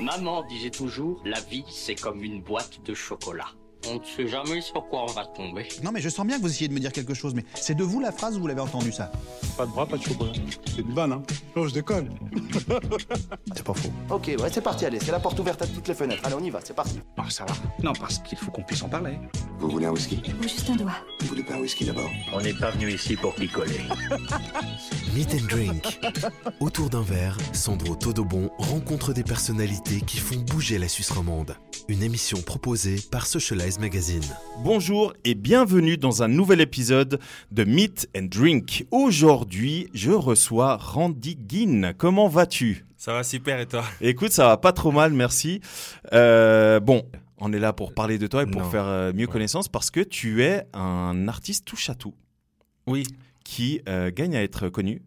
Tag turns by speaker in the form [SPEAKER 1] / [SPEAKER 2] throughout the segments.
[SPEAKER 1] Maman disait toujours, la vie c'est comme une boîte de chocolat. On ne sait jamais sur quoi on va tomber.
[SPEAKER 2] Non, mais je sens bien que vous essayez de me dire quelque chose, mais c'est de vous la phrase ou vous l'avez entendu ça?
[SPEAKER 3] Pas de bras, pas de chocolat. C'est une vanne, hein Non, je déconne.
[SPEAKER 2] C'est pas faux.
[SPEAKER 4] Ok, ouais, c'est parti, allez, c'est la porte ouverte à toutes les fenêtres. Allez, on y va, c'est parti.
[SPEAKER 5] Non, ça va. Non, parce qu'il faut qu'on puisse en parler.
[SPEAKER 6] Vous voulez un whisky?
[SPEAKER 7] Ou juste un doigt.
[SPEAKER 6] Vous voulez pas un whisky d'abord?
[SPEAKER 1] On n'est pas venu ici pour picoler.
[SPEAKER 8] Meet and Drink. Autour d'un verre, Sandro Todobon rencontre des personnalités qui font bouger la Suisse romande. Une émission proposée par Socialize Magazine.
[SPEAKER 9] Bonjour et bienvenue dans un nouvel épisode de Meet and Drink. Aujourd'hui, je reçois Randy Guin. Comment vas-tu?
[SPEAKER 10] Ça va super et toi?
[SPEAKER 9] Écoute, ça va pas trop mal, merci. Euh, bon, on est là pour parler de toi et pour
[SPEAKER 10] Non.
[SPEAKER 9] faire euh, mieux
[SPEAKER 10] Ouais.
[SPEAKER 9] connaissance parce que tu es un artiste touche à tout
[SPEAKER 10] Oui.
[SPEAKER 9] qui euh, gagne à être connu.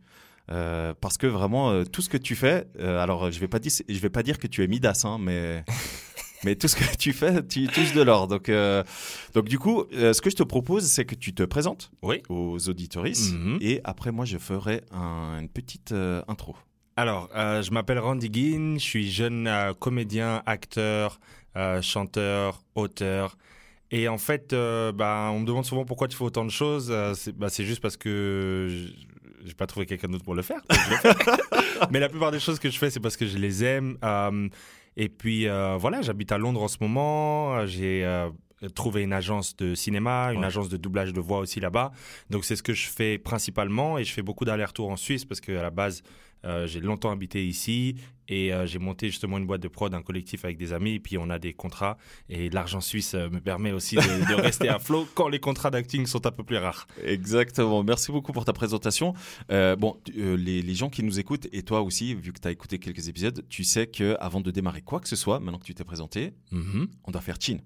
[SPEAKER 9] Euh, parce que vraiment euh, tout ce que tu fais, euh, alors je vais pas dire, je vais pas dire que tu es Midas, hein, mais mais tout ce que tu fais, tu touches de l'or. Donc euh, donc du coup, euh, ce que je te propose, c'est que tu te présentes
[SPEAKER 10] Oui.
[SPEAKER 9] aux auditoristes
[SPEAKER 10] Mhm.
[SPEAKER 9] et après moi je ferai un- une petite euh, intro.
[SPEAKER 10] Alors, je m'appelle Randy Guin, je suis jeune comédien, acteur, chanteur, auteur. Et en fait, bah, on me demande souvent pourquoi tu fais autant de choses. C'est bah, c'est juste parce que je- j'ai pas trouvé quelqu'un d'autre pour le faire. Mais la plupart des choses que je fais, c'est parce que je les aime. Euh, et puis euh, voilà, j'habite à Londres en ce moment. Euh, J'ai euh, trouvé une agence de cinéma, une
[SPEAKER 9] Ouais.
[SPEAKER 10] agence de doublage de voix aussi là-bas. Donc c'est ce que je fais principalement et je fais beaucoup d'allers-retours en Suisse parce qu'à la base, euh, j'ai longtemps habité ici et euh, j'ai monté justement une boîte de prod, un collectif avec des amis et puis on a des contrats et l'argent suisse euh, me permet aussi de, de rester à flot quand les contrats d'acting sont un peu plus rares.
[SPEAKER 9] Exactement. Merci beaucoup pour ta présentation. Bon, les, les gens qui nous écoutent et toi aussi, vu que tu as écouté quelques épisodes, tu sais que avant de démarrer quoi que ce soit, maintenant que tu t'es présenté, on doit faire chin.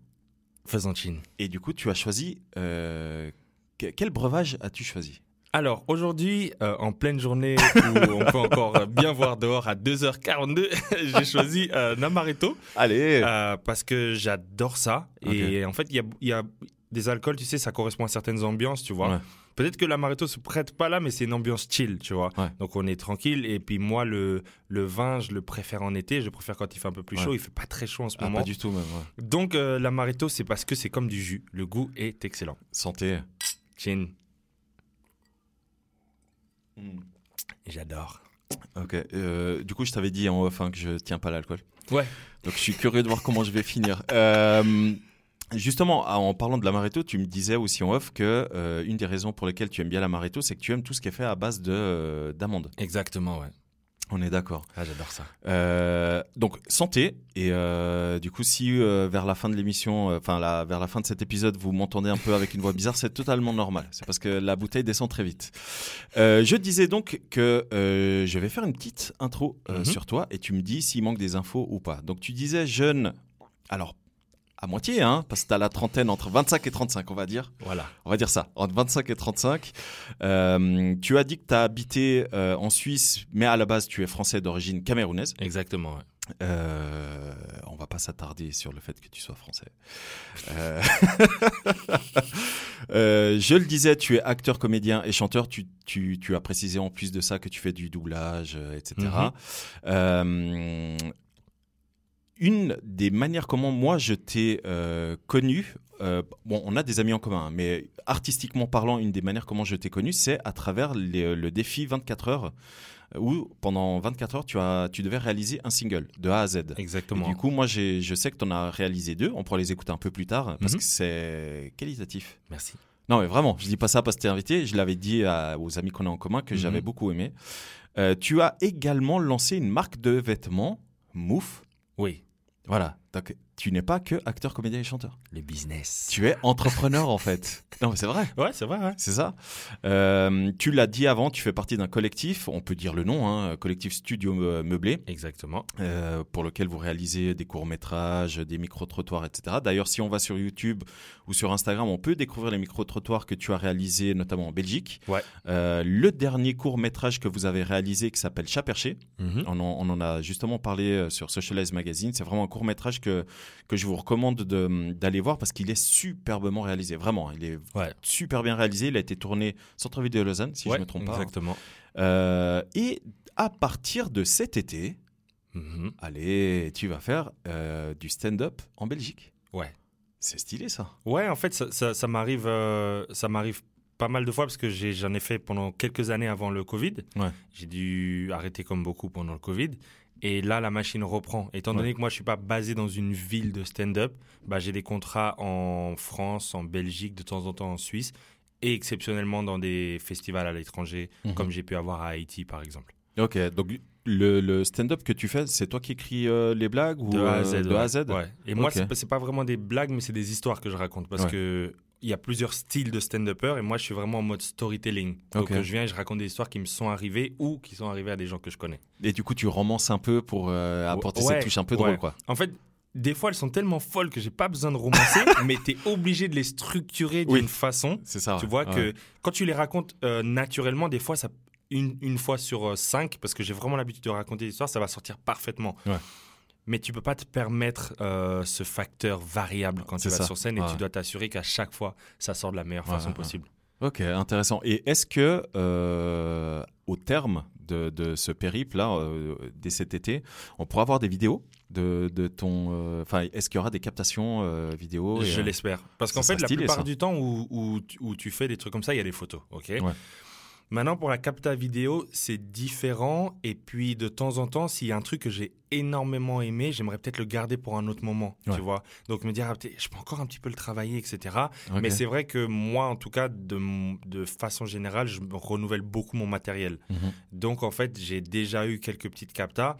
[SPEAKER 10] Faisant chin.
[SPEAKER 9] Et du coup, tu as choisi euh, que- quel breuvage as-tu choisi?
[SPEAKER 10] Alors aujourd'hui, euh, en pleine journée où on peut encore bien voir dehors à 2h42, j'ai choisi euh, Namaretto
[SPEAKER 9] Allez.
[SPEAKER 10] euh, parce que j'adore ça. Et en fait, il y a, il y a des alcools, tu sais, ça correspond à certaines ambiances, tu vois.
[SPEAKER 9] Ouais.
[SPEAKER 10] Peut-être que l'amaretto se prête pas là, mais c'est une ambiance chill, tu vois.
[SPEAKER 9] Ouais.
[SPEAKER 10] Donc on est tranquille. Et puis moi, le, le vin, je le préfère en été. Je préfère quand il fait un peu plus
[SPEAKER 9] Ouais.
[SPEAKER 10] chaud. Il fait pas très chaud en ce
[SPEAKER 9] Ah,
[SPEAKER 10] moment.
[SPEAKER 9] pas du tout même. ouais.
[SPEAKER 10] Donc euh, l'amaretto, c'est parce que c'est comme du jus. Le goût est excellent.
[SPEAKER 9] Santé.
[SPEAKER 10] Chin. J'adore.
[SPEAKER 9] Ok. Euh, du coup, je t'avais dit en off hein, que je tiens pas l'alcool.
[SPEAKER 10] Ouais.
[SPEAKER 9] Donc, je suis curieux de voir comment je vais finir. Euh, justement, en parlant de l'amaretto, tu me disais aussi en off que euh, une des raisons pour lesquelles tu aimes bien l'amaretto, c'est que tu aimes tout ce qui est fait à base de euh, d'amandes.
[SPEAKER 10] Exactement, ouais.
[SPEAKER 9] On est d'accord.
[SPEAKER 10] Ah, j'adore ça.
[SPEAKER 9] Euh, donc santé et du coup si vers la fin de l'émission, enfin la- vers la fin de cet épisode, vous m'entendez un peu avec une voix bizarre, c'est totalement normal. C'est parce que la bouteille descend très vite. Je disais donc que je vais faire une petite intro
[SPEAKER 10] Mhm.
[SPEAKER 9] sur toi et tu me dis s'il manque des infos ou pas. Donc tu disais jeune, alors à moitié, hein, parce que tu as la trentaine entre 25 et 35, on va dire.
[SPEAKER 10] Voilà.
[SPEAKER 9] On va dire ça, entre 25 et 35. Euh, tu as dit que tu as habité euh, en Suisse, mais à la base, tu es français d'origine camerounaise.
[SPEAKER 10] Exactement, ouais.
[SPEAKER 9] Euh, on va pas s'attarder sur le fait que tu sois français. Euh, euh, je le disais, tu es acteur, comédien et chanteur. Tu, tu, tu as précisé en plus de ça que tu fais du doublage, etc.
[SPEAKER 10] Mhm.
[SPEAKER 9] Euh, une des manières comment moi je t'ai euh, connu, euh, bon, on a des amis en commun, hein, mais artistiquement parlant, une des manières comment je t'ai connu, c'est à travers les- le défi 24 heures, euh, où pendant 24 heures, tu, as, tu devais réaliser un single de A à Z. Et
[SPEAKER 10] Exactement.
[SPEAKER 9] du coup, moi, je sais que tu en as réalisé deux. On pourra les écouter un peu plus tard parce
[SPEAKER 10] Mhm.
[SPEAKER 9] que c'est qualitatif.
[SPEAKER 10] Merci.
[SPEAKER 9] Non, mais vraiment, je dis pas ça parce que t'es invité. Je l'avais dit à- aux amis qu'on a en commun que
[SPEAKER 10] Mhm.
[SPEAKER 9] j'avais beaucoup aimé. Euh, tu as également lancé une marque de vêtements, Mouf.
[SPEAKER 10] Oui.
[SPEAKER 9] Voilà. Donc, tu n'es pas que acteur, comédien et chanteur.
[SPEAKER 10] Le business.
[SPEAKER 9] Tu es entrepreneur en fait. Non, mais c'est vrai.
[SPEAKER 10] Ouais, c'est vrai, ouais.
[SPEAKER 9] C'est ça. Euh, tu l'as dit avant, tu fais partie d'un collectif, on peut dire le nom, hein, collectif Studio Me- Meublé,
[SPEAKER 10] Exactement.
[SPEAKER 9] euh, pour lequel vous réalisez des courts-métrages, des micro-trottoirs, etc. D'ailleurs, si on va sur YouTube ou sur Instagram, on peut découvrir les micro-trottoirs que tu as réalisés, notamment en Belgique.
[SPEAKER 10] Ouais.
[SPEAKER 9] Euh, le dernier court-métrage que vous avez réalisé, qui s'appelle Chat perché,
[SPEAKER 10] Mhm.
[SPEAKER 9] on en, on en a justement parlé sur Socialize Magazine. C'est vraiment un court métrage que, que je vous recommande de- d'aller voir parce qu'il est superbement réalisé. Vraiment, il est
[SPEAKER 10] Ouais.
[SPEAKER 9] super bien réalisé. Il a été tourné centre-ville de Lausanne, si
[SPEAKER 10] Ouais,
[SPEAKER 9] je ne me trompe pas.
[SPEAKER 10] Exactement.
[SPEAKER 9] Euh, et à partir de cet été,
[SPEAKER 10] Mhm.
[SPEAKER 9] allez, tu vas faire euh, du stand-up en Belgique.
[SPEAKER 10] Ouais.
[SPEAKER 9] C'est stylé ça.
[SPEAKER 10] Ouais, en fait, ça, ça- ça m'arrive, euh, ça m'arrive pas mal de fois parce que j'en ai, fait pendant quelques années avant le Covid.
[SPEAKER 9] Ouais.
[SPEAKER 10] J'ai dû arrêter comme beaucoup pendant le Covid. Et là, la machine reprend. Étant donné que moi, je suis pas basé dans une ville de stand-up, bah, j'ai des contrats en France, en Belgique, de temps en temps en Suisse, et exceptionnellement dans des festivals à l'étranger,
[SPEAKER 9] Mhm.
[SPEAKER 10] comme j'ai pu avoir à Haïti, par exemple.
[SPEAKER 9] Ok, donc le, le stand-up que tu fais, c'est toi qui écris euh, les blagues ou
[SPEAKER 10] De A à
[SPEAKER 9] euh,
[SPEAKER 10] Z.
[SPEAKER 9] de
[SPEAKER 10] ouais.
[SPEAKER 9] A à Z
[SPEAKER 10] Ouais. Et moi, c'est pas- pas vraiment des blagues, mais c'est des histoires que je raconte. Parce que il y a plusieurs styles de stand-upper et moi, je suis vraiment en mode storytelling. Donc, euh, je viens et je raconte des histoires qui me sont arrivées ou qui sont arrivées à des gens que je connais.
[SPEAKER 9] Et du coup, tu romances un peu pour euh, apporter
[SPEAKER 10] Ouais,
[SPEAKER 9] cette touche un peu
[SPEAKER 10] ouais.
[SPEAKER 9] drôle, quoi.
[SPEAKER 10] En fait, des fois, elles sont tellement folles que j'ai pas besoin de romancer, mais tu es obligé de les structurer d'une
[SPEAKER 9] Oui.
[SPEAKER 10] façon.
[SPEAKER 9] C'est ça.
[SPEAKER 10] Tu vois
[SPEAKER 9] Ouais.
[SPEAKER 10] que quand tu les racontes euh, naturellement, des fois, ça, une, une fois sur cinq, parce que j'ai vraiment l'habitude de raconter des histoires, ça va sortir parfaitement.
[SPEAKER 9] Ouais.
[SPEAKER 10] Mais tu peux pas te permettre euh, ce facteur variable quand tu vas
[SPEAKER 9] ça.
[SPEAKER 10] sur scène et
[SPEAKER 9] Ouais.
[SPEAKER 10] tu dois t'assurer qu'à chaque fois, ça sort de la meilleure
[SPEAKER 9] Ouais,
[SPEAKER 10] façon
[SPEAKER 9] ouais.
[SPEAKER 10] possible.
[SPEAKER 9] Ok, intéressant. Et est-ce que, euh, au terme de, de ce périple-là, euh, dès cet été, on pourra avoir des vidéos de, de ton. euh, Enfin, est-ce qu'il y aura des captations vidéo et,
[SPEAKER 10] Je l'espère. Parce qu'en fait, la plupart
[SPEAKER 9] ça.
[SPEAKER 10] du temps où, où, tu- où tu fais des trucs comme ça, il y a des photos. ok?
[SPEAKER 9] Ouais.
[SPEAKER 10] Maintenant, pour la capta vidéo, c'est différent. Et puis, de temps en temps, s'il y a un truc que j'ai énormément aimé, j'aimerais peut-être le garder pour un autre moment.
[SPEAKER 9] Ouais.
[SPEAKER 10] Tu vois Donc, me dire, ah, je peux encore un petit peu le travailler, etc. Mais c'est vrai que moi, en tout cas, de, de façon générale, je renouvelle beaucoup mon matériel.
[SPEAKER 9] Mhm.
[SPEAKER 10] Donc, en fait, j'ai déjà eu quelques petites captas.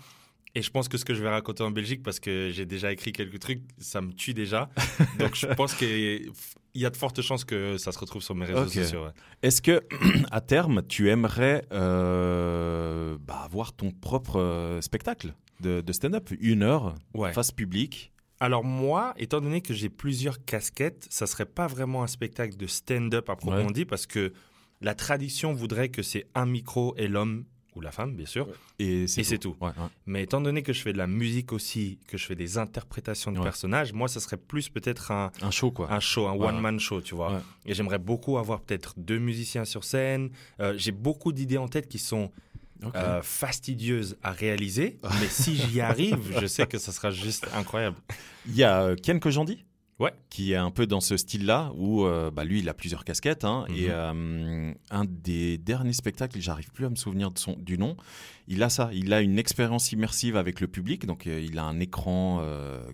[SPEAKER 10] Et je pense que ce que je vais raconter en Belgique, parce que j'ai déjà écrit quelques trucs, ça me tue déjà. Donc, je pense qu'il y a de fortes chances que ça se retrouve sur mes réseaux sociaux. ouais.
[SPEAKER 9] Est-ce que, à terme, tu aimerais euh, bah, avoir ton propre euh, spectacle de, de stand-up? Une heure,
[SPEAKER 10] Ouais.
[SPEAKER 9] face publique
[SPEAKER 10] Alors moi, étant donné que j'ai plusieurs casquettes, ça serait pas vraiment un spectacle de stand-up
[SPEAKER 9] Ouais.
[SPEAKER 10] dit, parce que la tradition voudrait que c'est un micro et l'homme, ou la femme bien sûr,
[SPEAKER 9] et c'est
[SPEAKER 10] et c'est tout.
[SPEAKER 9] Ouais, ouais.
[SPEAKER 10] Mais étant donné que je fais de la musique aussi, que je fais des interprétations de personnages, moi, ça serait plus peut-être un,
[SPEAKER 9] Un show, quoi.
[SPEAKER 10] un show, un one-man show, tu vois. Et j'aimerais beaucoup avoir peut-être deux musiciens sur scène. Euh, j'ai beaucoup d'idées en tête qui sont euh, fastidieuses à réaliser, mais si j'y arrive, je sais que ça sera juste incroyable.
[SPEAKER 9] Il y a euh, Ken Kojandi?
[SPEAKER 10] Ouais.
[SPEAKER 9] qui est un peu dans ce style-là, où euh, bah, lui, il a plusieurs casquettes. hein,
[SPEAKER 10] Mhm.
[SPEAKER 9] Et euh, un des derniers spectacles, j'arrive plus à me souvenir de son, du nom, il a ça. Il a une expérience immersive avec le public. Donc, euh, il a un écran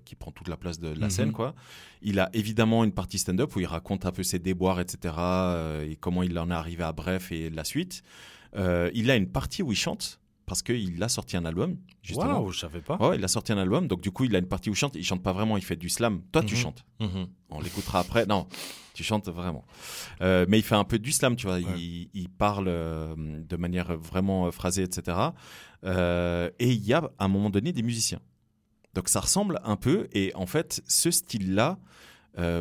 [SPEAKER 9] qui prend toute la place de la
[SPEAKER 10] Mhm.
[SPEAKER 9] scène. quoi. Il a évidemment une partie stand-up où il raconte un peu ses déboires, etc. et comment il en est arrivé à Bref et la suite. Il a une partie où il chante, parce qu'il a sorti un album, justement.
[SPEAKER 10] Waouh, je savais pas.
[SPEAKER 9] Ouais, il a sorti un album, donc du coup, il a une partie où il chante. Il chante pas vraiment, il fait du slam. Toi, tu
[SPEAKER 10] Mhm.
[SPEAKER 9] chantes.
[SPEAKER 10] Mhm.
[SPEAKER 9] On l'écoutera après. Non, tu chantes vraiment. Euh, mais il fait un peu du slam, tu vois.
[SPEAKER 10] Ouais.
[SPEAKER 9] Il, il parle euh, de manière vraiment euh, phrasée, etc. Euh, et il y a à un moment donné des musiciens. Donc ça ressemble un peu. Et en fait, ce style-là,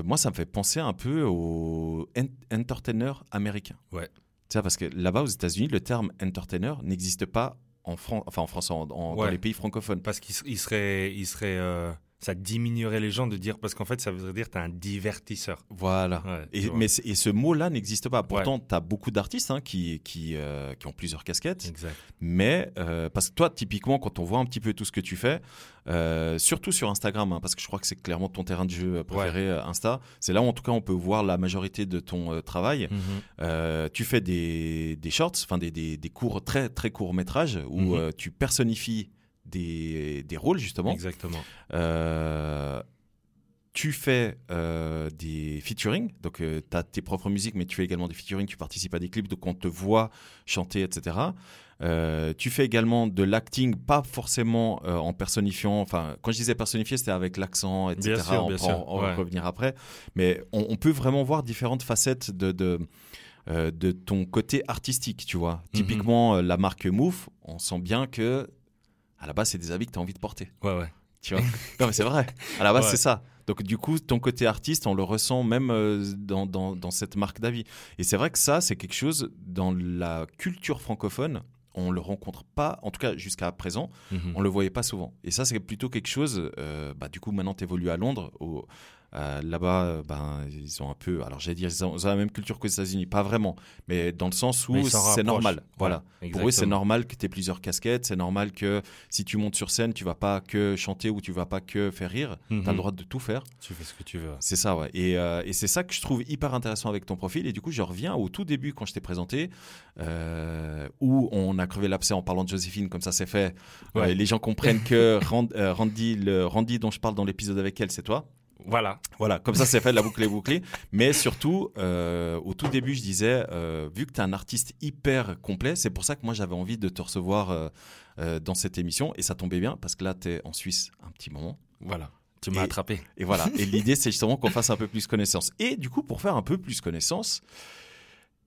[SPEAKER 9] moi, ça me fait penser un peu aux en- entertainers américains.
[SPEAKER 10] Ouais.
[SPEAKER 9] Tu sais, parce que là-bas, aux États-Unis, le terme entertainer n'existe pas en France, enfin en France, en- en- dans les pays francophones.
[SPEAKER 10] Parce qu'il serait, il serait, euh, ça diminuerait les gens de dire, parce qu'en fait, ça voudrait dire que t'es un divertisseur.
[SPEAKER 9] Voilà.
[SPEAKER 10] Ouais,
[SPEAKER 9] Et,
[SPEAKER 10] tu
[SPEAKER 9] mais, et ce mot-là n'existe pas. Pourtant, tu as beaucoup d'artistes hein, qui, qui, euh, qui ont plusieurs casquettes.
[SPEAKER 10] Exact.
[SPEAKER 9] Mais euh, parce que toi, typiquement, quand on voit un petit peu tout ce que tu fais, euh, surtout sur Instagram, hein, parce que je crois que c'est clairement ton terrain de jeu préféré, Insta, c'est là où en tout cas on peut voir la majorité de ton travail.
[SPEAKER 10] Mhm.
[SPEAKER 9] Euh, tu fais des, des shorts, enfin des, des, des courts, très très courts métrages où
[SPEAKER 10] Mhm.
[SPEAKER 9] euh, tu personnifies des, des rôles justement.
[SPEAKER 10] Exactement.
[SPEAKER 9] Euh, tu fais euh, des featuring, donc tu as tes propres musiques, mais tu fais également des featuring, tu participes à des clips, donc on te voit chanter, etc. Euh, tu fais également de l'acting, pas forcément euh, en personnifiant, enfin, quand je disais personnifier, c'était avec l'accent, etc.
[SPEAKER 10] Bien sûr,
[SPEAKER 9] on
[SPEAKER 10] bien
[SPEAKER 9] pourra
[SPEAKER 10] sûr,
[SPEAKER 9] en, en
[SPEAKER 10] ouais.
[SPEAKER 9] revenir après. Mais on, on peut vraiment voir différentes facettes de, de, euh, de ton côté artistique, tu vois.
[SPEAKER 10] Mhm.
[SPEAKER 9] Typiquement, euh, la marque Move, on sent bien que à la base, c'est des habits que tu as envie de porter.
[SPEAKER 10] Ouais, ouais.
[SPEAKER 9] Tu vois? Non, mais c'est vrai. À la base,
[SPEAKER 10] Ouais.
[SPEAKER 9] c'est ça. Donc, du coup, ton côté artiste, on le ressent même euh, dans, dans, dans cette marque d'avis. Et c'est vrai que ça, c'est quelque chose dans la culture francophone, on le rencontre pas, en tout cas jusqu'à présent,
[SPEAKER 10] Mhm.
[SPEAKER 9] on le voyait pas souvent. Et ça, c'est plutôt quelque chose. euh, bah, du coup, maintenant, tu évolues à Londres, au- Euh, Là-bas, euh, ben, ils ont un peu. Alors, j'allais dire, ils ont, ils ont la même culture qu'aux États-Unis. Pas vraiment. Mais dans le sens où c'est normal.
[SPEAKER 10] Ouais,
[SPEAKER 9] Voilà. Pour eux, c'est normal que tu aies plusieurs casquettes. C'est normal que si tu montes sur scène, tu vas pas que chanter ou tu vas pas que faire rire. Tu as
[SPEAKER 10] Mhm.
[SPEAKER 9] le droit de tout faire.
[SPEAKER 10] Tu fais ce que tu veux.
[SPEAKER 9] C'est ça, ouais. Et, euh, et c'est ça que je trouve hyper intéressant avec ton profil. Et du coup, je reviens au tout début quand je t'ai présenté, euh, où on a crevé l'abcès en parlant de Joséphine, comme ça c'est fait.
[SPEAKER 10] Ouais.
[SPEAKER 9] Les gens comprennent que Rand- Randy, le Randy dont je parle dans l'épisode avec elle, c'est toi.
[SPEAKER 10] Voilà.
[SPEAKER 9] Voilà, comme ça c'est fait, la boucle est bouclée. Mais surtout, euh, au tout début, je disais, euh, vu que tu es un artiste hyper complet, c'est pour ça que moi j'avais envie de te recevoir euh, dans cette émission. Et ça tombait bien, parce que là, tu es en Suisse un petit moment.
[SPEAKER 10] Voilà. Tu m'as attrapé.
[SPEAKER 9] Et voilà. Et l'idée, c'est justement qu'on fasse un peu plus connaissance. Et du coup, pour faire un peu plus connaissance,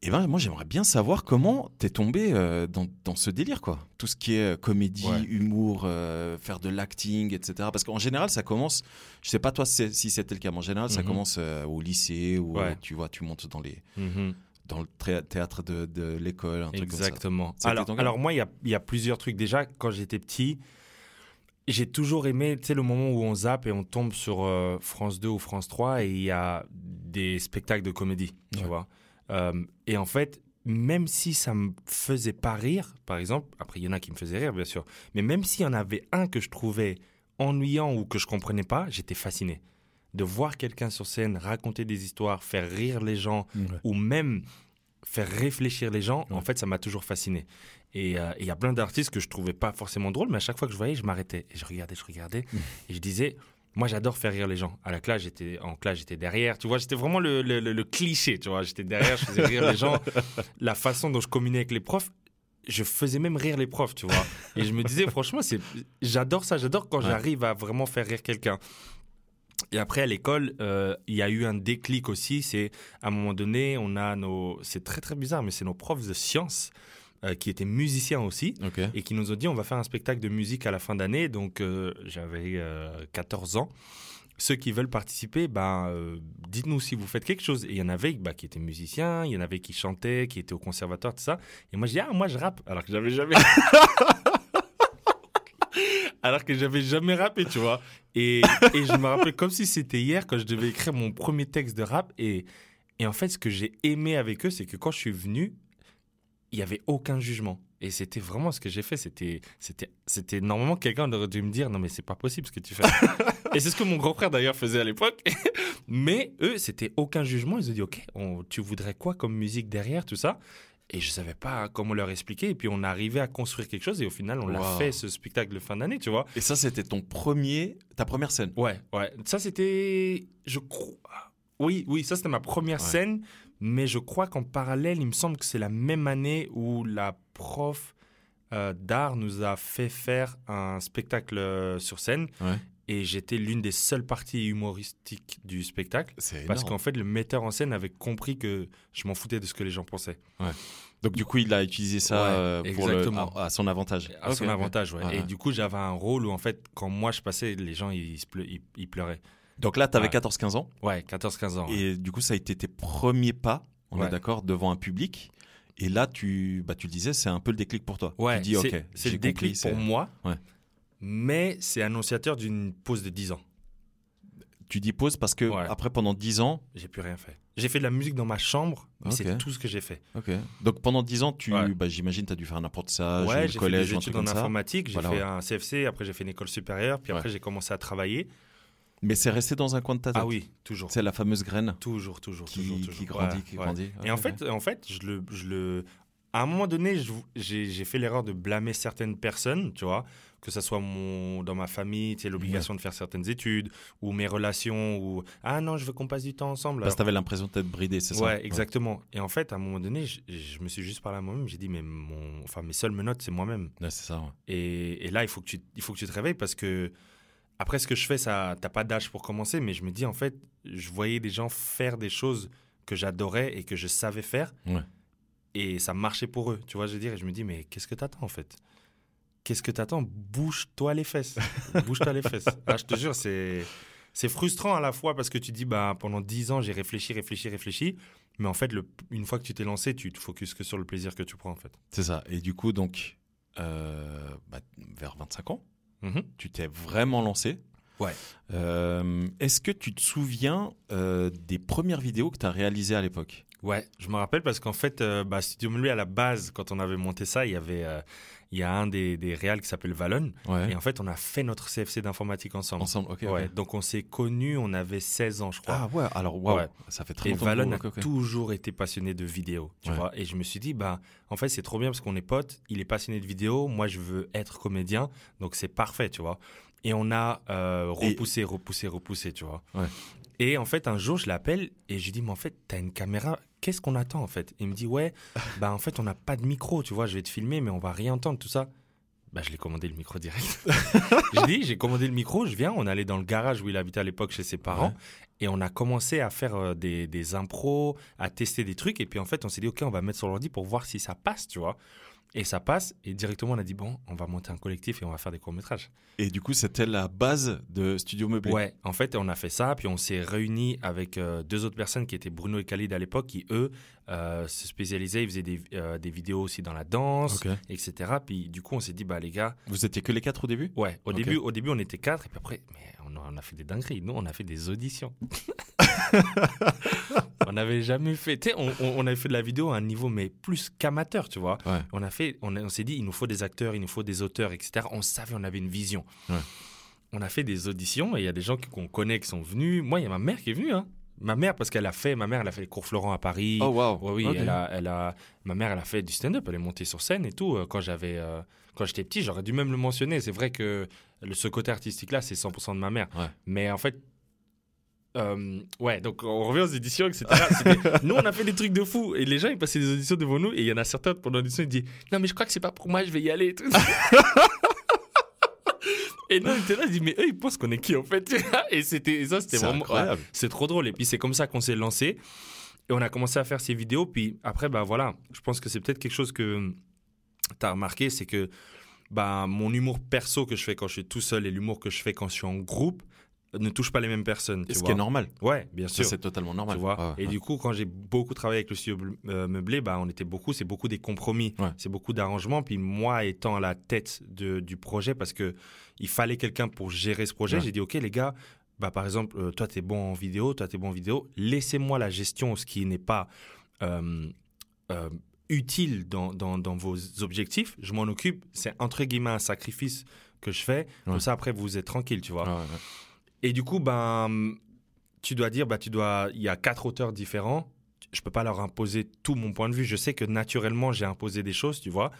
[SPEAKER 9] eh ben, moi, j'aimerais bien savoir comment t'es tombé euh, dans, dans ce délire, quoi. Tout ce qui est euh, comédie,
[SPEAKER 10] Ouais.
[SPEAKER 9] humour, euh, faire de l'acting, etc. Parce qu'en général, ça commence. Je sais pas toi si c'était le cas, mais en général, ça
[SPEAKER 10] Mhm.
[SPEAKER 9] commence au lycée ou
[SPEAKER 10] Ouais.
[SPEAKER 9] tu vois, tu montes dans les
[SPEAKER 10] Mhm.
[SPEAKER 9] dans le théâtre de, de l'école, un truc comme ça.
[SPEAKER 10] Exactement. Alors, alors moi, il y y a plusieurs trucs. Déjà, quand j'étais petit, j'ai toujours aimé, tu sais, le moment où on zappe et on tombe sur France 2 ou France 3 et il y a des spectacles de comédie, tu
[SPEAKER 9] Ouais.
[SPEAKER 10] vois. Euh, et en fait, même si ça me faisait pas rire, par exemple, après il y en a qui me faisaient rire, bien sûr, mais même s'il y en avait un que je trouvais ennuyant ou que je comprenais pas, j'étais fasciné. De voir quelqu'un sur scène raconter des histoires, faire rire les gens, ou même faire réfléchir les gens, en fait, ça m'a toujours fasciné. Et euh, et il y a plein d'artistes que je trouvais pas forcément drôles, mais à chaque fois que je voyais, je m'arrêtais. Et je regardais, je regardais, et je disais, moi j'adore faire rire les gens. À la classe, j'étais en classe, j'étais derrière, tu vois, j'étais vraiment le, le- le- le cliché, tu vois, j'étais derrière, je faisais rire les gens. La façon dont je communiquais avec les profs, je faisais même rire les profs, tu vois. Et je me disais, franchement, c'est, j'adore ça, j'adore quand
[SPEAKER 9] Ouais.
[SPEAKER 10] j'arrive à vraiment faire rire quelqu'un. Et après, à l'école, euh, il y a eu un déclic aussi. C'est à un moment donné, on a nos. C'est très très bizarre, mais c'est nos profs de sciences euh, qui étaient musiciens aussi et qui nous ont dit on va faire un spectacle de musique à la fin d'année. Donc euh, j'avais euh, 14 ans. Ceux qui veulent participer, ben, euh, dites-nous si vous faites quelque chose. Et il y en avait bah, qui étaient musiciens, il y en avait qui chantaient, qui étaient au conservatoire, tout ça. Et moi, je dis, ah, moi, je rappe. Alors que j'avais jamais. Alors que j'avais jamais rappé, tu vois. Et, et je me rappelle comme si c'était hier quand je devais écrire mon premier texte de rap. Et, et en fait, ce que j'ai aimé avec eux, c'est que quand je suis venu, il n'y avait aucun jugement. Et c'était vraiment ce que j'ai fait. C'était, c'était, c'était normalement quelqu'un aurait dû me dire non mais c'est pas possible ce que tu fais. et c'est ce que mon grand frère d'ailleurs faisait à l'époque. mais eux, c'était aucun jugement. Ils ont dit ok, on- tu voudrais quoi comme musique derrière tout ça? Et je savais pas comment leur expliquer. Et puis on arrivait à construire quelque chose. Et au final, on l'a fait ce spectacle de fin d'année, tu vois.
[SPEAKER 9] Et ça, c'était ton premier, ta première scène?
[SPEAKER 10] Ouais, ouais. Ça, c'était. Je crois. Oui, oui, ça, c'était ma première
[SPEAKER 9] Ouais.
[SPEAKER 10] scène. Mais je crois qu'en parallèle, il me semble que c'est la même année où la prof euh, d'art nous a fait faire un spectacle euh, sur scène.
[SPEAKER 9] Ouais.
[SPEAKER 10] Et j'étais l'une des seules parties humoristiques du spectacle. Parce qu'en fait, le metteur en scène avait compris que je m'en foutais de ce que les gens pensaient.
[SPEAKER 9] Donc du coup, il a utilisé ça
[SPEAKER 10] Ouais,
[SPEAKER 9] euh, pour le, à, à son avantage.
[SPEAKER 10] À son avantage, ouais. Et du coup, j'avais un rôle où, en fait, quand moi je passais, les gens, ils pleuraient.
[SPEAKER 9] Donc là, tu avais
[SPEAKER 10] Ouais.
[SPEAKER 9] 14-15 ans.
[SPEAKER 10] Ouais, 14-15 ans. ouais.
[SPEAKER 9] Et du coup, ça a été tes premiers pas, on
[SPEAKER 10] Ouais.
[SPEAKER 9] est d'accord, devant un public. Et là, tu, bah, tu le disais, c'est un peu le déclic pour toi.
[SPEAKER 10] Ouais,
[SPEAKER 9] tu dis, ok,
[SPEAKER 10] c'est- le déclic
[SPEAKER 9] compris,
[SPEAKER 10] pour moi.
[SPEAKER 9] Ouais.
[SPEAKER 10] Mais c'est annonciateur d'une pause de 10 ans.
[SPEAKER 9] Tu dis pause parce que après, pendant 10 ans,
[SPEAKER 10] J'ai plus rien fait. J'ai fait de la musique dans ma chambre, mais c'est tout ce que j'ai fait.
[SPEAKER 9] Donc pendant 10 ans, tu, bah, j'imagine, tu as dû faire un apprentissage,
[SPEAKER 10] ouais, j'ai fait
[SPEAKER 9] collège,
[SPEAKER 10] des études
[SPEAKER 9] truc
[SPEAKER 10] en informatique, j'ai
[SPEAKER 9] Voilà,
[SPEAKER 10] fait un CFC, après j'ai fait une école supérieure, puis après j'ai commencé à travailler.
[SPEAKER 9] Mais c'est resté dans un coin de ta tête.
[SPEAKER 10] Ah oui, toujours.
[SPEAKER 9] C'est la fameuse graine
[SPEAKER 10] Toujours, toujours,
[SPEAKER 9] qui,
[SPEAKER 10] toujours,
[SPEAKER 9] qui
[SPEAKER 10] toujours.
[SPEAKER 9] grandit,
[SPEAKER 10] Ouais,
[SPEAKER 9] qui
[SPEAKER 10] ouais.
[SPEAKER 9] grandit.
[SPEAKER 10] Et en fait, en fait, je le, je le, à un moment donné, j'ai fait l'erreur de blâmer certaines personnes, tu vois, que ce soit mon, dans ma famille, tu sais, l'obligation de faire certaines études, ou mes relations, ou ah non, je veux qu'on passe du temps ensemble.
[SPEAKER 9] Parce que tu avais l'impression d'être bridé, c'est ça
[SPEAKER 10] Ouais, exactement. Et en fait, à un moment donné, je, je me suis juste parlé à moi-même. J'ai dit, mais mon, enfin, mes seules menottes, c'est moi-même.
[SPEAKER 9] Ouais, c'est ça. ouais.
[SPEAKER 10] Et, et là, il faut, que tu, il faut que tu te réveilles parce que après ce que je fais, ça, t'as pas d'âge pour commencer. Mais je me dis, en fait, je voyais des gens faire des choses que j'adorais et que je savais faire.
[SPEAKER 9] Ouais.
[SPEAKER 10] Et ça marchait pour eux. Tu vois, je veux dire? Et je me dis, mais qu'est-ce que t'attends, en fait? Qu'est-ce que t'attends? Bouge-toi les fesses. Bouge-toi les fesses. Ah, je te jure, c'est. C'est frustrant à la fois parce que tu dis, bah, pendant 10 ans, j'ai réfléchi, réfléchi, réfléchi. Mais en fait, le, une fois que tu t'es lancé, tu te focuses que sur le plaisir que tu prends, en fait.
[SPEAKER 9] C'est ça. Et du coup, donc, euh, bah, vers 25 ans,
[SPEAKER 10] Mhm.
[SPEAKER 9] tu t'es vraiment lancé.
[SPEAKER 10] Ouais.
[SPEAKER 9] Euh, Est-ce que tu te souviens euh, des premières vidéos que tu as réalisées à l'époque?
[SPEAKER 10] Ouais, je me rappelle parce qu'en fait, euh, bah, Studio Melu, à la base, quand on avait monté ça, il y avait, euh, il y a un des, des réals qui s'appelle Valon.
[SPEAKER 9] Ouais.
[SPEAKER 10] Et en fait, on a fait notre CFC d'informatique ensemble.
[SPEAKER 9] Ensemble, ok.
[SPEAKER 10] ouais. Donc on s'est connus, on avait 16 ans, je crois.
[SPEAKER 9] Ah ouais, alors
[SPEAKER 10] Ouais.
[SPEAKER 9] ça fait très
[SPEAKER 10] Et
[SPEAKER 9] longtemps.
[SPEAKER 10] Valon
[SPEAKER 9] que-
[SPEAKER 10] a toujours été passionné de vidéo, tu vois. Et je me suis dit, bah, en fait, c'est trop bien parce qu'on est potes. Il est passionné de vidéo. Moi, je veux être comédien. Donc, c'est parfait, tu vois. Et on a euh,
[SPEAKER 9] Et-
[SPEAKER 10] repoussé, repoussé, repoussé, tu vois.
[SPEAKER 9] Ouais.
[SPEAKER 10] Et en fait, un jour, je l'appelle et je lui dis, mais en fait, t'as une caméra. Qu'est-ce qu'on attend, en fait? Il me dit, ouais, bah, en fait, on n'a pas de micro, tu vois. Je vais te filmer, mais on va rien entendre, tout ça. Bah, je l'ai commandé le micro direct. je dis, j'ai commandé le micro, je viens, on allait dans le garage où il habitait à l'époque chez ses parents.
[SPEAKER 9] Ouais.
[SPEAKER 10] Et on a commencé à faire euh, des, des impros, à tester des trucs. Et puis en fait, on s'est dit, OK, on va mettre sur l'ordi pour voir si ça passe, tu vois. Et ça passe. Et directement, on a dit, bon, on va monter un collectif et on va faire des courts-métrages.
[SPEAKER 9] Et du coup, c'était la base de Studio Meublé.
[SPEAKER 10] Ouais, en fait, on a fait ça. Puis on s'est réunis avec euh, deux autres personnes qui étaient Bruno et Khalid à l'époque, qui eux euh, se spécialisaient. Ils faisaient des, euh, des vidéos aussi dans la danse, etc. Puis du coup, on s'est dit, bah les gars,
[SPEAKER 9] Vous étiez que les quatre au début?
[SPEAKER 10] Ouais, au, début, au début, on était quatre. Et puis après, mais on a, on a fait des dingueries. Nous, on a fait des auditions. on n'avait jamais fait. On, on- on avait fait de la vidéo à un niveau, mais plus qu'amateur, tu vois.
[SPEAKER 9] Ouais.
[SPEAKER 10] On a fait, on, a- on s'est dit, il nous faut des acteurs, il nous faut des auteurs, etc. On savait, on avait une vision.
[SPEAKER 9] Ouais.
[SPEAKER 10] On a fait des auditions et il y a des gens qu'on connaît qui sont venus. Moi, il y a ma mère qui est venue. Hein. Ma mère, parce qu'elle a fait, ma mère, elle a fait les cours Florent à Paris.
[SPEAKER 9] Oh.
[SPEAKER 10] Ouais, oui, elle a, elle a, ma mère, elle a fait du stand-up, elle est montée sur scène et tout. Euh, Quand j'avais, euh, quand j'étais petit, j'aurais dû même le mentionner. C'est vrai que le, ce côté artistique-là, c'est 100% de ma mère.
[SPEAKER 9] Ouais.
[SPEAKER 10] Mais en fait, euh, ouais, donc on revient aux éditions, etc. Nous, on a fait des trucs de fou et les gens, ils passaient des auditions devant nous et il y en a certains pendant l'audition, ils disaient Non, mais je crois que c'est pas pour moi, je vais y aller. Et, nous, on était là, ils disaient Mais eux, ils pensent qu'on est qui en fait? Et c'était ça, c'était vraiment.
[SPEAKER 9] incroyable.
[SPEAKER 10] C'est trop drôle. Et puis c'est comme ça qu'on s'est lancé. Et on a commencé à faire ces vidéos. Puis après, bah voilà, je pense que c'est peut-être quelque chose que tu as remarqué, c'est que bah, mon humour perso que je fais quand je suis tout seul et l'humour que je fais quand je suis en groupe ne touche pas les mêmes personnes. Tu
[SPEAKER 9] Ce qui est normal.
[SPEAKER 10] Ouais, bien sûr.
[SPEAKER 9] c'est totalement normal.
[SPEAKER 10] Tu vois
[SPEAKER 9] ouais,
[SPEAKER 10] et
[SPEAKER 9] ouais.
[SPEAKER 10] du coup, quand j'ai beaucoup travaillé avec le studio euh, meublé, bah, on était beaucoup, c'est beaucoup des compromis,
[SPEAKER 9] Ouais.
[SPEAKER 10] c'est beaucoup d'arrangements. Puis moi, étant à la tête de- du projet, parce que il fallait quelqu'un pour gérer ce projet, j'ai dit ok les gars, bah par exemple, euh, toi t'es bon en vidéo, toi t'es bon en vidéo, laissez-moi la gestion, ce qui n'est pas euh, euh, utile dans, dans, dans vos objectifs. Je m'en occupe. C'est entre guillemets un sacrifice que je fais. Comme ça après vous êtes tranquille, tu vois. Et du coup, ben, tu dois dire, bah, tu dois, il y a quatre auteurs différents. Je peux pas leur imposer tout mon point de vue. Je sais que naturellement, j'ai imposé des choses, tu vois.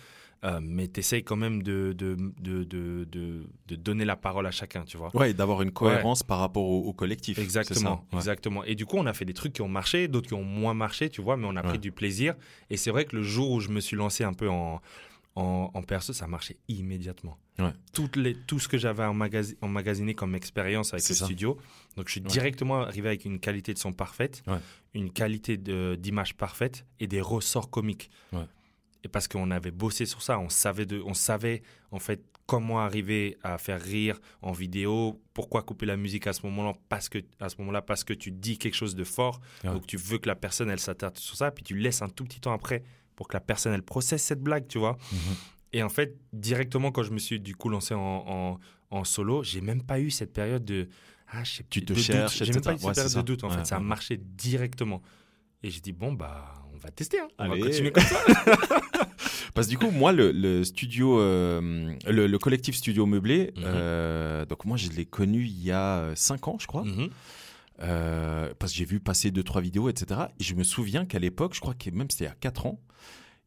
[SPEAKER 10] Euh, mais tu essayes quand même de, de, de, de, donner la parole à chacun, tu vois.
[SPEAKER 9] Ouais, d'avoir une cohérence par rapport au, au collectif.
[SPEAKER 10] Exactement,
[SPEAKER 9] ça, ouais.
[SPEAKER 10] exactement. Et du coup, on a fait des trucs qui ont marché, d'autres qui ont moins marché, tu vois, mais on a
[SPEAKER 9] Ouais.
[SPEAKER 10] pris du plaisir. Et c'est vrai que le jour où je me suis lancé un peu en, en, en perso, ça marchait immédiatement.
[SPEAKER 9] Ouais.
[SPEAKER 10] Toutes les, tout ce que j'avais emmagasi- emmagasiné comme expérience avec le
[SPEAKER 9] ça.
[SPEAKER 10] studio. Donc, je suis
[SPEAKER 9] Ouais.
[SPEAKER 10] directement arrivé avec une qualité de son parfaite,
[SPEAKER 9] Ouais.
[SPEAKER 10] une qualité d'image parfaite et des ressorts comiques. Et parce qu'on avait bossé sur ça, on savait, de, on savait en fait comment arriver à faire rire en vidéo, pourquoi couper la musique à ce moment-là, parce que à ce moment-là, parce que tu dis quelque chose de fort, donc tu veux que la personne elle s'attarde sur ça, puis tu laisses un tout petit temps après pour que la personne elle processe cette blague, tu vois.
[SPEAKER 9] Mhm.
[SPEAKER 10] Et en fait, directement quand je me suis du coup lancé en, en, en solo, j'ai même pas eu cette période de ah, je sais
[SPEAKER 9] Tu te
[SPEAKER 10] de doute.
[SPEAKER 9] cherches,
[SPEAKER 10] J'ai même pas eu cette
[SPEAKER 9] Ouais,
[SPEAKER 10] période de doute en
[SPEAKER 9] Ouais,
[SPEAKER 10] fait, ça a marché directement. Et j'ai dit bon bah on va tester, hein. on
[SPEAKER 9] Allez.
[SPEAKER 10] va continuer comme ça.
[SPEAKER 9] Parce que du coup, moi, le, le studio, euh, le, le collectif Studio Meublé,
[SPEAKER 10] Mhm.
[SPEAKER 9] euh, donc moi, je l'ai connu il y a 5 ans, je crois.
[SPEAKER 10] Mhm.
[SPEAKER 9] Euh, parce que j'ai vu passer deux trois vidéos, etc. Et je me souviens qu'à l'époque, je crois que même c'était il y a 4 ans,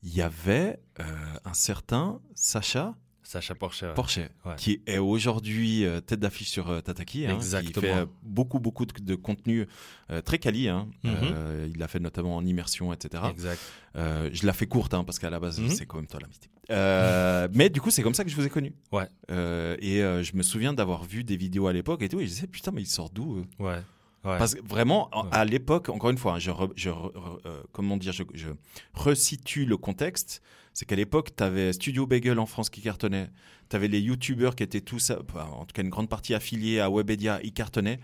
[SPEAKER 9] il y avait euh, un certain Sacha
[SPEAKER 10] Sacha Porcher. Ouais.
[SPEAKER 9] qui est aujourd'hui euh, tête d'affiche sur euh, Tataki, hein, qui fait euh, beaucoup beaucoup de, de contenu très quali. hein.
[SPEAKER 10] Mhm.
[SPEAKER 9] Il l'a fait notamment en immersion, etc.
[SPEAKER 10] Exact.
[SPEAKER 9] Je la fais courte hein, parce qu'à la base
[SPEAKER 10] Mhm.
[SPEAKER 9] c'est quand même toi. Euh, mais du coup c'est comme ça que je vous ai connu.
[SPEAKER 10] Ouais.
[SPEAKER 9] Et je me souviens d'avoir vu des vidéos à l'époque et tout et je disais putain mais il sort d'où
[SPEAKER 10] Ouais. Ouais.
[SPEAKER 9] Parce que vraiment
[SPEAKER 10] Ouais.
[SPEAKER 9] à l'époque encore une fois hein, je, re- je re- re- euh, comment dire je, je resitue le contexte. C'est qu'à l'époque tu avais Studio Bagel en France qui cartonnait. Tu avais les youtubeurs qui étaient tous euh, enfin, en tout cas une grande partie affiliée à Webedia ils cartonnaient.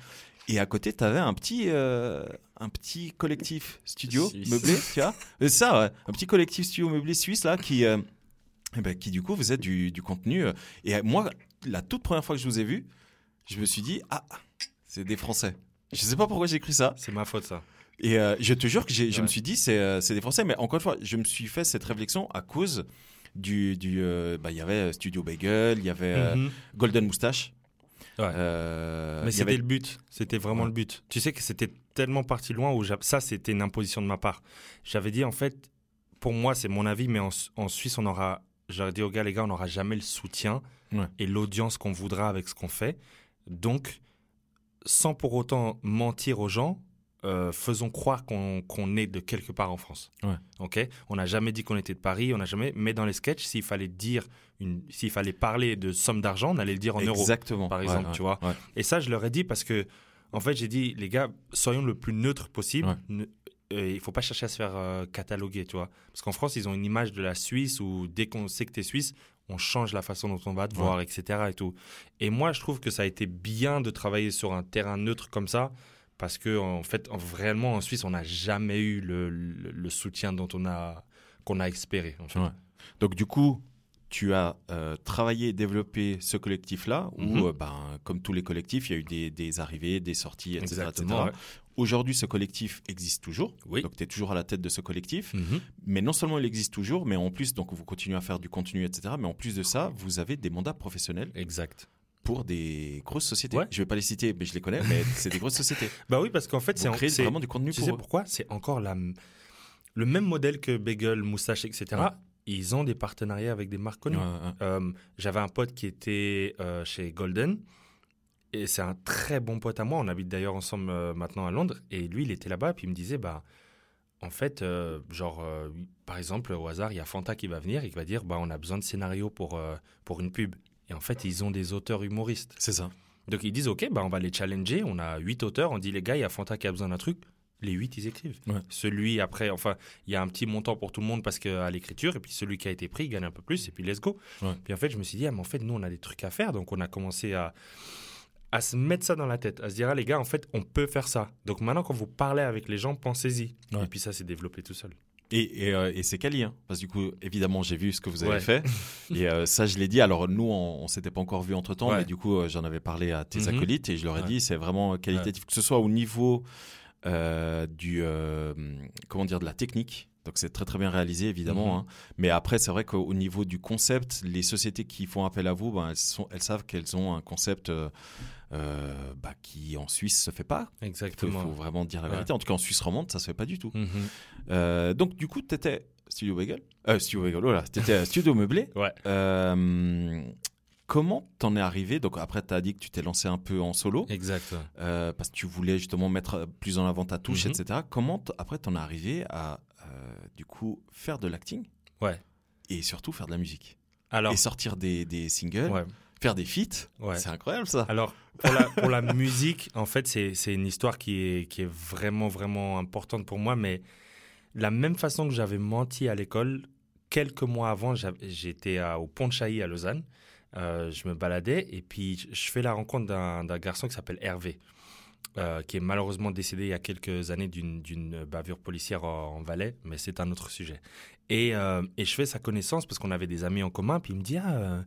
[SPEAKER 9] Et à côté, tu avais un petit, euh, un petit collectif studio
[SPEAKER 10] Suisse.
[SPEAKER 9] meublé, tu vois. Ça, ouais. un petit collectif studio meublé suisse, là, qui, euh, eh ben, qui du coup faisait du, du contenu. Et moi, la toute première fois que je vous ai vu, je me suis dit, ah, c'est des Français. Je sais pas pourquoi j'ai écrit ça.
[SPEAKER 10] C'est ma faute, ça.
[SPEAKER 9] Et euh, je te jure que je me suis dit, c'est euh, c'est des Français. Mais encore une fois, je me suis fait cette réflexion à cause du. du, euh, bah, Il y avait Studio Bagel, il y avait
[SPEAKER 10] Mhm.
[SPEAKER 9] Golden Moustache.
[SPEAKER 10] Ouais. Mais c'était
[SPEAKER 9] avait-
[SPEAKER 10] le but. C'était vraiment
[SPEAKER 9] Ouais.
[SPEAKER 10] le but. Tu sais que c'était tellement parti loin où ça, c'était une imposition de ma part. J'avais dit, en fait, pour moi, c'est mon avis, mais en, Su- en Suisse, on aura. J'aurais dit aux gars, les gars, on n'aura jamais le soutien et l'audience qu'on voudra avec ce qu'on fait. Donc, sans pour autant mentir aux gens, euh, faisons croire qu'on est de quelque part en France.
[SPEAKER 9] Ouais.
[SPEAKER 10] Ok? On n'a jamais dit qu'on était de Paris, on n'a jamais. Mais dans les sketchs, s'il fallait dire, une... s'il fallait parler de somme d'argent, on allait le dire en euros.
[SPEAKER 9] Exactement.
[SPEAKER 10] par exemple,
[SPEAKER 9] ouais,
[SPEAKER 10] tu vois?
[SPEAKER 9] ouais.
[SPEAKER 10] Et ça, je leur ai dit parce que, en fait, j'ai dit, les gars, soyons le plus neutre possible. Ne- euh, il faut pas chercher à se faire euh, cataloguer, tu vois? Parce qu'en France, ils ont une image de la Suisse où dès qu'on sait que tu es suisse, on change la façon dont on va te
[SPEAKER 9] Ouais.
[SPEAKER 10] voir, etc. Et, tout. et moi, je trouve que ça a été bien de travailler sur un terrain neutre comme ça. Parce que, en fait, en- réellement, en Suisse, on n'a jamais eu le, le- le soutien dont on a, qu'on a espéré. en fait.
[SPEAKER 9] Ouais. Donc du coup, tu as euh, travaillé et développé ce collectif-là, où,
[SPEAKER 10] Mhm.
[SPEAKER 9] euh, ben, comme tous les collectifs, il y a eu des, des arrivées, des sorties, etc.
[SPEAKER 10] Exactement,
[SPEAKER 9] etc. Aujourd'hui, ce collectif existe toujours.
[SPEAKER 10] Oui.
[SPEAKER 9] Donc tu es toujours à la tête de ce collectif.
[SPEAKER 10] Mhm.
[SPEAKER 9] Mais non seulement il existe toujours, mais en plus, donc vous continuez à faire du contenu, etc. Mais en plus de ça, vous avez des mandats professionnels
[SPEAKER 10] Exact.
[SPEAKER 9] pour des grosses sociétés.
[SPEAKER 10] Ouais.
[SPEAKER 9] Je vais pas les citer, mais je les connais, mais c'est des grosses sociétés.
[SPEAKER 10] Bah oui, parce qu'en fait, c'est
[SPEAKER 9] vraiment du contenu
[SPEAKER 10] Tu
[SPEAKER 9] pour
[SPEAKER 10] sais
[SPEAKER 9] eux.
[SPEAKER 10] pourquoi? C'est encore la, le même modèle que Bagel, Moustache, etc.
[SPEAKER 9] Ouais.
[SPEAKER 10] Ils ont des partenariats avec des marques connues.
[SPEAKER 9] Ouais.
[SPEAKER 10] Euh, J'avais un pote qui était euh, chez Golden. Et c'est un très bon pote à moi. On habite d'ailleurs ensemble euh, maintenant à Londres. Et lui, il était là-bas. Puis il me disait, bah, en fait, euh, genre, euh, par exemple, au hasard, il y a Fanta qui va venir et qui va dire, bah, on a besoin de scénarios pour, pour une pub. Et en fait, ils ont des auteurs humoristes.
[SPEAKER 9] C'est ça.
[SPEAKER 10] Donc ils disent, OK, bah, on va les challenger. On a huit auteurs. On dit, les gars, il y a Fanta qui a besoin d'un truc. Les huit, ils écrivent.
[SPEAKER 9] Ouais.
[SPEAKER 10] Celui après, enfin, il y a un petit montant pour tout le monde parce qu'à l'écriture. Et puis celui qui a été pris, il gagne un peu plus. Et puis let's go.
[SPEAKER 9] Ouais.
[SPEAKER 10] Puis en fait, je me suis dit, ah, mais en fait, nous, on a des trucs à faire. Donc on a commencé à, à se mettre ça dans la tête. À se dire, ah, les gars, en fait, on peut faire ça. Donc maintenant, quand vous parlez avec les gens, pensez-y.
[SPEAKER 9] Ouais.
[SPEAKER 10] Et puis ça s'est développé tout seul.
[SPEAKER 9] Et, et, euh, et c'est quali, hein, parce que du coup, évidemment, j'ai vu ce que vous avez
[SPEAKER 10] Ouais.
[SPEAKER 9] fait. Et euh, ça, je l'ai dit. Alors, nous, on, on s'était pas encore vu entre temps,
[SPEAKER 10] Ouais.
[SPEAKER 9] mais du coup, euh, j'en avais parlé à tes
[SPEAKER 10] Mhm.
[SPEAKER 9] acolytes et je leur ai
[SPEAKER 10] Ouais.
[SPEAKER 9] dit, c'est vraiment qualitatif, que ce soit au niveau du, comment dire, de la technique. Donc, c'est très, très bien réalisé, évidemment.
[SPEAKER 10] Mhm.
[SPEAKER 9] hein. Mais après, c'est vrai qu'au niveau du concept, les sociétés qui font appel à vous, ben, elles, sont, elles savent qu'elles ont un concept euh, euh, bah, qui, en Suisse, se fait pas. Il faut,
[SPEAKER 10] Exactement.
[SPEAKER 9] faut vraiment dire la
[SPEAKER 10] Ouais.
[SPEAKER 9] vérité. En tout cas, en Suisse romande, ça se fait pas du tout.
[SPEAKER 10] Mhm.
[SPEAKER 9] Euh, donc, du coup, tu étais Studio Bagel euh, Studio Bagel, voilà. Tu étais Studio Meublé.
[SPEAKER 10] Ouais.
[SPEAKER 9] Comment t'en es arrivé? Donc, après, tu as dit que tu t'es lancé un peu en solo
[SPEAKER 10] Exact.
[SPEAKER 9] euh, parce que tu voulais justement mettre plus en avant ta touche,
[SPEAKER 10] Mhm.
[SPEAKER 9] etc. Comment, après, t'en es arrivé à, du coup, faire de l'acting
[SPEAKER 10] Ouais.
[SPEAKER 9] et surtout faire de la musique
[SPEAKER 10] Alors,
[SPEAKER 9] et sortir des, des singles,
[SPEAKER 10] ouais.
[SPEAKER 9] faire des feats
[SPEAKER 10] Ouais.
[SPEAKER 9] C'est incroyable, ça.
[SPEAKER 10] Alors, pour la, pour la musique, en fait, c'est une histoire qui est, qui est vraiment, vraiment importante pour moi. Mais la même façon que j'avais menti à l'école, quelques mois avant, j'étais au Pont de Chailly à Lausanne. Euh, je me baladais et puis je- fais la rencontre d'un garçon qui s'appelle Hervé, euh, qui est malheureusement décédé il y a quelques années d'une bavure policière en, en Valais, mais c'est un autre sujet. Et, euh, et je fais sa connaissance parce qu'on avait des amis en commun. Puis il me dit ah,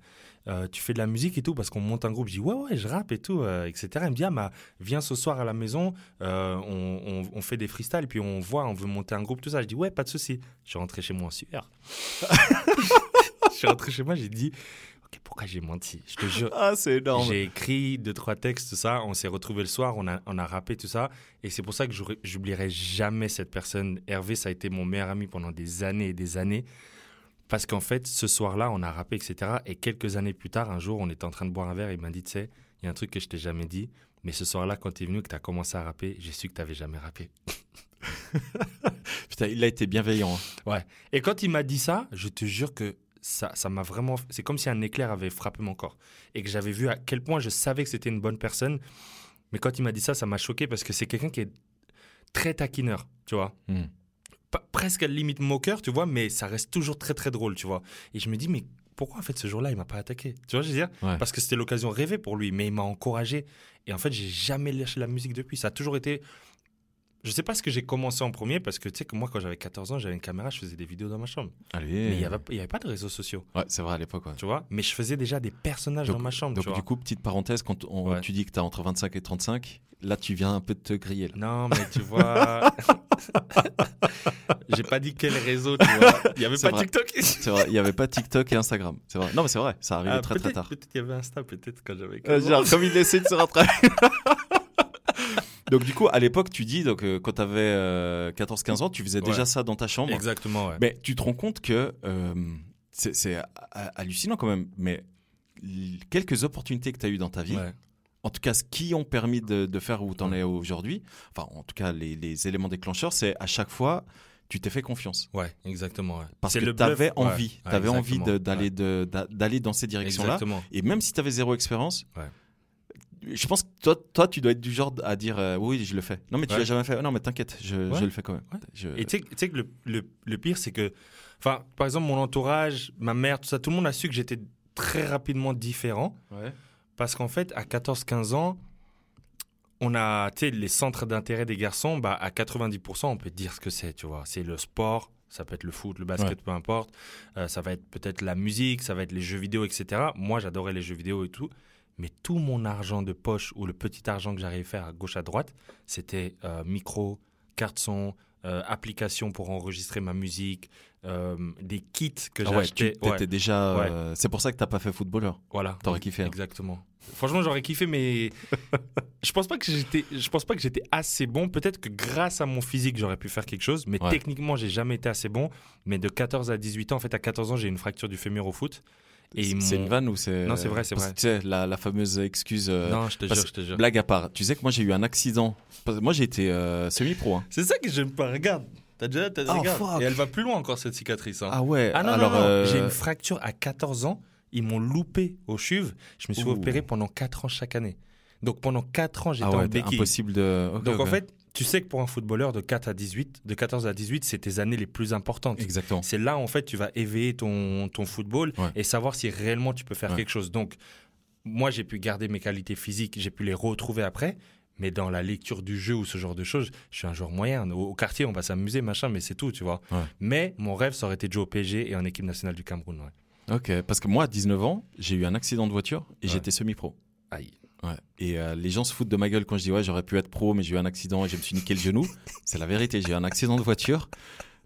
[SPEAKER 10] euh, Tu fais de la musique et tout Parce qu'on monte un groupe. Je dis Ouais, ouais, je rappe et tout, etc. Il me dit Ah, bah, viens ce soir à la maison, on, fait des freestyles, puis on voit, on veut monter un groupe, tout ça. Je dis Ouais, pas de souci. Je suis rentré chez moi en sueur. je suis rentré chez moi, j'ai dit pourquoi j'ai menti? Je te jure.
[SPEAKER 9] Ah, c'est énorme.
[SPEAKER 10] J'ai écrit deux, trois textes, tout ça. On s'est retrouvés le soir, on a, on a rappé tout ça. Et c'est pour ça que j'oublierai jamais cette personne. Hervé, ça a été mon meilleur ami pendant des années et des années. Parce qu'en fait, ce soir-là, on a rappé, etc. Et quelques années plus tard, un jour, on était en train de boire un verre. Et il m'a dit Tu sais, il y a un truc que je t'ai jamais dit. Mais ce soir-là, quand tu es venu, que tu as commencé à rapper, j'ai su que tu n'avais jamais rappé.
[SPEAKER 9] Putain, il a été bienveillant. hein.
[SPEAKER 10] Ouais. Et quand il m'a dit ça, je te jure que ça, ça m'a vraiment. C'est comme si un éclair avait frappé mon corps et que j'avais vu à quel point je savais que c'était une bonne personne. Mais quand il m'a dit ça, ça m'a choqué parce que c'est quelqu'un qui est très taquineur, tu vois.
[SPEAKER 9] Hmm.
[SPEAKER 10] Pas- presque à la limite moqueur, tu vois, mais ça reste toujours très très drôle, tu vois. Et je me dis, mais pourquoi en fait ce jour-là il m'a pas attaqué? Tu vois, je veux dire?
[SPEAKER 9] Ouais.
[SPEAKER 10] Parce que c'était l'occasion rêvée pour lui, mais il m'a encouragé. Et en fait, j'ai jamais lâché la musique depuis. Ça a toujours été je sais pas ce que j'ai commencé en premier parce que tu sais que moi quand j'avais 14 ans, j'avais une caméra, je faisais des vidéos dans ma chambre.
[SPEAKER 9] Allez.
[SPEAKER 10] Mais il y avait, pas de réseaux sociaux,
[SPEAKER 9] Ouais, c'est vrai à l'époque. ouais.
[SPEAKER 10] tu vois? Mais je faisais déjà des personnages
[SPEAKER 9] Donc-
[SPEAKER 10] dans ma chambre,
[SPEAKER 9] Donc
[SPEAKER 10] tu vois.
[SPEAKER 9] du coup, petite parenthèse, quand on-
[SPEAKER 10] Ouais.
[SPEAKER 9] tu dis que tu as entre 25 et 35, là tu viens un peu de te griller. là.
[SPEAKER 10] Non, mais tu vois. J'ai pas dit quel réseau, tu vois. Il y avait pas
[SPEAKER 9] vrai.
[SPEAKER 10] TikTok.
[SPEAKER 9] C'est vrai, il n'y avait pas TikTok et Instagram. C'est vrai. Non, mais c'est vrai, ça arrivait
[SPEAKER 10] Ah,
[SPEAKER 9] très très tard.
[SPEAKER 10] Peut-être qu'il y avait Insta, peut-être quand j'avais
[SPEAKER 9] Euh,
[SPEAKER 10] 15 ans.
[SPEAKER 9] genre, comme il essaie de se rattraper. donc du coup, à l'époque, tu dis, donc, euh, quand tu avais 14-15 ans, tu faisais déjà ça dans ta chambre.
[SPEAKER 10] Exactement, ouais.
[SPEAKER 9] Mais tu te rends compte que euh, c'est c'est ha- hallucinant quand même, mais quelques opportunités que tu as eues dans ta vie,
[SPEAKER 10] Ouais.
[SPEAKER 9] en tout cas ce qui ont permis de, de faire où tu en es aujourd'hui, enfin en tout cas les, les éléments déclencheurs, c'est à chaque fois tu t'es fait confiance.
[SPEAKER 10] Ouais, exactement. ouais.
[SPEAKER 9] Parce que tu avais
[SPEAKER 10] bluff.
[SPEAKER 9] Envie,
[SPEAKER 10] Ouais,
[SPEAKER 9] tu avais envie d'aller dans ces directions-là.
[SPEAKER 10] Exactement.
[SPEAKER 9] Et même si tu avais zéro expérience. Je pense que toi, toi, tu dois être du genre à dire euh, oui, je le fais. Non, mais tu
[SPEAKER 10] Ouais.
[SPEAKER 9] l'as jamais fait. Non, mais t'inquiète, je,
[SPEAKER 10] Ouais.
[SPEAKER 9] je le fais quand même.
[SPEAKER 10] Ouais.
[SPEAKER 9] Je-
[SPEAKER 10] Et tu sais- que le, le- le pire, c'est que, enfin, par exemple, mon entourage, ma mère, tout ça, tout le monde a su que j'étais très rapidement différent. Parce qu'en fait, à 14-15 ans, on a, tu sais, les centres d'intérêt des garçons, bah, à 90%, on peut dire ce que c'est, tu vois. C'est le sport, ça peut être le foot, le basket,
[SPEAKER 9] Ouais.
[SPEAKER 10] peu importe. Euh, ça va être peut-être la musique, ça va être les jeux vidéo, etc. Moi, j'adorais les jeux vidéo et tout. Mais tout mon argent de poche ou le petit argent que j'arrivais à faire à gauche, à droite, c'était euh, micro, carte son, euh, application pour enregistrer ma musique, euh, des kits que
[SPEAKER 9] Ah ouais,
[SPEAKER 10] Ouais,
[SPEAKER 9] déjà. c'est pour ça que t'as pas fait footballeur.
[SPEAKER 10] voilà.
[SPEAKER 9] T'aurais kiffé. hein.
[SPEAKER 10] Exactement. Franchement, j'aurais kiffé, mais je pense pas que j'étais, je pense pas que j'étais assez bon. Peut-être que grâce à mon physique, j'aurais pu faire quelque chose, mais techniquement, j'ai jamais été assez bon. Mais de 14 à 18 ans, en fait, à 14 ans, j'ai une fracture du fémur au foot. Et
[SPEAKER 9] C'est une vanne ou c'est.
[SPEAKER 10] Non, c'est vrai, c'est vrai.
[SPEAKER 9] Tu sais, la, la fameuse excuse. euh,
[SPEAKER 10] Non, je te jure, je te jure.
[SPEAKER 9] Blague à part. Tu sais que moi j'ai eu un accident. Moi j'ai été euh, semi-pro. hein.
[SPEAKER 10] C'est ça que j'aime pas. Regarde, t'as déjà, t'as,
[SPEAKER 9] Oh,
[SPEAKER 10] regarde.
[SPEAKER 9] fuck.
[SPEAKER 10] Et elle va plus loin encore cette cicatrice. hein.
[SPEAKER 9] Ah ouais.
[SPEAKER 10] Ah non,
[SPEAKER 9] alors,
[SPEAKER 10] non, non.
[SPEAKER 9] euh,
[SPEAKER 10] j'ai une fracture à 14 ans. Ils m'ont loupé au CHUV. Je me suis
[SPEAKER 9] Ouh.
[SPEAKER 10] opéré pendant 4 ans chaque année. Donc pendant 4 ans, j'étais
[SPEAKER 9] ah ouais,
[SPEAKER 10] en béquille.
[SPEAKER 9] impossible de.
[SPEAKER 10] Donc en fait, tu sais que pour un footballeur de 4 à 18, de 14 à 18, c'est tes années les plus importantes.
[SPEAKER 9] Exactement.
[SPEAKER 10] C'est là en fait tu vas éveiller ton, ton football
[SPEAKER 9] Ouais.
[SPEAKER 10] et savoir si réellement tu peux faire
[SPEAKER 9] Ouais.
[SPEAKER 10] quelque chose. Donc moi j'ai pu garder mes qualités physiques, j'ai pu les retrouver après. Mais dans la lecture du jeu ou ce genre de choses, je suis un joueur moyen. Au, au quartier, on va s'amuser, machin, mais c'est tout, tu vois.
[SPEAKER 9] Ouais.
[SPEAKER 10] Mais mon rêve, ça aurait été de jouer au PSG et en équipe nationale du Cameroun.
[SPEAKER 9] Ok. Parce que moi à 19 ans, j'ai eu un accident de voiture et j'étais semi-pro.
[SPEAKER 10] Aïe.
[SPEAKER 9] Et euh, les gens se foutent de ma gueule quand je dis ouais j'aurais pu être pro mais j'ai eu un accident et je me suis niqué le genou. C'est la vérité. J'ai eu un accident de voiture.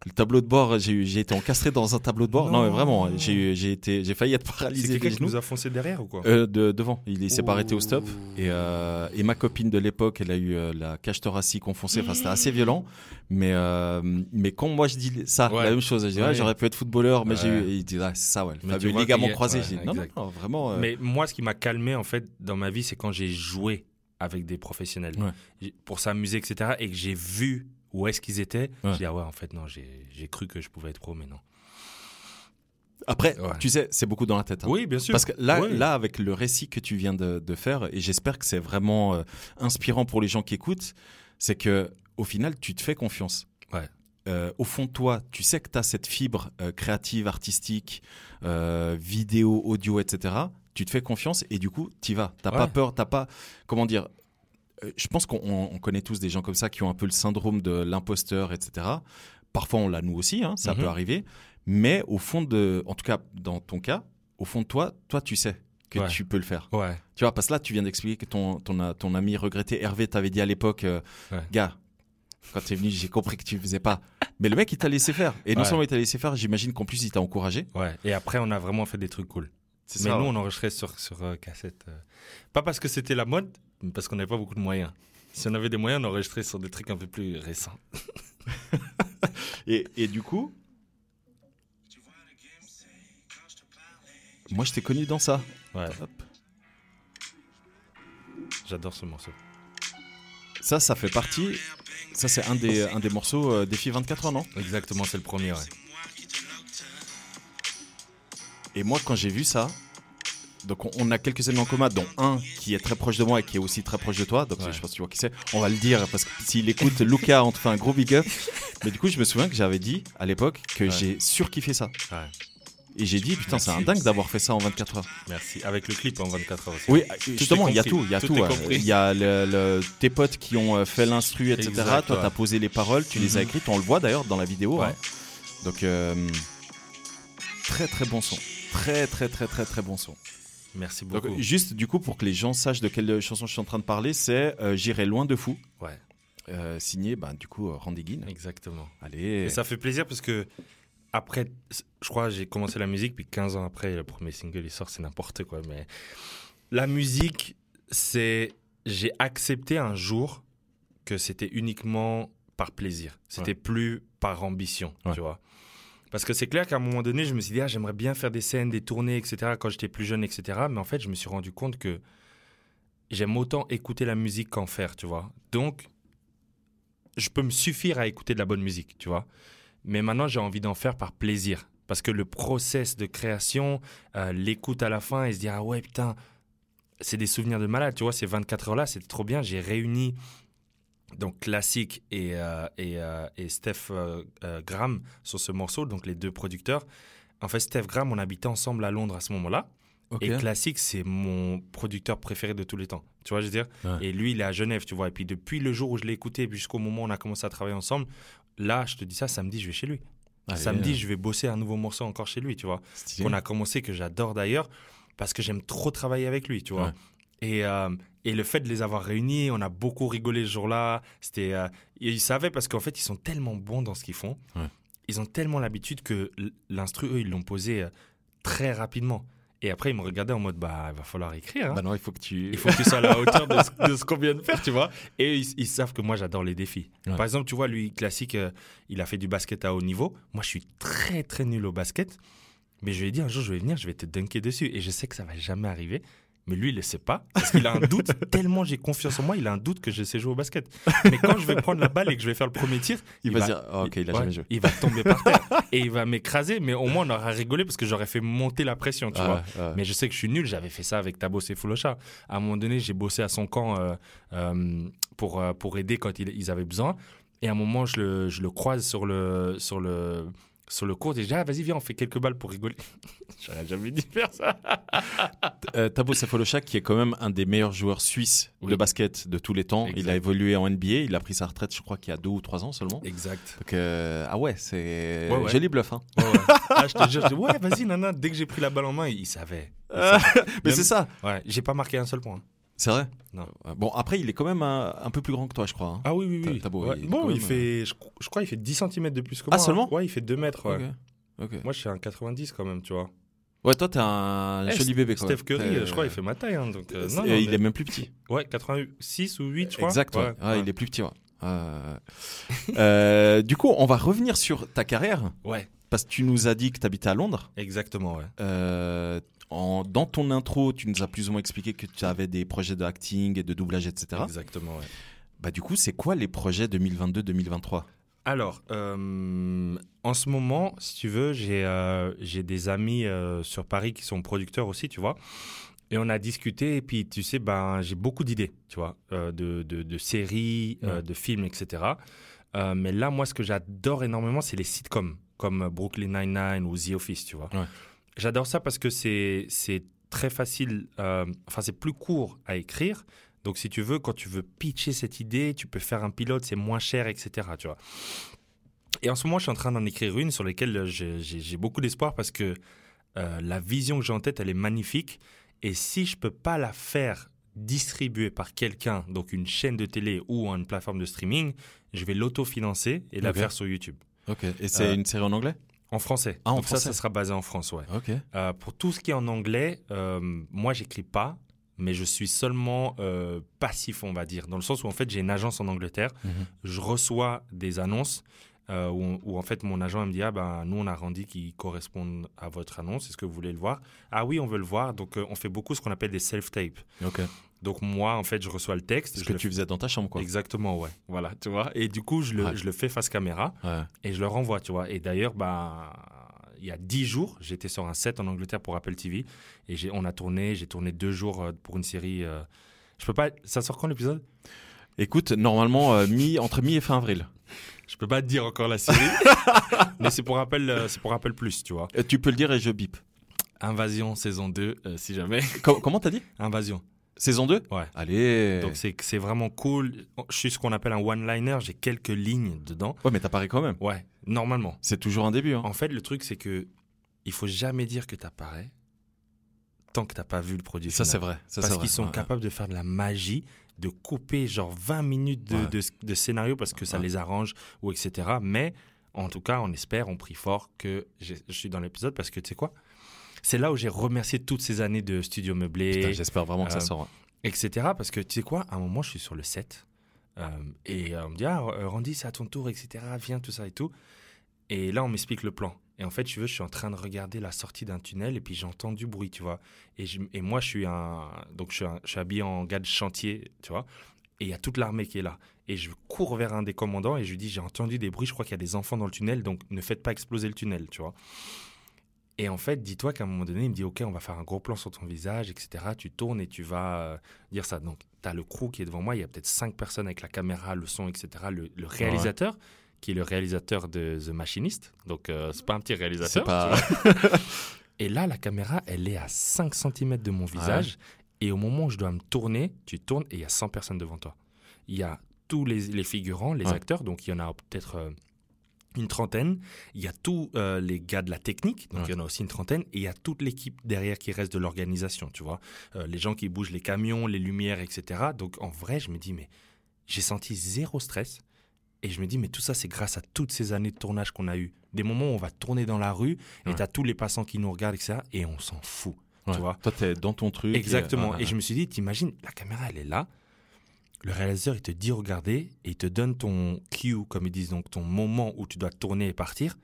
[SPEAKER 9] Le tableau de bord, j'ai été encastré dans un tableau de bord. Non,
[SPEAKER 10] Non.
[SPEAKER 9] mais vraiment, j'ai été, j'ai failli être
[SPEAKER 10] C'est
[SPEAKER 9] paralysé
[SPEAKER 10] quelqu'un
[SPEAKER 9] des
[SPEAKER 10] qui nous a foncé derrière ou quoi
[SPEAKER 9] Euh, de, devant, il s'est pas arrêté au stop. Et, euh, et ma copine de l'époque, elle a eu euh, la cage thoracique enfoncée. Enfin, c'était assez violent. Mais, mais quand moi je dis ça,
[SPEAKER 10] Ouais.
[SPEAKER 9] la même chose, ouais, j'aurais pu être footballeur, mais j'ai
[SPEAKER 10] Ouais.
[SPEAKER 9] eu. Et il dit ah, c'est ça, ouais, le fameux ligament croisé. non, non, non, vraiment.
[SPEAKER 10] Mais moi, ce qui m'a calmé en fait dans ma vie, c'est quand j'ai joué avec des professionnels pour s'amuser, etc. Et que j'ai vu où est-ce qu'ils étaient.
[SPEAKER 9] Ouais.
[SPEAKER 10] Je dis ah ouais, en fait non, j'ai j'ai cru que je pouvais être pro, mais non.
[SPEAKER 9] Après,
[SPEAKER 10] Ouais.
[SPEAKER 9] tu sais, c'est beaucoup dans la tête. hein.
[SPEAKER 10] Oui, bien sûr.
[SPEAKER 9] Parce que là,
[SPEAKER 10] Ouais.
[SPEAKER 9] là, avec le récit que tu viens de, de faire, et j'espère que c'est vraiment euh, inspirant pour les gens qui écoutent, c'est que au final, tu te fais confiance.
[SPEAKER 10] Ouais.
[SPEAKER 9] Euh, au fond de toi, tu sais que tu as cette fibre euh, créative, artistique, euh, vidéo, audio, etc. Tu te fais confiance et du coup, tu vas. T'as pas
[SPEAKER 10] Ouais.
[SPEAKER 9] peur, t'as pas. Comment dire euh, Je pense qu'on on- on connaît tous des gens comme ça qui ont un peu le syndrome de l'imposteur, etc. Parfois, on l'a nous aussi, hein, ça
[SPEAKER 10] Mhm.
[SPEAKER 9] peut arriver. Mais au fond de, en tout cas dans ton cas, au fond de toi, toi tu sais que
[SPEAKER 10] Ouais.
[SPEAKER 9] tu peux le faire.
[SPEAKER 10] Ouais.
[SPEAKER 9] Tu vois, parce que là tu viens d'expliquer que ton, ton, ton ami regretté Hervé t'avait dit à l'époque, euh,
[SPEAKER 10] Ouais.
[SPEAKER 9] gars, quand tu es venu, j'ai compris que tu faisais pas. Mais le mec, il t'a laissé faire. Et non seulement il t'a laissé faire, j'imagine qu'en plus il t'a encouragé.
[SPEAKER 10] Ouais. Et après, on a vraiment fait des trucs cool. Mais
[SPEAKER 9] ça,
[SPEAKER 10] nous, on enregistrait sur, sur euh, cassette. euh. Pas parce que c'était la mode, parce qu'on n'avait pas beaucoup de moyens. Si on avait des moyens, on enregistrait sur des trucs un peu plus récents.
[SPEAKER 9] Et, et du coup, moi je t'ai connu dans ça.
[SPEAKER 10] Ouais.
[SPEAKER 9] Hop.
[SPEAKER 10] J'adore ce morceau.
[SPEAKER 9] Ça, ça fait partie. Ça, c'est un des, un des morceaux euh, Défi 24 ans, non?
[SPEAKER 10] Exactement, c'est le premier, ouais.
[SPEAKER 9] Et moi, quand j'ai vu ça, donc on, on a quelques éléments en commun, dont un qui est très proche de moi et qui est aussi très proche de toi. Donc
[SPEAKER 10] Ouais.
[SPEAKER 9] je pense que tu vois qui c'est. On va le dire parce que s'il écoute, Luca, on te fait un gros big up. Mais du coup, je me souviens que j'avais dit à l'époque que
[SPEAKER 10] Ouais.
[SPEAKER 9] j'ai surkiffé ça.
[SPEAKER 10] Ouais.
[SPEAKER 9] Et j'ai dit, putain, c'est un dingue d'avoir fait ça en 24 heures.
[SPEAKER 10] Merci. Avec le clip en 24 heures aussi.
[SPEAKER 9] Oui, justement, il y a tout. Il y a
[SPEAKER 10] Tout.
[SPEAKER 9] Il y a le- le- tes potes qui ont euh, fait l'instru, etc.
[SPEAKER 10] Exact,
[SPEAKER 9] Toi,
[SPEAKER 10] ouais.
[SPEAKER 9] t'as posé les paroles, tu les as
[SPEAKER 10] Mhm.
[SPEAKER 9] écrites. On le voit d'ailleurs dans la vidéo.
[SPEAKER 10] Ouais.
[SPEAKER 9] hein. Donc, euh, très très bon son. Très très très très très bon son.
[SPEAKER 10] Merci
[SPEAKER 9] Donc,
[SPEAKER 10] beaucoup.
[SPEAKER 9] juste du coup, pour que les gens sachent de quelle chanson je suis en train de parler, c'est euh, J'irai loin de fou.
[SPEAKER 10] Ouais.
[SPEAKER 9] Euh, signé, bah, du coup, euh, Randy Ginn.
[SPEAKER 10] Exactement.
[SPEAKER 9] Allez.
[SPEAKER 10] Et ça fait plaisir parce que après, je crois, j'ai commencé la musique, puis 15 ans après, le premier single il sort, c'est n'importe quoi. Mais la musique, c'est. J'ai accepté un jour que c'était uniquement par plaisir. C'était plus par ambition,
[SPEAKER 9] Ouais.
[SPEAKER 10] tu vois. Parce que c'est clair qu'à un moment donné, je me suis dit, ah, j'aimerais bien faire des scènes, des tournées, etc., quand j'étais plus jeune, etc. Mais en fait, je me suis rendu compte que j'aime autant écouter la musique qu'en faire, tu vois. Donc, je peux me suffire à écouter de la bonne musique, tu vois. Mais maintenant, j'ai envie d'en faire par plaisir. Parce que le process de création, euh, l'écoute à la fin et se dire, ah ouais, putain, c'est des souvenirs de malade, tu vois, ces 24 heures-là, c'était trop bien. J'ai réuni donc Classic et, euh, et, euh, et Steph euh, Graham sur ce morceau, donc les deux producteurs. En fait, Steph Graham, on habitait ensemble à Londres à ce moment-là. Et Classic, c'est mon producteur préféré de tous les temps. Tu vois, je veux dire?
[SPEAKER 9] Ouais.
[SPEAKER 10] Et lui, il est à Genève, tu vois. Et puis, depuis le jour où je l'ai écouté, jusqu'au moment où on a commencé à travailler ensemble, là, je te dis ça, samedi, je vais chez lui.
[SPEAKER 9] Allez,
[SPEAKER 10] samedi, je vais bosser un nouveau morceau encore chez lui, tu vois. Qu'on a commencé, que j'adore d'ailleurs, parce que j'aime trop travailler avec lui, tu vois.
[SPEAKER 9] Ouais.
[SPEAKER 10] Et, euh, et le fait de les avoir réunis, on a beaucoup rigolé ce jour-là. C'était, euh, ils savaient parce qu'en fait, ils sont tellement bons dans ce qu'ils font.
[SPEAKER 9] Ouais.
[SPEAKER 10] Ils ont tellement l'habitude que l'instru, eux, ils l'ont posé euh, très rapidement. Et après, ils me regardaient en mode, bah, il va falloir écrire. hein.
[SPEAKER 9] Bah non, il faut que tu.
[SPEAKER 10] Il faut que tu sois à la hauteur de ce, qu'on vient de faire, tu vois. Et ils, ils savent que moi, j'adore les défis.
[SPEAKER 9] Ouais.
[SPEAKER 10] Par exemple, tu vois, lui, classique, euh, il a fait du basket à haut niveau. Moi, je suis très, très nul au basket. Mais je lui ai dit, un jour, je vais venir, je vais te dunker dessus. Et je sais que ça va jamais arriver. Mais lui, il le sait pas. Parce qu'il a un doute. tellement j'ai confiance en moi, il a un doute que je sais jouer au basket. Mais quand je vais prendre la balle et que je vais faire le premier tir,
[SPEAKER 9] Il va dire, Ah, ok, il a
[SPEAKER 10] ouais,
[SPEAKER 9] jamais joué.
[SPEAKER 10] il va tomber par terre. et il va m'écraser. Mais au moins, on aura rigolé parce que j'aurais fait monter la pression, tu
[SPEAKER 9] Ah,
[SPEAKER 10] vois. Mais je sais que je suis nul, j'avais fait ça avec Tabos et Foulocha. À un moment donné, j'ai bossé à son camp euh, euh, pour, euh, pour aider quand ils, ils avaient besoin. Et à un moment, je le, je le croise sur le, sur le, sur le je dis Ah, vas-y, viens, on fait quelques balles pour rigoler. J'aurais jamais dû faire ça.
[SPEAKER 9] Euh, Thabo Sefolochak, qui est quand même un des meilleurs joueurs suisses
[SPEAKER 10] Oui.
[SPEAKER 9] de basket de tous les temps. Il a évolué en NBA. Il a pris sa retraite, je crois, qu'il y a deux ou trois ans seulement.
[SPEAKER 10] Exact.
[SPEAKER 9] Donc, euh, ah ouais, c'est
[SPEAKER 10] Ouais, ouais.
[SPEAKER 9] joli bluff. Hein.
[SPEAKER 10] Ouais. Ah, je te jure, je dis, ouais, vas-y, nana. Dès que j'ai pris la balle en main, il savait. Il savait.
[SPEAKER 9] Mais c'est ça,
[SPEAKER 10] Ouais, j'ai pas marqué un seul point.
[SPEAKER 9] C'est vrai.
[SPEAKER 10] Non.
[SPEAKER 9] Euh, Bon, après, il est quand même un, un peu plus grand que toi, je crois. hein.
[SPEAKER 10] Ah oui, oui, oui.
[SPEAKER 9] T'as- t'as beau,
[SPEAKER 10] Ouais.
[SPEAKER 9] il
[SPEAKER 10] Bon, il
[SPEAKER 9] même,
[SPEAKER 10] fait, je, je crois, il fait 10 cm de plus que
[SPEAKER 9] Ah,
[SPEAKER 10] moi. hein.
[SPEAKER 9] seulement
[SPEAKER 10] Ouais, il fait 2 mètres. Ouais. Moi, je suis un 90 quand même, tu vois.
[SPEAKER 9] Ouais, toi, t'es un
[SPEAKER 10] Eh,
[SPEAKER 9] joli bébé. Quoi.
[SPEAKER 10] Steph Curry, je crois, il fait ma taille. hein, donc, euh, non, non,
[SPEAKER 9] il
[SPEAKER 10] mais-
[SPEAKER 9] est même plus petit.
[SPEAKER 10] Ouais, 86 ou 8, je crois.
[SPEAKER 9] Exact, ouais.
[SPEAKER 10] Ouais.
[SPEAKER 9] il est plus petit, ouais. Euh, euh, du coup, on va revenir sur ta carrière,
[SPEAKER 10] Ouais,
[SPEAKER 9] parce que tu nous as dit que tu habitais à Londres.
[SPEAKER 10] exactement, ouais.
[SPEAKER 9] En, dans ton intro, tu nous as plus ou moins expliqué que tu avais des projets de acting et de doublage, etc.
[SPEAKER 10] Exactement, ouais.
[SPEAKER 9] Bah, du coup, c'est quoi les projets 2022-2023
[SPEAKER 10] Alors, euh, en ce moment, si tu veux, j'ai euh, j'ai des amis euh, sur Paris qui sont producteurs aussi, tu vois. Et on a discuté, et puis tu sais, ben, j'ai beaucoup d'idées, tu vois, euh, de, de, de séries,
[SPEAKER 9] Ouais.
[SPEAKER 10] de films, etc. Mais là, moi, ce que j'adore énormément, c'est les sitcoms, comme Brooklyn Nine-Nine ou The Office, tu vois.
[SPEAKER 9] Ouais.
[SPEAKER 10] J'adore ça parce que c'est très facile, euh, enfin, c'est plus court à écrire. Donc, si tu veux, quand tu veux pitcher cette idée, tu peux faire un pilote, c'est moins cher, etc. Tu vois. Et en ce moment, je suis en train d'en écrire une sur laquelle j'ai j'ai- beaucoup d'espoir parce que euh, la vision que j'ai en tête, elle est magnifique. Et si je peux pas la faire distribuer par quelqu'un, donc une chaîne de télé ou une plateforme de streaming, je vais l'autofinancer et la faire sur YouTube.
[SPEAKER 9] Ok. Et c'est
[SPEAKER 10] Euh,
[SPEAKER 9] une série en anglais?
[SPEAKER 10] En français.
[SPEAKER 9] Ah, en
[SPEAKER 10] donc ça,
[SPEAKER 9] français.
[SPEAKER 10] ça sera basé en France, ouais.
[SPEAKER 9] Ok.
[SPEAKER 10] Euh, pour tout ce qui est en anglais, euh, moi, j'écris pas, mais je suis seulement euh, passif, on va dire, dans le sens où en fait j'ai une agence en Angleterre,
[SPEAKER 9] Mhm.
[SPEAKER 10] je reçois des annonces euh, où, où, en fait mon agent me dit ah ben nous on a rendu qui correspondent à votre annonce, est-ce que vous voulez le voir? Ah oui, on veut le voir, donc on fait beaucoup ce qu'on appelle des self tapes.
[SPEAKER 9] Ok.
[SPEAKER 10] Donc moi en fait je reçois le texte,
[SPEAKER 9] Ce
[SPEAKER 10] je
[SPEAKER 9] que
[SPEAKER 10] le
[SPEAKER 9] tu faisais dans ta chambre, quoi.
[SPEAKER 10] Exactement, ouais. Voilà, tu vois. Et du coup, je le,
[SPEAKER 9] Ouais.
[SPEAKER 10] je le fais face caméra
[SPEAKER 9] Ouais.
[SPEAKER 10] et je le renvoie, tu vois. Et d'ailleurs, bah, il y a dix jours, j'étais sur un set en Angleterre pour Apple TV et on a tourné, j'ai tourné deux jours euh, pour une série. euh, je peux pas. Ça sort quand l'épisode?
[SPEAKER 9] Écoute, normalement, euh, mi, entre mi et fin avril.
[SPEAKER 10] Je peux pas te dire encore la série, mais c'est pour rappel, euh, c'est pour rappel plus, tu vois.
[SPEAKER 9] Tu peux le dire et je bip.
[SPEAKER 10] Invasion saison 2, euh, si jamais.
[SPEAKER 9] Co- comment t'as dit?
[SPEAKER 10] Invasion.
[SPEAKER 9] Saison 2
[SPEAKER 10] Ouais.
[SPEAKER 9] Allez.
[SPEAKER 10] Donc c'est c'est vraiment cool. Je suis ce qu'on appelle un one-liner. J'ai quelques lignes dedans.
[SPEAKER 9] Ouais, mais t'apparais quand même.
[SPEAKER 10] Ouais, normalement.
[SPEAKER 9] C'est toujours un début. Hein.
[SPEAKER 10] En fait, le truc c'est que il faut jamais dire que t'apparais tant que t'as pas vu le produit.
[SPEAKER 9] Ça,
[SPEAKER 10] final.
[SPEAKER 9] c'est vrai. Ça, c'est
[SPEAKER 10] Parce qu'ils sont capables de faire de la magie, de couper genre 20 minutes de,
[SPEAKER 9] Ouais.
[SPEAKER 10] de- de scénario parce que ça
[SPEAKER 9] Ouais.
[SPEAKER 10] les arrange ou etc. Mais en tout cas, on espère, on prie fort que j'ai- je suis dans l'épisode parce que tu sais quoi? C'est là où j'ai remercié toutes ces années de studio meublé,
[SPEAKER 9] J'espère vraiment que ça
[SPEAKER 10] euh,
[SPEAKER 9] sort. hein.
[SPEAKER 10] etc. Parce que tu sais quoi, à un moment, je suis sur le set euh, et euh, on me dit ah Randy, c'est à ton tour, etc. Viens tout ça et tout. Et là, on m'explique le plan. Et en fait, tu veux, je suis en train de regarder la sortie d'un tunnel et puis j'entends du bruit, tu vois. Et, je- et moi, je suis un, donc je suis, un- je suis habillé en gars de chantier, tu vois. Et il y a toute l'armée qui est là. Et je cours vers un des commandants et je lui dis j'ai entendu des bruits, je crois qu'il y a des enfants dans le tunnel, donc ne faites pas exploser le tunnel, tu vois. Et en fait, dis-toi qu'à un moment donné, il me dit Ok, on va faire un gros plan sur ton visage, etc. Tu tournes et tu vas euh, dire ça. Donc, tu as le crew qui est devant moi. Il y a peut-être cinq personnes avec la caméra, le son, etc. Le, le réalisateur, qui est le réalisateur de The Machinist. Donc, euh, c'est pas un petit réalisateur.
[SPEAKER 9] pas.
[SPEAKER 10] et là, la caméra, elle est à 5 cm de mon visage. Et au moment où je dois me tourner, tu tournes et il y a 100 personnes devant toi. Il y a tous les, les figurants, les
[SPEAKER 9] Ouais.
[SPEAKER 10] acteurs. Donc, il y en a peut-être. Euh, une trentaine. Il y a tous euh, les gars de la technique, donc
[SPEAKER 9] Ouais.
[SPEAKER 10] il y en a aussi une trentaine. Et il y a toute l'équipe derrière qui reste de l'organisation, tu vois. Euh, les gens qui bougent les camions, les lumières, etc. Donc en vrai, je me dis, mais j'ai senti zéro stress. Et je me dis, mais tout ça, c'est grâce à toutes ces années de tournage qu'on a eu. Des moments où on va tourner dans la rue et
[SPEAKER 9] Ouais.
[SPEAKER 10] t'as tous les passants qui nous regardent, etc. Et on s'en fout.
[SPEAKER 9] Ouais.
[SPEAKER 10] Tu vois
[SPEAKER 9] Toi, t'es dans ton truc.
[SPEAKER 10] Exactement.
[SPEAKER 9] ouais,
[SPEAKER 10] Et je me suis dit, t'imagines, la caméra, elle est là. Le réalisateur, il te dit regarder et il te donne ton cue, comme ils disent, donc ton moment où tu dois tourner et partir.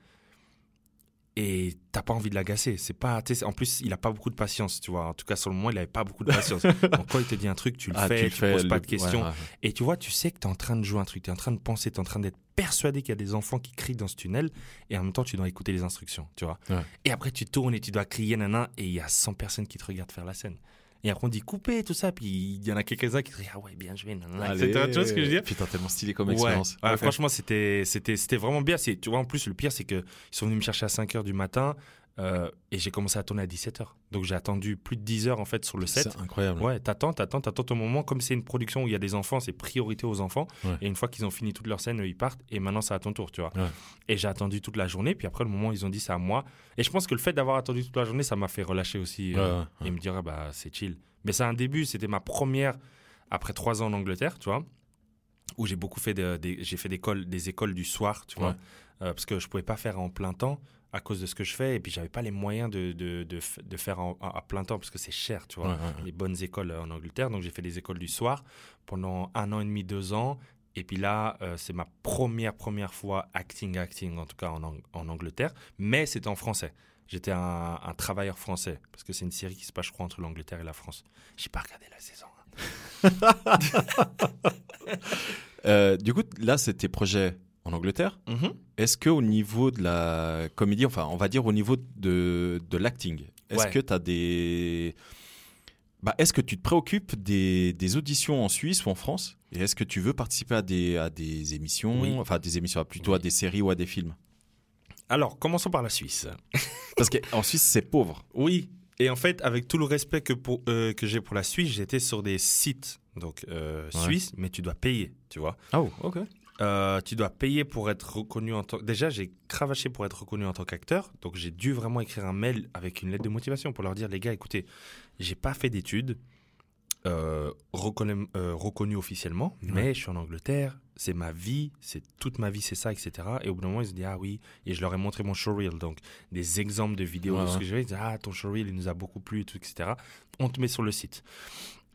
[SPEAKER 10] Et t'as pas envie de l'agacer. C'est pas, tu en plus, il a pas beaucoup de patience, tu vois. En tout cas, sur le moment, il avait pas beaucoup de patience. donc quand il te dit un truc, tu le
[SPEAKER 9] Ah,
[SPEAKER 10] fais, tu,
[SPEAKER 9] fais,
[SPEAKER 10] poses pas de questions.
[SPEAKER 9] ouais, ouais, ouais.
[SPEAKER 10] Et tu vois, tu sais que tu es en train de jouer un truc, tu es en train de penser, tu es en train d'être persuadé qu'il y a des enfants qui crient dans ce tunnel, et en même temps, tu dois écouter les instructions, tu vois. Et après, tu tournes et tu dois crier, nana, et il y a 100 personnes qui te regardent faire la scène. Et après, on dit couper, tout ça, puis il y en a quelques-uns qui disent ah ouais, bien joué. Tu vois ce que je veux dire?
[SPEAKER 9] Putain, tellement stylé comme
[SPEAKER 10] Ouais.
[SPEAKER 9] expérience.
[SPEAKER 10] Ouais,
[SPEAKER 9] Ok.
[SPEAKER 10] Franchement, c'était, c'était, c'était vraiment bien. C'est, tu vois, en plus, le pire, c'est qu'ils sont venus me chercher à 5 h du matin euh, et j'ai commencé à tourner à 17 h. Donc, j'ai attendu plus de 10 heures en fait sur le set.
[SPEAKER 9] C'est incroyable.
[SPEAKER 10] Ouais, t'attends, t'attends, t'attends ton moment. Comme c'est une production où il y a des enfants, c'est priorité aux enfants.
[SPEAKER 9] Ouais.
[SPEAKER 10] Et une fois qu'ils ont fini toute leur scène, ils partent. Et maintenant, c'est à ton tour, tu vois.
[SPEAKER 9] Ouais.
[SPEAKER 10] Et j'ai attendu toute la journée. Puis après, le moment ils ont dit c'est à moi. Et je pense que le fait d'avoir attendu toute la journée, ça m'a fait relâcher aussi. Euh,
[SPEAKER 9] ouais.
[SPEAKER 10] Et me dire, ah, bah, c'est chill. Mais c'est un début. C'était ma première, après trois ans en Angleterre, tu vois, où j'ai beaucoup fait de, des- j'ai fait d'école- des écoles du soir, tu vois. Euh, parce que je pouvais pas faire en plein temps à cause de ce que je fais. Et puis, j'avais pas les moyens de, de, de, faire en- à plein temps parce que c'est cher, tu vois
[SPEAKER 9] Ouais, ouais, ouais.
[SPEAKER 10] les bonnes écoles en Angleterre. Donc j'ai fait des écoles du soir pendant un an et demi, deux ans. Et puis là, euh, c'est ma première, première fois acting, acting, en tout cas en, en Angleterre. Mais c'était en français. J'étais un, un travailleur français. Parce que c'est une série qui se passe, je crois, entre l'Angleterre et la France. J'ai pas regardé la saison. hein.
[SPEAKER 9] Euh, du coup, là, c'est tes projets en Angleterre.
[SPEAKER 10] Mhm.
[SPEAKER 9] Est-ce que au niveau de la comédie, enfin, on va dire au niveau de, de l'acting, est-ce
[SPEAKER 10] Ouais.
[SPEAKER 9] que tu as des. Bah, est-ce que tu te préoccupes des, des auditions en Suisse ou en France? Et est-ce que tu veux participer à des, à des émissions?
[SPEAKER 10] Oui.
[SPEAKER 9] Enfin, des émissions, plutôt à des séries ou à des films?
[SPEAKER 10] Alors, commençons par la Suisse.
[SPEAKER 9] Parce qu'en Suisse, c'est pauvre.
[SPEAKER 10] Oui. Et en fait, avec tout le respect que, pour, euh, que j'ai pour la Suisse, j'étais sur des sites donc euh,
[SPEAKER 9] Ouais.
[SPEAKER 10] mais tu dois payer, tu vois.
[SPEAKER 9] Oh, ok.
[SPEAKER 10] Euh, tu dois payer pour être reconnu en tant Déjà, j'ai cravaché pour être reconnu en tant qu'acteur. Donc, j'ai dû vraiment écrire un mail avec une lettre de motivation pour leur dire les gars, écoutez, j'ai pas fait d'études euh, reconnu, euh, reconnu officiellement, mais je suis en Angleterre, c'est ma vie, c'est toute ma vie, c'est ça, etc. Et au bout d'un moment, ils se disent ah oui, et je leur ai montré mon showreel, donc des exemples de vidéos
[SPEAKER 9] Ouais,
[SPEAKER 10] de ce
[SPEAKER 9] ouais.
[SPEAKER 10] que j'ai fait. Ils disent ah ton showreel, il nous a beaucoup plu, et tout, etc. On te met sur le site.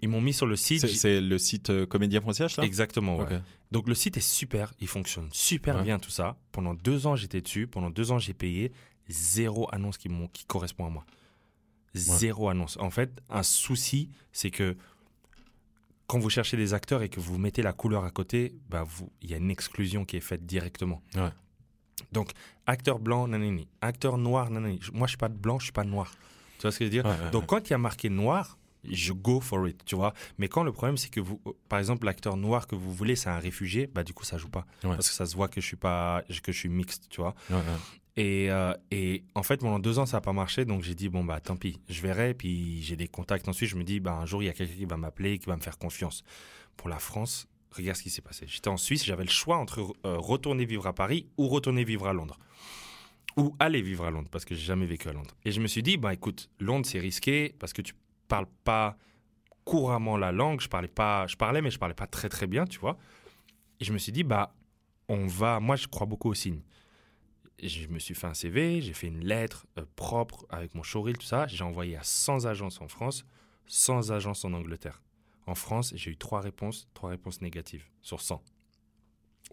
[SPEAKER 10] Ils m'ont mis sur le site.
[SPEAKER 9] C'est- le site euh, comédien.ch là?
[SPEAKER 10] Exactement, ouais. Donc le site est super, il fonctionne super
[SPEAKER 9] Ouais.
[SPEAKER 10] bien tout ça. Pendant deux ans j'étais dessus, pendant deux ans j'ai payé zéro annonce qui, qui correspond à moi. Zéro annonce. En fait, un souci, c'est que quand vous cherchez des acteurs et que vous mettez la couleur à côté, bah il y a une exclusion qui est faite directement.
[SPEAKER 9] Ouais.
[SPEAKER 10] Donc acteur blanc, nanani, acteur noir, nanani. Moi je suis pas blanc, je suis pas noir. Tu vois ce que je veux dire? Donc quand il y a marqué noir, je go for it, tu vois. Mais quand le problème, c'est que vous, par exemple, l'acteur noir que vous voulez, c'est un réfugié, bah du coup, ça joue pas.
[SPEAKER 9] Ouais.
[SPEAKER 10] Parce que ça se voit que je suis pas, que je suis mixte, tu vois.
[SPEAKER 9] Ouais, ouais.
[SPEAKER 10] Et, euh, et en fait, pendant deux ans, ça n'a pas marché. Donc, j'ai dit, bon, bah, tant pis, je verrai. Puis, j'ai des contacts. Ensuite, je me dis, bah, un jour, il y a quelqu'un qui va m'appeler, qui va me faire confiance. Pour la France, regarde ce qui s'est passé. J'étais en Suisse, j'avais le choix entre euh, retourner vivre à Paris ou retourner vivre à Londres. Ou aller vivre à Londres, parce que j'ai jamais vécu à Londres. Et je me suis dit, bah, écoute, Londres, c'est risqué parce que tu parles pas couramment la langue. Je parlais pas, je parlais, mais je parlais pas très, très bien, tu vois. Et je me suis dit, bah, on va. Moi, je crois beaucoup aux signes. Et Je me suis fait un CV, j'ai fait une lettre euh, propre avec mon showreel, tout ça. J'ai envoyé à 100 agences en France, 100 agences en Angleterre. En France, j'ai eu trois réponses, trois réponses négatives sur 100.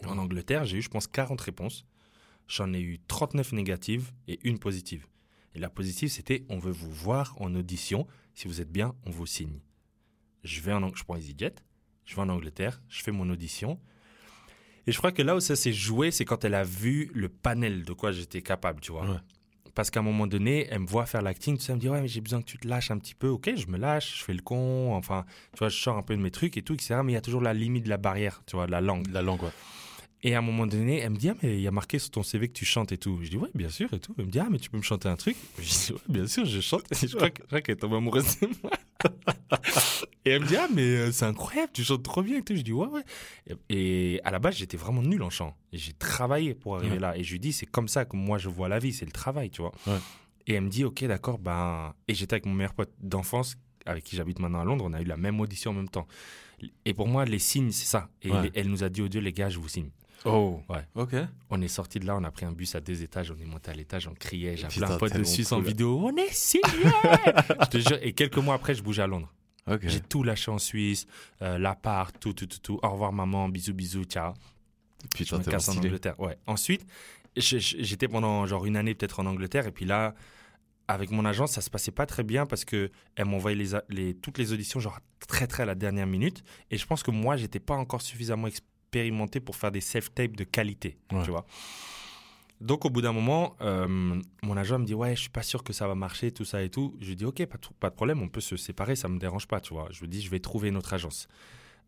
[SPEAKER 10] En Angleterre, j'ai eu, je pense, 40 réponses. J'en ai eu 39 négatives et une positive. Et la positive, c'était on veut vous voir en audition. Si vous êtes bien, on vous signe. Je vais en je prends EasyJet, je vais en Angleterre, je fais mon audition. Et je crois que là où ça s'est joué, c'est quand elle a vu le panel de quoi j'étais capable, tu vois.
[SPEAKER 9] Ouais.
[SPEAKER 10] Parce qu'à un moment donné, elle me voit faire l'acting, tout ça, elle me dit Ouais, mais j'ai besoin que tu te lâches un petit peu. Ok, je me lâche, je fais le con, enfin, tu vois, je sors un peu de mes trucs et tout, etc. Mais il y a toujours la limite de la barrière, tu vois, de la langue.
[SPEAKER 9] La langue, ouais.
[SPEAKER 10] Et à un moment donné, elle me dit, ah, mais il y a marqué sur ton CV que tu chantes et tout. Je dis, ouais, bien sûr et tout. Elle me dit, ah, mais tu peux me chanter un truc Je dis, ouais, bien sûr, je chante. Et je crois que- je crois qu'elle tombe amoureuse de moi. et elle me dit, ah, mais euh, c'est incroyable, tu chantes trop bien et tout. Je dis, ouais, ouais. Et, et à la base, j'étais vraiment nul en chant. J'ai travaillé pour arriver
[SPEAKER 9] Ouais.
[SPEAKER 10] là. Et je lui dis, c'est comme ça que moi, je vois la vie, c'est le travail, tu vois.
[SPEAKER 9] Ouais.
[SPEAKER 10] Et elle me dit, ok, d'accord, ben. Et j'étais avec mon meilleur pote d'enfance, avec qui j'habite maintenant à Londres. On a eu la même audition en même temps. Et pour moi, les signes, c'est ça. Et
[SPEAKER 9] Ouais.
[SPEAKER 10] elle nous a dit, oh Dieu, les gars, je vous signe.
[SPEAKER 9] Oh.
[SPEAKER 10] Ouais.
[SPEAKER 9] Ok.
[SPEAKER 10] On est sorti de là, on a pris un bus à deux étages, on est monté à l'étage, on criait, j'appelais un pote de Suisse en vidéo, on est signé Je te jure, et quelques mois après, je bougeais à Londres.
[SPEAKER 9] Ok.
[SPEAKER 10] J'ai tout lâché en Suisse, euh, l'appart, tout, tout, tout, tout. Au revoir maman, bisous, bisous, ciao. Je
[SPEAKER 9] Putain,
[SPEAKER 10] me casse en. Angleterre. Ouais. Ensuite, je- je- j'étais pendant genre une année peut-être en Angleterre, et puis là, avec mon agence, ça se passait pas très bien parce que elle m'envoyait les, toutes les auditions genre très très à la dernière minute, et je pense que moi, j'étais pas encore suffisamment expérimenté pour faire des self-tapes de qualité,
[SPEAKER 9] Ouais.
[SPEAKER 10] tu vois. Donc au bout d'un moment, euh, mon agent me dit ouais, je suis pas sûr que ça va marcher, tout ça et tout. Je lui dis ok, pas de, pas de problème, on peut se séparer, ça me dérange pas, tu vois. Je lui dis je vais trouver une autre agence.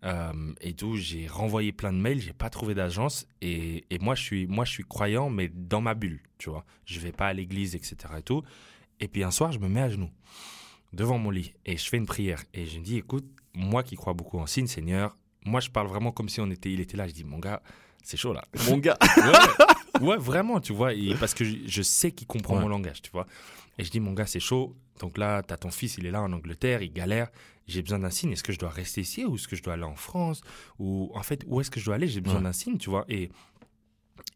[SPEAKER 10] Euh, et tout, j'ai renvoyé plein de mails, j'ai pas trouvé d'agence et, et moi je suis moi je suis croyant mais dans ma bulle, tu vois. Je vais pas à l'église etc et tout. Et puis un soir, je me mets à genoux devant mon lit et je fais une prière et je me dis écoute, moi qui crois beaucoup en signe, Seigneur, moi je parle vraiment comme si on était il était là, je dis mon gars, c'est chaud là.
[SPEAKER 9] Mon gars.
[SPEAKER 10] Ouais, ouais, vraiment, tu vois, et parce que je, je sais qu'il comprend
[SPEAKER 9] Ouais.
[SPEAKER 10] mon langage, tu vois. Et je dis, mon gars, c'est chaud. Donc là, t'as ton fils, il est là en Angleterre, il galère. J'ai besoin d'un signe. Est-ce que je dois rester ici ou est-ce que je dois aller en France Ou en fait, où est-ce que je dois aller? J'ai besoin
[SPEAKER 9] Ouais.
[SPEAKER 10] d'un signe, tu vois. Et,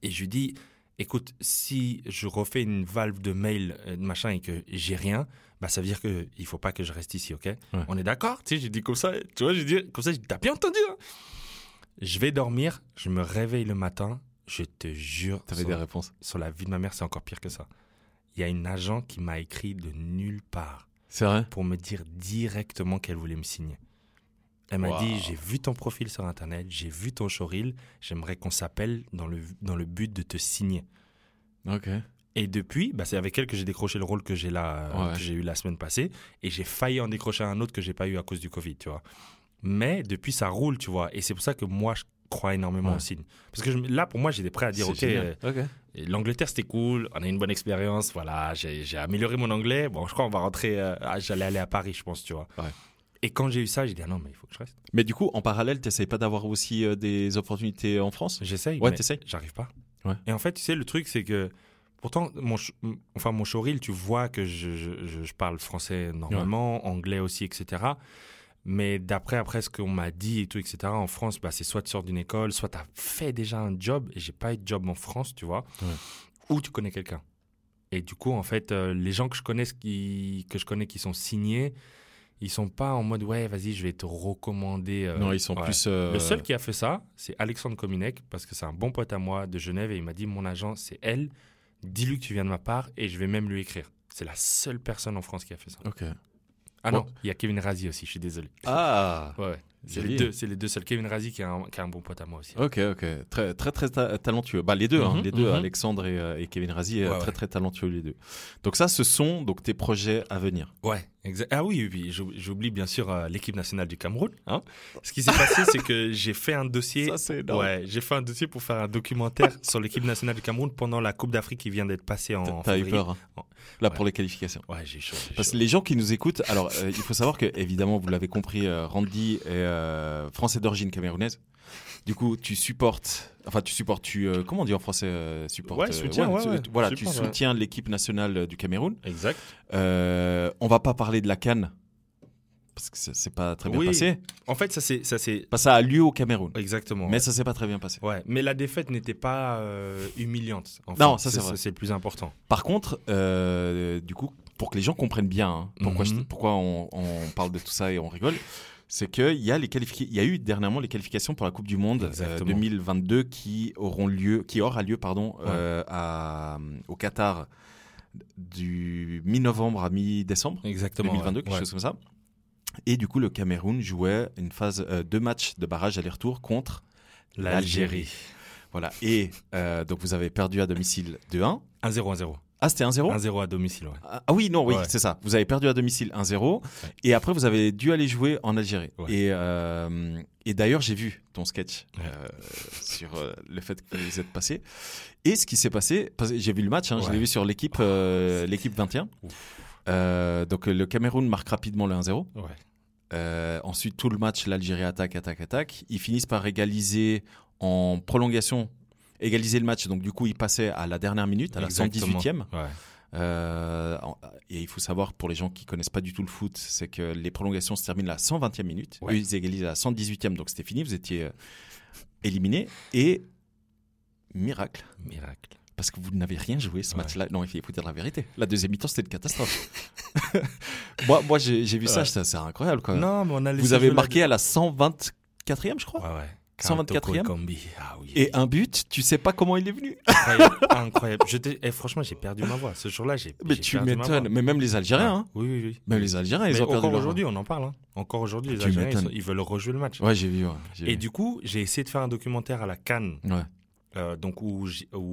[SPEAKER 10] et je lui dis, écoute, si je refais une valve de mail, euh, machin, et que j'ai rien, bah ça veut dire qu'il ne faut pas que je reste ici, ok? On est d'accord? Tu sais, j'ai dit comme ça, tu vois, j'ai dit comme ça, j'ai t'as bien entendu hein Je vais dormir, je me réveille le matin, je te jure,
[SPEAKER 9] T'avais des réponses.
[SPEAKER 10] sur la vie de ma mère, c'est encore pire que ça. Il y a une agent qui m'a écrit de nulle part
[SPEAKER 9] C'est vrai?
[SPEAKER 10] Pour me dire directement qu'elle voulait me signer. Elle m'a
[SPEAKER 9] Wow.
[SPEAKER 10] dit, j'ai vu ton profil sur Internet, j'ai vu ton showreel, j'aimerais qu'on s'appelle dans le, dans le but de te signer.
[SPEAKER 9] Ok.
[SPEAKER 10] Et depuis, bah, c'est avec elle que j'ai décroché le rôle que j'ai là, euh,
[SPEAKER 9] Ouais.
[SPEAKER 10] que j'ai eu la semaine passée, et j'ai failli en décrocher un autre que j'ai pas eu à cause du Covid, tu vois. Mais depuis, ça roule, tu vois, et c'est pour ça que moi, je crois énormément
[SPEAKER 9] Ouais.
[SPEAKER 10] au signe. Parce que je- là, pour moi, j'étais prêt à dire, ok, euh, L'Angleterre, c'était cool. On a eu une bonne expérience. Voilà, j'ai j'ai amélioré mon anglais. Bon, je crois qu'on va rentrer. euh, J'allais aller à Paris, je pense, tu vois.
[SPEAKER 9] Ouais.
[SPEAKER 10] Et quand j'ai eu ça, j'ai dit, ah non, mais il faut que je reste.
[SPEAKER 9] Mais du coup, en parallèle, t'essayes pas d'avoir aussi euh, des opportunités en France?
[SPEAKER 10] J'essaye.
[SPEAKER 9] Ouais, t'essayes
[SPEAKER 10] J'arrive pas.
[SPEAKER 9] Ouais.
[SPEAKER 10] Et en fait, tu sais, le truc, c'est que. Pourtant, mon, enfin, mon showreel, tu vois que je, je- je- je parle français normalement, anglais aussi, etc. Mais d'après après ce qu'on m'a dit et tout, etc., en France, bah, c'est soit tu sors d'une école, soit tu as fait déjà un job, et j'ai pas eu de job en France, tu vois,
[SPEAKER 9] Ouais.
[SPEAKER 10] ou tu connais quelqu'un. Et du coup, en fait, euh, les gens que je connais, qui, que je connais qui sont signés, ils sont pas en mode ouais, vas-y, je vais te recommander. euh,
[SPEAKER 9] Non, ils sont
[SPEAKER 10] ouais.
[SPEAKER 9] plus. euh,
[SPEAKER 10] Le seul qui a fait ça, c'est Alexandre Kominek, parce que c'est un bon pote à moi de Genève, et il m'a dit mon agent, c'est elle. Dis-lui que tu viens de ma part, et je vais même lui écrire. C'est la seule personne en France qui a fait ça. Ah
[SPEAKER 9] Bon.
[SPEAKER 10] non, il y a Kevin Razi aussi, je suis désolé.
[SPEAKER 9] Ah
[SPEAKER 10] Ouais. C'est les deux, c'est les deux seuls. Kevin Razi qui est un, qui est un bon pote à moi aussi.
[SPEAKER 9] Ok, ok. Très, très, très ta- talentueux. Bah, les deux, hein,
[SPEAKER 10] Mhm,
[SPEAKER 9] les deux,
[SPEAKER 10] mhm.
[SPEAKER 9] Alexandre et, euh, et Kevin Razi, euh,
[SPEAKER 10] Ouais,
[SPEAKER 9] très,
[SPEAKER 10] ouais.
[SPEAKER 9] très talentueux les deux. Donc ça, ce sont donc tes projets à venir.
[SPEAKER 10] Ouais, exact. Ah oui, oui, oui, j'oub- j'oublie bien sûr euh, l'équipe nationale du Cameroun. Hein. Ce qui s'est passé, c'est que j'ai fait un dossier.
[SPEAKER 9] Ça, c'est énorme.
[SPEAKER 10] Ouais, j'ai fait un dossier pour faire un documentaire sur l'équipe nationale du Cameroun pendant la Coupe d'Afrique qui vient d'être passée en.
[SPEAKER 9] T'as- eu
[SPEAKER 10] février.
[SPEAKER 9] peur, hein,
[SPEAKER 10] Oh.
[SPEAKER 9] Là,
[SPEAKER 10] Ouais.
[SPEAKER 9] pour les qualifications.
[SPEAKER 10] Ouais, j'ai chaud.
[SPEAKER 9] Parce que les gens qui nous écoutent, alors euh, il faut savoir que évidemment vous l'avez compris, euh, Randy est euh, français d'origine camerounaise. Du coup, tu supportes, enfin tu supportes, tu euh, comment on dit en français, euh, supporte,
[SPEAKER 10] Ouais, soutien, ouais,
[SPEAKER 9] tu-
[SPEAKER 10] ouais.
[SPEAKER 9] voilà,
[SPEAKER 10] Supporte,
[SPEAKER 9] tu soutiens l'équipe nationale euh, du Cameroun.
[SPEAKER 10] Exact.
[SPEAKER 9] Euh, on va pas parler de la Cannes parce que ça s'est pas très bien
[SPEAKER 10] Oui.
[SPEAKER 9] passé.
[SPEAKER 10] En fait, ça c'est, ça c'est
[SPEAKER 9] ça a lieu au Cameroun,
[SPEAKER 10] exactement.
[SPEAKER 9] mais ça s'est pas très bien passé.
[SPEAKER 10] Ouais, mais la défaite n'était pas euh, humiliante. en
[SPEAKER 9] Non,
[SPEAKER 10] fait.
[SPEAKER 9] ça, c'est vrai.
[SPEAKER 10] C'est le plus important.
[SPEAKER 9] Par contre, euh, du coup, pour que les gens comprennent bien hein, pourquoi, je-
[SPEAKER 10] Mhm.
[SPEAKER 9] pourquoi on, on parle de tout ça et on rigole, c'est qu'il y, a les il y a eu dernièrement les qualifications pour la Coupe du Monde euh,
[SPEAKER 10] Exactement.
[SPEAKER 9] 2022 qui, auront lieu, qui aura lieu pardon,
[SPEAKER 10] Ouais.
[SPEAKER 9] euh, à, au Qatar du mi-novembre à mi-décembre
[SPEAKER 10] Exactement.
[SPEAKER 9] 2022,
[SPEAKER 10] ouais.
[SPEAKER 9] quelque
[SPEAKER 10] Ouais.
[SPEAKER 9] chose comme ça. Et du coup, le Cameroun jouait une phase, euh, deux matchs de barrage aller-retour contre
[SPEAKER 10] L'Algérie.
[SPEAKER 9] Voilà. Et euh, donc, vous avez perdu à domicile 2-1.
[SPEAKER 10] 1-0, 1-0.
[SPEAKER 9] Ah, c'était 1-0
[SPEAKER 10] 1-0 à domicile, ouais.
[SPEAKER 9] Ah ah oui, non, oui,
[SPEAKER 10] Ouais.
[SPEAKER 9] c'est ça. Vous avez perdu à domicile 1-0 et après vous avez dû aller jouer en Algérie.
[SPEAKER 10] Ouais.
[SPEAKER 9] Et, euh, et d'ailleurs, j'ai vu ton sketch euh, sur euh, le fait que vous êtes passé. Et ce qui s'est passé, j'ai vu le match, hein, je l'ai vu sur l'équipe l'équipe 21. Euh, donc le Cameroun marque rapidement le 1-0.
[SPEAKER 10] Ouais.
[SPEAKER 9] Euh, ensuite, tout le match, l'Algérie attaque, attaque, attaque. Ils finissent par égaliser en prolongation, égaliser le match. Donc, du coup, ils passaient à la dernière minute, à la
[SPEAKER 10] Exactement.
[SPEAKER 9] 118e.
[SPEAKER 10] Ouais.
[SPEAKER 9] Euh, et il faut savoir, pour les gens qui connaissent pas du tout le foot, c'est que les prolongations se terminent à la 120e minute.
[SPEAKER 10] Ouais.
[SPEAKER 9] Eux, ils égalisent à la 118e, donc c'était fini, vous étiez éliminés. Et miracle,
[SPEAKER 10] Miracle.
[SPEAKER 9] Parce que vous n'avez rien joué ce
[SPEAKER 10] Ouais.
[SPEAKER 9] match-là. Non, il faut dire la vérité. La deuxième mi-temps, c'était une catastrophe. moi, moi j'ai vu ça,
[SPEAKER 10] Ouais.
[SPEAKER 9] ça, c'est incroyable. Quoi.
[SPEAKER 10] Non, mais on a
[SPEAKER 9] vous avez marqué à la 124e, je crois.
[SPEAKER 10] Ouais, ouais.
[SPEAKER 9] 124e?
[SPEAKER 10] Kambi. Ah oui.
[SPEAKER 9] Et un but, tu sais pas comment il est venu.
[SPEAKER 10] Incroyable. incroyable. Je t'ai- eh, franchement, j'ai perdu ma voix. Ce jour-là, j'ai.
[SPEAKER 9] Mais tu m'étonnes. Mais même les Algériens, hein.
[SPEAKER 10] Oui, oui, oui.
[SPEAKER 9] Même les Algériens, ils ont perdu
[SPEAKER 10] encore aujourd'hui, on en parle. hein. Encore aujourd'hui, les
[SPEAKER 9] Tu
[SPEAKER 10] Algériens, ils,
[SPEAKER 9] m'étonnes.
[SPEAKER 10] sont- ils veulent rejouer le match.
[SPEAKER 9] Ouais, j'ai vu. ouais,
[SPEAKER 10] Et
[SPEAKER 9] vu.
[SPEAKER 10] du coup, j'ai essayé de faire un documentaire à la Cannes.
[SPEAKER 9] Ouais.
[SPEAKER 10] Euh, donc où,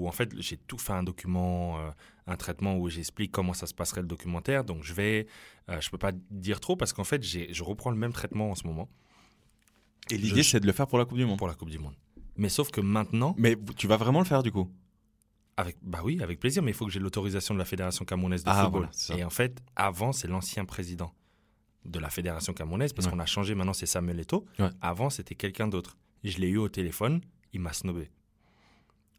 [SPEAKER 10] en fait j'ai tout fait un document, euh, un traitement où j'explique comment ça se passerait le documentaire. Donc je vais, euh, je peux pas dire trop parce qu'en fait je reprends le même traitement en ce moment
[SPEAKER 9] Et l'idée, c'est de le faire pour la Coupe du Monde.
[SPEAKER 10] pour la Coupe du Monde. Mais sauf que maintenant,
[SPEAKER 9] Mais tu vas vraiment le faire du coup?
[SPEAKER 10] Avec bah oui, avec plaisir, mais il faut que j'ai l'autorisation de la fédération camerounaise de
[SPEAKER 9] Ah,
[SPEAKER 10] football.
[SPEAKER 9] voilà.
[SPEAKER 10] Et en fait, avant c'est l'ancien président de la fédération camerounaise parce
[SPEAKER 9] Ouais.
[SPEAKER 10] qu'on a changé. Maintenant c'est Samuel Eto'o.
[SPEAKER 9] Ouais.
[SPEAKER 10] Avant c'était quelqu'un d'autre. Je l'ai eu au téléphone, il m'a snobé.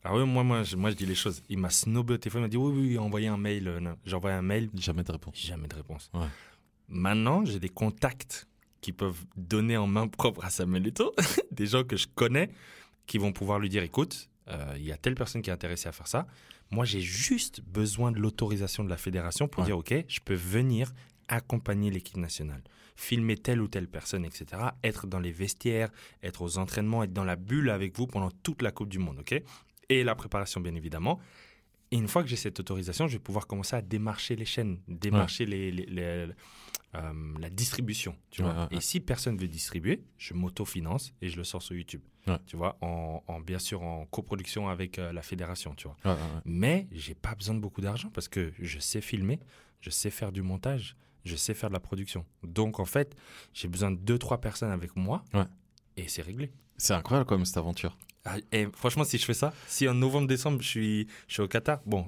[SPEAKER 10] Ah oui, moi, moi, je, moi, je dis les choses. Il m'a snobé au téléphone, il m'a dit oui, oui, envoyez un mail. euh, non. J'ai envoyé un mail,
[SPEAKER 9] Jamais de réponse.
[SPEAKER 10] jamais de réponse.
[SPEAKER 9] Ouais.
[SPEAKER 10] Maintenant, j'ai des contacts qui peuvent donner en main propre à Samuel Eto'o, des gens que je connais, qui vont pouvoir lui dire écoute, euh, il y a telle personne qui est intéressée à faire ça. Moi, j'ai juste besoin de l'autorisation de la fédération pour
[SPEAKER 9] Ouais.
[SPEAKER 10] dire ok, je peux venir accompagner l'équipe nationale, filmer telle ou telle personne, etc. Être dans les vestiaires, être aux entraînements, être dans la bulle avec vous pendant toute la Coupe du Monde, ok? Et la préparation, bien évidemment. Et une fois que j'ai cette autorisation, je vais pouvoir commencer à démarcher les chaînes, démarcher les, les- les- euh, la distribution. Tu vois.
[SPEAKER 9] ouais, ouais.
[SPEAKER 10] Et si personne veut distribuer, je m'autofinance et je le sors sur YouTube. Tu vois, en, en- bien sûr en coproduction avec euh, la fédération, tu vois. Mais j'ai pas besoin de beaucoup d'argent parce que je sais filmer, je sais faire du montage, je sais faire de la production. Donc en fait, j'ai besoin de deux trois personnes avec moi
[SPEAKER 9] Ouais.
[SPEAKER 10] et c'est réglé.
[SPEAKER 9] C'est incroyable même cette aventure.
[SPEAKER 10] Ah, et franchement, si je fais ça, si en novembre-décembre, je suis, je suis au Qatar, bon,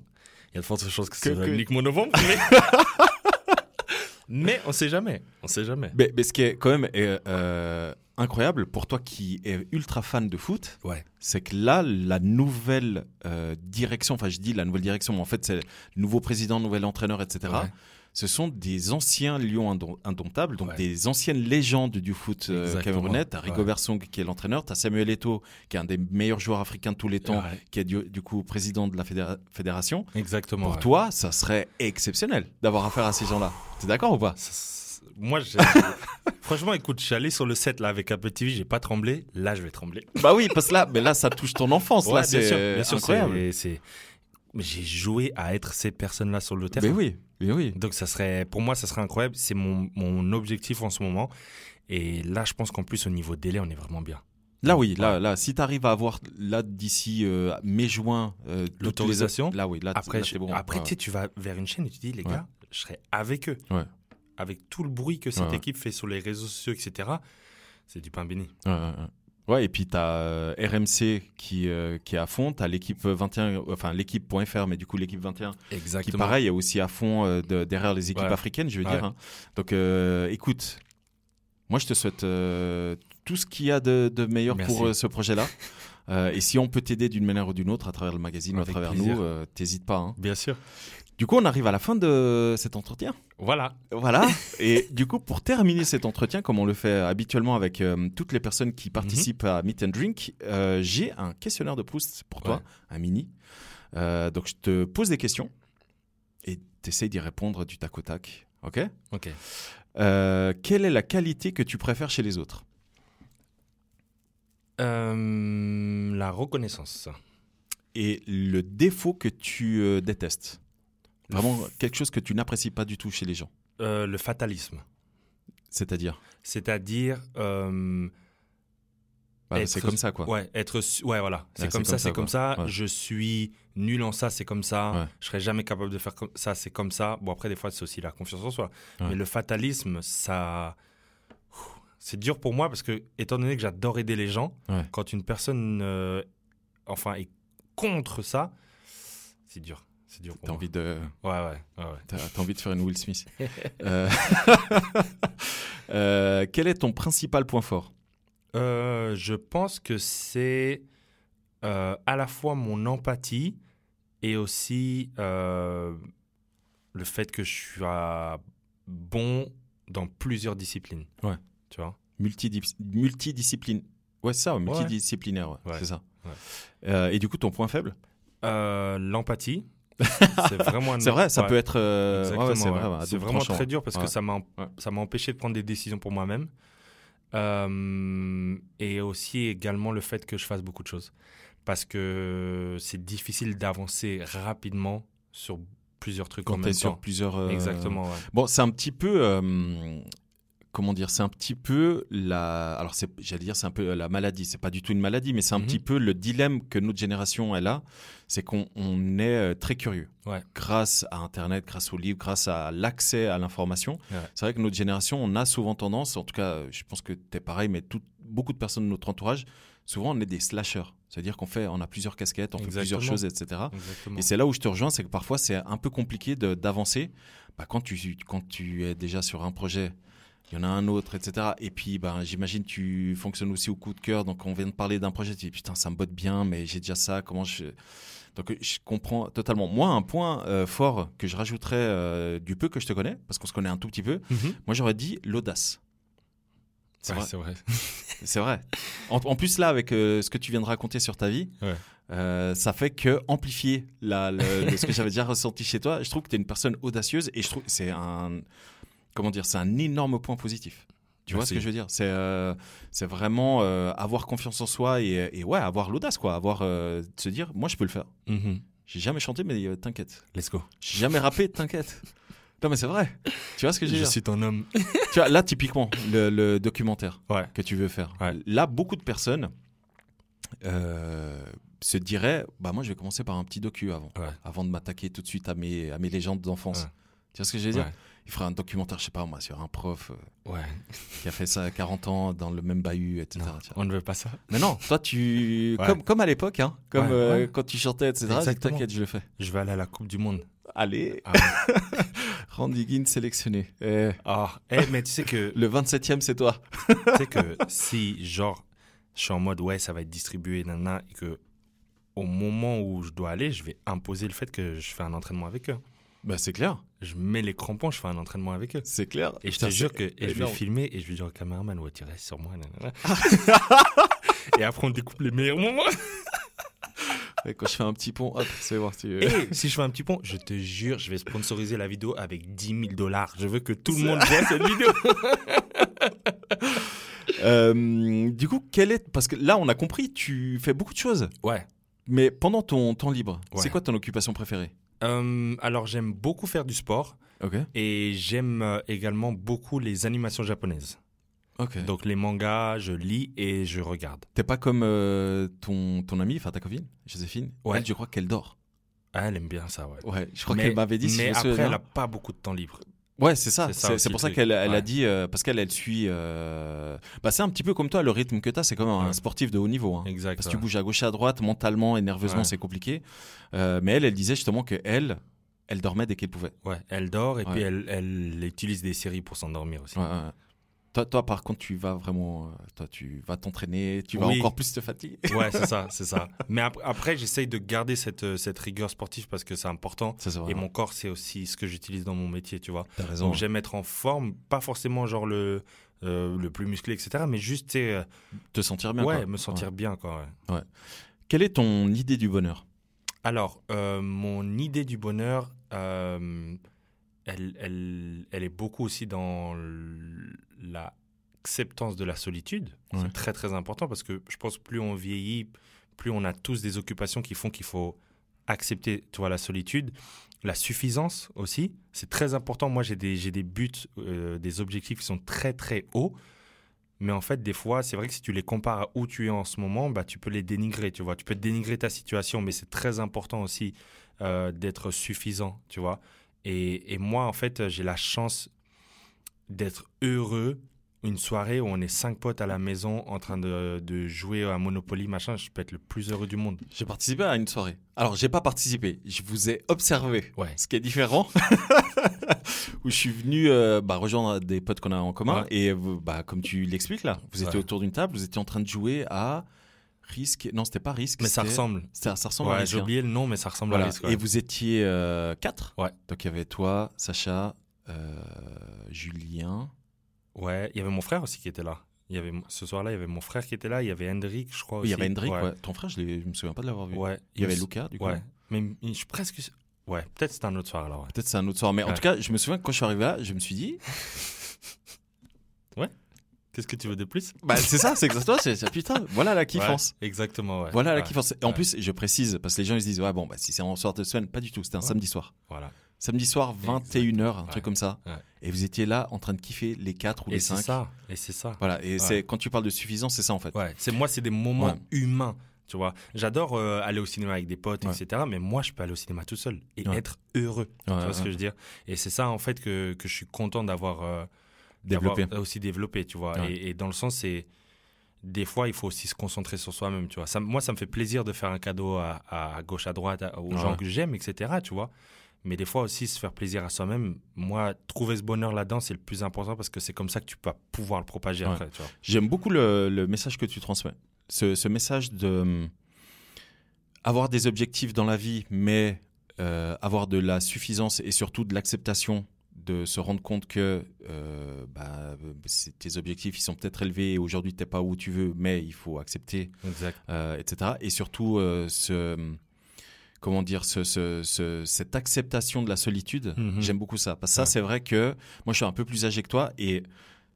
[SPEAKER 10] il y a de fortes chances que ce
[SPEAKER 9] Que-
[SPEAKER 10] soit
[SPEAKER 9] que-
[SPEAKER 10] uniquement novembre, mais... mais on sait jamais, on sait jamais.
[SPEAKER 9] Mais, mais ce qui est quand même euh, euh, incroyable pour toi qui es ultra fan de foot,
[SPEAKER 10] Ouais.
[SPEAKER 9] c'est que là, la nouvelle euh, direction, enfin je dis la nouvelle direction, mais en fait c'est nouveau président, nouvel entraîneur, etc.
[SPEAKER 10] Ouais.
[SPEAKER 9] Ce sont des anciens lions indom- indomptables, donc
[SPEAKER 10] Ouais.
[SPEAKER 9] des anciennes légendes du foot euh,
[SPEAKER 10] Exactement.
[SPEAKER 9] camerounais. T'as
[SPEAKER 10] Ouais.
[SPEAKER 9] Rigobert Song qui est l'entraîneur, t'as Samuel Eto'o qui est un des meilleurs joueurs africains de tous les temps,
[SPEAKER 10] Ouais.
[SPEAKER 9] qui est du, du coup président de la fédéra- fédération.
[SPEAKER 10] Exactement.
[SPEAKER 9] Pour
[SPEAKER 10] ouais.
[SPEAKER 9] toi, ça serait exceptionnel d'avoir affaire à ces gens-là. T'es d'accord ou pas?
[SPEAKER 10] Moi, franchement, écoute, je suis allé sur le set là avec Apple TV, j'ai pas tremblé. Là, je vais trembler.
[SPEAKER 9] Bah oui, parce que là, mais là, ça touche ton enfance.
[SPEAKER 10] Ouais,
[SPEAKER 9] là, c'est incroyable.
[SPEAKER 10] J'ai joué à être cette personne-là sur le terrain.
[SPEAKER 9] Mais oui, mais oui.
[SPEAKER 10] Donc ça serait, pour moi, ça serait incroyable. C'est mon, mon objectif en ce moment. Et là, je pense qu'en plus, au niveau délai, on est vraiment bien.
[SPEAKER 9] Là, oui, là, là, si tu arrives à avoir là d'ici euh, mai-juin euh,
[SPEAKER 10] L'autorisation.
[SPEAKER 9] Là, oui, là,
[SPEAKER 10] Après,
[SPEAKER 9] là, bon.
[SPEAKER 10] après
[SPEAKER 9] Ouais.
[SPEAKER 10] tu sais, tu vas vers une chaîne et tu dis, les
[SPEAKER 9] Ouais.
[SPEAKER 10] gars, je serai avec eux.
[SPEAKER 9] Ouais.
[SPEAKER 10] Avec tout le bruit que cette équipe fait sur les réseaux sociaux, etc. C'est du pain béni.
[SPEAKER 9] Ouais, et puis tu as RMC qui, euh, qui est à fond, tu as l'équipe 21, enfin l'équipe.fr, mais du coup l'équipe 21 qui,
[SPEAKER 10] Exactement.
[SPEAKER 9] pareil, est aussi à fond euh, de- derrière les équipes
[SPEAKER 10] Ouais.
[SPEAKER 9] africaines, je veux
[SPEAKER 10] Ouais.
[SPEAKER 9] dire. hein. Donc, euh, écoute, moi je te souhaite euh, tout ce qu'il y a de, de meilleur
[SPEAKER 10] Merci.
[SPEAKER 9] pour euh, ce projet-là. Euh, et si on peut t'aider d'une manière ou d'une autre à travers le magazine ou à travers
[SPEAKER 10] plaisir.
[SPEAKER 9] nous, euh, t'hésites pas. hein.
[SPEAKER 10] Bien sûr.
[SPEAKER 9] Du coup, on arrive à la fin de cet entretien.
[SPEAKER 10] Voilà.
[SPEAKER 9] Voilà. Et du coup, pour terminer cet entretien, comme on le fait habituellement avec euh, toutes les personnes qui participent à Meet and Drink, euh, j'ai un questionnaire de Proust pour toi,
[SPEAKER 10] Ouais.
[SPEAKER 9] un mini. Euh, donc, je te pose des questions et tu essayes d'y répondre du tac au tac. OK?
[SPEAKER 10] Ok.
[SPEAKER 9] Quelle est la qualité que tu préfères chez les autres?
[SPEAKER 10] La reconnaissance.
[SPEAKER 9] et le défaut que tu détestes? Vraiment quelque chose que tu n'apprécies pas du tout chez les gens.
[SPEAKER 10] Euh, le fatalisme.
[SPEAKER 9] C'est-à-dire
[SPEAKER 10] C'est-à-dire. euh,
[SPEAKER 9] Bah,
[SPEAKER 10] Être-
[SPEAKER 9] C'est comme ça, quoi.
[SPEAKER 10] Ouais, être ouais voilà, c'est
[SPEAKER 9] Ouais,
[SPEAKER 10] comme ça, c'est comme ça.
[SPEAKER 9] Ouais.
[SPEAKER 10] Je suis nul en ça, c'est comme ça.
[SPEAKER 9] Ouais.
[SPEAKER 10] Je serais jamais capable de faire comme ça, c'est comme ça. Bon après des fois c'est aussi la confiance en soi. Mais le fatalisme, ça c'est dur pour moi parce que étant donné que j'adore aider les gens, quand une personne euh, enfin est contre ça, c'est dur. C'est dur
[SPEAKER 9] T'as envie de
[SPEAKER 10] Ouais ouais, ouais, ouais.
[SPEAKER 9] T'as t'as envie de faire une Will Smith. Euh, euh, quel est ton principal point fort?
[SPEAKER 10] Euh, je pense que c'est à la fois mon empathie et aussi le fait que je suis bon dans plusieurs disciplines.
[SPEAKER 9] Ouais.
[SPEAKER 10] Tu vois?
[SPEAKER 9] Multidis- Multidiscipline. Ouais, ça, multidisciplinaire, ouais, c'est ça. Et du coup, ton point faible?
[SPEAKER 10] L'empathie. C'est vraiment. un-
[SPEAKER 9] C'est vrai, ça
[SPEAKER 10] ouais,
[SPEAKER 9] peut être. euh, ouais, c'est
[SPEAKER 10] ouais.
[SPEAKER 9] vrai,
[SPEAKER 10] vraiment très dur parce que ça m'a
[SPEAKER 9] Ouais.
[SPEAKER 10] ça m'a empêché de prendre des décisions pour moi-même. Euh, et aussi également le fait que je fasse beaucoup de choses. Parce que c'est difficile d'avancer rapidement sur plusieurs trucs en
[SPEAKER 9] Quand
[SPEAKER 10] même
[SPEAKER 9] t'es
[SPEAKER 10] temps.
[SPEAKER 9] sur plusieurs. euh,
[SPEAKER 10] Exactement.
[SPEAKER 9] Bon, c'est un petit peu. Euh, comment dire C'est un petit peu la. Alors, c'est- j'allais dire, c'est un peu la maladie. C'est pas du tout une maladie, mais c'est un
[SPEAKER 10] Mhm.
[SPEAKER 9] petit peu le dilemme que notre génération elle a. C'est qu'on on est euh, très curieux.
[SPEAKER 10] Ouais.
[SPEAKER 9] Grâce à Internet, grâce aux livres, grâce à l'accès à l'information.
[SPEAKER 10] Ouais.
[SPEAKER 9] C'est vrai que notre génération, on a souvent tendance, en tout cas, euh, je pense que tu es pareil, mais tout- beaucoup de personnes de notre entourage, souvent on est des slashers. C'est-à-dire qu'on fait, on a plusieurs casquettes, on fait plusieurs choses, etc.
[SPEAKER 10] Exactement.
[SPEAKER 9] Et c'est là où je te rejoins, c'est que parfois c'est un peu compliqué d'avancer. Bah, quand, tu, quand tu es déjà sur un projet, il y en a un autre, etc. Et puis bah, j'imagine tu fonctionnes aussi au coup de cœur. Donc on vient de parler d'un projet, tu dis putain ça me botte bien, mais j'ai déjà ça, comment je... Donc je comprends totalement. Moi, un point euh, fort que je rajouterais euh, du peu que je te connais, parce qu'on se connaît un tout petit peu,
[SPEAKER 10] Mhm.
[SPEAKER 9] moi j'aurais dit l'audace. C'est
[SPEAKER 10] Ouais,
[SPEAKER 9] vrai.
[SPEAKER 10] c'est vrai.
[SPEAKER 9] C'est vrai. En, en plus, là, avec euh, ce que tu viens de raconter sur ta vie,
[SPEAKER 10] Ouais.
[SPEAKER 9] euh, ça fait que amplifier la, le- le- ce que j'avais déjà ressenti chez toi. Je trouve que tu es une personne audacieuse et je trouve que c'est un. Comment dire C'est un énorme point positif. Tu vois
[SPEAKER 10] Merci.
[SPEAKER 9] ce que je veux dire? C'est euh, c'est vraiment euh, avoir confiance en soi et, et ouais, avoir l'audace, quoi. Avoir, euh, de se dire, moi, je peux le faire.
[SPEAKER 10] Mhm.
[SPEAKER 9] J'ai jamais chanté, mais euh, t'inquiète.
[SPEAKER 10] Let's go.
[SPEAKER 9] J'ai jamais rappé, t'inquiète. Non, mais c'est vrai. Tu vois ce que je veux
[SPEAKER 10] Je
[SPEAKER 9] dire?
[SPEAKER 10] suis ton homme.
[SPEAKER 9] tu vois, là, typiquement, le, le documentaire
[SPEAKER 10] Ouais.
[SPEAKER 9] que tu veux faire.
[SPEAKER 10] Ouais.
[SPEAKER 9] Là, beaucoup de personnes euh, se diraient bah, Moi, je vais commencer par un petit docu avant,
[SPEAKER 10] Ouais.
[SPEAKER 9] avant de m'attaquer tout de suite à mes, à mes légendes d'enfance. Tu vois ce que je veux dire? Il fera un documentaire, je sais pas moi, sur un prof euh,
[SPEAKER 10] Ouais.
[SPEAKER 9] qui a fait ça à 40 ans dans le même bahut, etc.
[SPEAKER 10] Non, on ne veut pas ça.
[SPEAKER 9] Mais non, toi, tu.
[SPEAKER 10] Ouais.
[SPEAKER 9] Comme, comme à l'époque, hein, comme
[SPEAKER 10] Ouais,
[SPEAKER 9] euh, quand tu chantais, etc. T'inquiète, je le fais.
[SPEAKER 10] Je vais aller à la Coupe du Monde.
[SPEAKER 9] Allez,
[SPEAKER 10] Ah.
[SPEAKER 9] Randy Ginn sélectionné. Eh,
[SPEAKER 10] Ah, eh, mais tu sais que
[SPEAKER 9] le 27e, c'est toi.
[SPEAKER 10] tu sais que si, genre, je suis en mode, ouais, ça va être distribué, nanana, et que au moment où je dois aller, je vais imposer le fait que je fais un entraînement avec eux.
[SPEAKER 9] Bah, c'est clair.
[SPEAKER 10] Je mets les crampons, je fais un entraînement avec eux.
[SPEAKER 9] C'est clair.
[SPEAKER 10] Et je te jure que et je vais filmer et je vais dire au caméraman, ouais, tu restes sur moi. nanana. et après, on découpe les meilleurs moments.
[SPEAKER 9] Et quand je fais un petit pont, hop, c'est voir si.
[SPEAKER 10] Et si je fais un petit pont, je te jure, je vais sponsoriser la vidéo avec 10 000 dollars. Je veux que tout le monde voit cette vidéo.
[SPEAKER 9] Euh, du coup, quel est. Parce que là, on a compris, tu fais beaucoup de choses.
[SPEAKER 10] Ouais.
[SPEAKER 9] Mais pendant ton temps libre,
[SPEAKER 10] Ouais.
[SPEAKER 9] c'est quoi ton occupation préférée?
[SPEAKER 10] Euh, alors, j'aime beaucoup faire du sport et j'aime euh, également beaucoup les animations japonaises.
[SPEAKER 9] Ok.
[SPEAKER 10] Donc, les mangas, je lis et je regarde.
[SPEAKER 9] T'es pas comme euh, ton, ton amie, enfin ta copine, Joséphine?
[SPEAKER 10] Ouais.
[SPEAKER 9] Elle, je crois qu'elle dort?
[SPEAKER 10] Elle aime bien ça, ouais.
[SPEAKER 9] Ouais, je crois qu'elle m'avait dit. si
[SPEAKER 10] mais
[SPEAKER 9] je
[SPEAKER 10] après, elle
[SPEAKER 9] bien.
[SPEAKER 10] a pas beaucoup de temps libre.
[SPEAKER 9] Ouais, c'est ça.
[SPEAKER 10] C'est
[SPEAKER 9] pour ça qu'elle elle a dit, euh, parce qu'elle, elle suit. euh, Bah, c'est un petit peu comme toi, le rythme que tu as, c'est comme un
[SPEAKER 10] Ouais.
[SPEAKER 9] sportif de haut niveau. hein.
[SPEAKER 10] Exact.
[SPEAKER 9] Parce que tu bouges à gauche et à droite, mentalement et nerveusement, c'est compliqué. Euh, mais elle, elle disait justement que elle, elle dormait dès qu'elle pouvait.
[SPEAKER 10] Ouais, elle dort et puis elle, elle utilise des séries pour s'endormir aussi.
[SPEAKER 9] Toi, toi, par contre, tu vas vraiment, euh, toi, tu vas t'entraîner, tu vas
[SPEAKER 10] Oui.
[SPEAKER 9] encore plus te fatiguer.
[SPEAKER 10] Ouais, c'est ça, c'est ça. Mais ap- après, j'essaye de garder cette, euh, cette rigueur sportive parce que c'est important.
[SPEAKER 9] Ça.
[SPEAKER 10] Et mon corps, c'est aussi ce que j'utilise dans mon métier, tu vois.
[SPEAKER 9] T'as raison.
[SPEAKER 10] Donc j'aime être en forme, pas forcément genre le, euh, le plus musclé, etc. Mais juste, euh,
[SPEAKER 9] te sentir bien.
[SPEAKER 10] ouais,
[SPEAKER 9] quoi.
[SPEAKER 10] me sentir
[SPEAKER 9] Ouais.
[SPEAKER 10] bien, quoi. ouais.
[SPEAKER 9] Quelle est ton idée du bonheur?
[SPEAKER 10] Alors, euh, mon idée du bonheur, elle, elle, elle est beaucoup aussi dans l'acceptance de la solitude.
[SPEAKER 9] Ouais.
[SPEAKER 10] C'est très, très important parce que je pense que plus on vieillit, plus on a tous des occupations qui font qu'il faut accepter tu vois, la solitude. La suffisance aussi, c'est très important. Moi, j'ai des, j'ai des buts, euh, des objectifs qui sont très, très hauts. Mais en fait, des fois, c'est vrai que si tu les compares à où tu es en ce moment, bah, tu peux les dénigrer, tu vois. Tu peux dénigrer ta situation, mais c'est très important aussi euh, d'être suffisant, tu vois. Et, et moi, en fait, j'ai la chance d'être heureux une soirée où on est cinq potes à la maison en train de, de jouer à Monopoly, machin. Je peux être le plus heureux du monde.
[SPEAKER 9] J'ai participé à une soirée. Alors, j'ai pas participé, je vous ai observé.
[SPEAKER 10] Ouais.
[SPEAKER 9] Ce qui est différent. où je suis venu euh, bah, rejoindre des potes qu'on a en commun.
[SPEAKER 10] Ouais.
[SPEAKER 9] Et euh, bah, comme tu l'expliques là, vous étiez
[SPEAKER 10] Ouais.
[SPEAKER 9] autour d'une table, vous étiez en train de jouer à Risque. Non, c'était pas Risque.
[SPEAKER 10] Mais ça ressemble.
[SPEAKER 9] c'était- Ça ressemble
[SPEAKER 10] Ouais, j'ai
[SPEAKER 9] hein.
[SPEAKER 10] oublié le nom, mais ça ressemble
[SPEAKER 9] Voilà.
[SPEAKER 10] à Risque.
[SPEAKER 9] Et vous étiez euh, quatre.
[SPEAKER 10] Ouais.
[SPEAKER 9] Donc il y avait toi, Sacha, Julien.
[SPEAKER 10] Ouais, il y avait mon frère aussi qui était là. Il y avait, ce soir-là, il y avait mon frère qui était là. Il y avait Hendrik, je crois
[SPEAKER 9] Oui,
[SPEAKER 10] aussi.
[SPEAKER 9] il y avait Hendrik,
[SPEAKER 10] ouais.
[SPEAKER 9] ouais. Ton frère, je, je me souviens pas de l'avoir vu.
[SPEAKER 10] Ouais.
[SPEAKER 9] Il y avait Lucas, du coup.
[SPEAKER 10] Ouais. Mais je suis presque. Ouais, peut-être c'était un autre soir alors. ouais.
[SPEAKER 9] Peut-être c'est un autre soir. Mais en
[SPEAKER 10] Ouais.
[SPEAKER 9] tout cas, je me souviens que quand je suis arrivé là, je me suis dit.
[SPEAKER 10] Qu'est-ce que tu veux de plus?
[SPEAKER 9] Bah, c'est ça, c'est exactement. C'est ça. Putain, voilà la kiffance.
[SPEAKER 10] Ouais, exactement, ouais.
[SPEAKER 9] Voilà la
[SPEAKER 10] Ouais,
[SPEAKER 9] kiffance. Et en
[SPEAKER 10] Ouais.
[SPEAKER 9] plus, je précise, parce que les gens ils se disent, ouais, bon, bah, si c'est en soir de semaine, pas du tout. C'était un
[SPEAKER 10] Ouais.
[SPEAKER 9] samedi soir.
[SPEAKER 10] Voilà.
[SPEAKER 9] Samedi soir, 21h, un
[SPEAKER 10] Ouais.
[SPEAKER 9] truc comme ça.
[SPEAKER 10] Ouais.
[SPEAKER 9] Et vous étiez là en train de kiffer les 4 ou
[SPEAKER 10] Et
[SPEAKER 9] les
[SPEAKER 10] c'est
[SPEAKER 9] 5.
[SPEAKER 10] ça. Et c'est ça.
[SPEAKER 9] Voilà. Et
[SPEAKER 10] Ouais.
[SPEAKER 9] c'est quand tu parles de suffisance, c'est ça en fait.
[SPEAKER 10] Ouais. C'est moi, c'est des moments humains. Tu vois, j'adore euh, aller au cinéma avec des potes, etc. Mais moi, je peux aller au cinéma tout seul et être heureux. tu vois ce que je veux dire? Et c'est ça, en fait, que, que je suis content d'avoir euh,
[SPEAKER 9] Développé.
[SPEAKER 10] aussi développé, tu vois. Et, et dans le sens, c'est des fois, il faut aussi se concentrer sur soi-même, tu vois. Ça, moi, ça me fait plaisir de faire un cadeau à, gauche, à droite, à- aux gens que j'aime, etc., tu vois. Mais des fois aussi, se faire plaisir à soi-même, moi, trouver ce bonheur là-dedans, c'est le plus important parce que c'est comme ça que tu peux pouvoir le propager
[SPEAKER 9] Ouais.
[SPEAKER 10] après.
[SPEAKER 9] J'aime beaucoup le, le message que tu transmets. Ce, ce message de hum, avoir des objectifs dans la vie, mais euh, avoir de la suffisance et surtout de l'acceptation de se rendre compte que euh, bah, tes objectifs ils sont peut-être élevés et aujourd'hui tu n'es pas où tu veux, mais il faut accepter,
[SPEAKER 10] Exact.
[SPEAKER 9] euh, etc. Et surtout ce comment dire ce, ce- ce- cette acceptation de la solitude.
[SPEAKER 10] Mhm.
[SPEAKER 9] J'aime beaucoup ça parce que ça
[SPEAKER 10] Ouais.
[SPEAKER 9] c'est vrai que moi je suis un peu plus âgé que toi et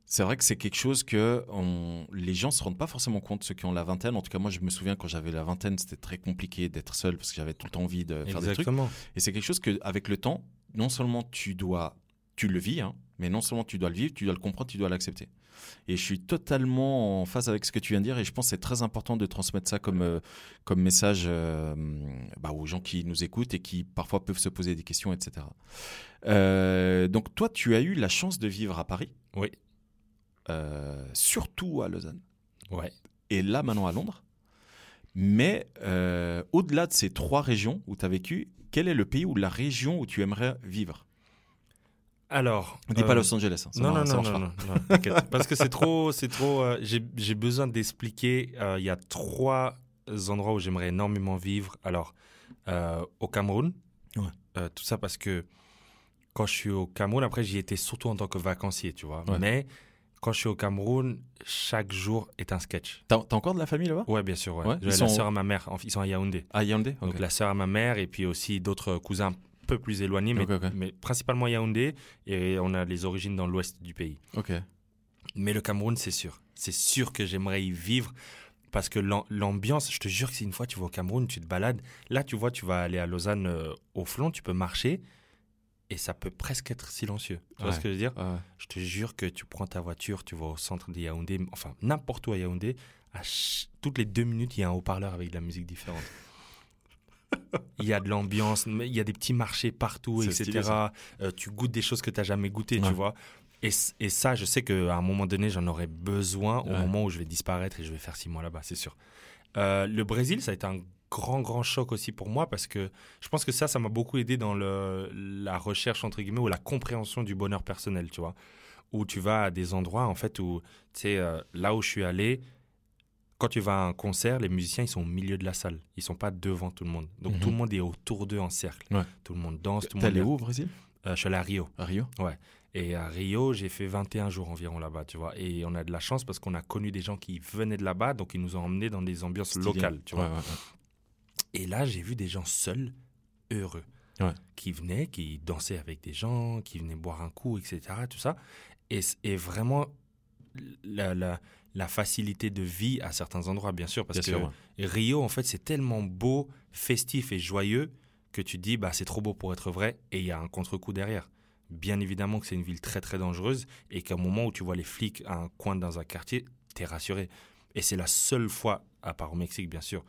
[SPEAKER 9] c'est vrai que c'est quelque chose que on- les gens se rendent pas forcément compte, ceux qui ont la vingtaine. En tout cas, moi, je me souviens quand j'avais la vingtaine, c'était très compliqué d'être seul parce que j'avais tout le temps envie de faire des trucs. Et c'est quelque chose que, avec le temps, non seulement tu dois, tu le vis, hein, mais non seulement tu dois le vivre, tu dois le comprendre, tu dois l'accepter. Et je suis totalement en phase avec ce que tu viens de dire et je pense que c'est très important de transmettre ça comme, euh, comme message euh, bah, aux gens qui nous écoutent et qui parfois peuvent se poser des questions, etc. Euh, donc toi, tu as eu la chance de vivre à Paris,
[SPEAKER 10] Oui.
[SPEAKER 9] surtout à Lausanne
[SPEAKER 10] Ouais.
[SPEAKER 9] et là maintenant à Londres. Mais au-delà de ces trois régions où tu as vécu, quel est le pays ou la région où tu aimerais vivre?
[SPEAKER 10] Alors.
[SPEAKER 9] On dit pas
[SPEAKER 10] euh,
[SPEAKER 9] Los Angeles. hein,
[SPEAKER 10] non, non, non, non. Parce que c'est trop, c'est trop. euh, j'ai, besoin d'expliquer. euh, Il y a trois endroits où j'aimerais énormément vivre. Alors, au Cameroun.
[SPEAKER 9] Ouais.
[SPEAKER 10] Tout ça parce que quand je suis au Cameroun, après j'y étais surtout en tant que vacancier, tu vois.
[SPEAKER 9] Ouais.
[SPEAKER 10] Mais quand je suis au Cameroun, chaque jour est un sketch.
[SPEAKER 9] T'as encore de la famille là-bas?
[SPEAKER 10] Ouais, bien sûr. Ouais.
[SPEAKER 9] Ils
[SPEAKER 10] la
[SPEAKER 9] sont-
[SPEAKER 10] sœur à ma mère. Ils sont à Yaoundé.
[SPEAKER 9] À Yaoundé
[SPEAKER 10] Donc la sœur à ma mère et puis aussi d'autres cousins peu plus éloignés, mais, principalement Yaoundé. Et on a les origines dans l'ouest du pays.
[SPEAKER 9] Ok.
[SPEAKER 10] Mais le Cameroun, c'est sûr. C'est sûr que j'aimerais y vivre parce que l'am- l'ambiance, je te jure que si une fois tu vas au Cameroun, tu te balades, là tu vois, tu vas aller à Lausanne euh, au flanc, tu peux marcher et ça peut presque être silencieux. Tu vois ce que je veux dire?
[SPEAKER 9] Ouais.
[SPEAKER 10] Je te jure que tu prends ta voiture, tu vas au centre de Yaoundé, enfin n'importe où à Yaoundé, à ch- toutes les deux minutes, il y a un haut-parleur avec de la musique différente. Il y a de l'ambiance, il y a des petits marchés partout, etc.
[SPEAKER 9] stylé.
[SPEAKER 10] Euh, tu goûtes des choses que tu n'as jamais goûtées,
[SPEAKER 9] Ouais.
[SPEAKER 10] tu vois. Et, et ça, je sais qu'à un moment donné, j'en aurais besoin au
[SPEAKER 9] Ouais.
[SPEAKER 10] moment où je vais disparaître et je vais faire six mois là-bas, c'est sûr. Euh, le Brésil, ça a été un grand, grand choc aussi pour moi parce que je pense que ça, ça m'a beaucoup aidé dans le, la recherche, entre guillemets, ou la compréhension du bonheur personnel, tu vois. Où tu vas à des endroits, en fait, où, tu sais, euh, là où je suis allé, quand tu vas à un concert, les musiciens, ils sont au milieu de la salle. Ils sont pas devant tout le monde. Donc
[SPEAKER 9] Mhm.
[SPEAKER 10] tout le monde est autour d'eux en cercle.
[SPEAKER 9] Ouais.
[SPEAKER 10] Tout le monde danse, tout le
[SPEAKER 9] T'es
[SPEAKER 10] monde.
[SPEAKER 9] allé où au Brésil?
[SPEAKER 10] Euh, Je suis allé à Rio.
[SPEAKER 9] À Rio?
[SPEAKER 10] Et à Rio, j'ai fait 21 jours environ là-bas, tu vois. Et on a de la chance parce qu'on a connu des gens qui venaient de là-bas, donc ils nous ont emmenés dans des ambiances
[SPEAKER 9] Stylé.
[SPEAKER 10] locales, tu vois.
[SPEAKER 9] Ouais, ouais, ouais.
[SPEAKER 10] Et là, j'ai vu des gens seuls, heureux,
[SPEAKER 9] Ouais.
[SPEAKER 10] qui venaient, qui dansaient avec des gens, qui venaient boire un coup, etc., tout ça. Et, et vraiment, la, la, la facilité de vie à certains endroits, bien sûr, parce
[SPEAKER 9] Bien
[SPEAKER 10] que
[SPEAKER 9] sûr, ouais.
[SPEAKER 10] Rio, en fait, c'est tellement beau, festif et joyeux que tu dis, bah, c'est trop beau pour être vrai, et il y a un contre-coup derrière. Bien évidemment que c'est une ville très très dangereuse, et qu'à un moment où tu vois les flics à un coin dans un quartier, t'es rassuré. Et c'est la seule fois, à part au Mexique, bien sûr,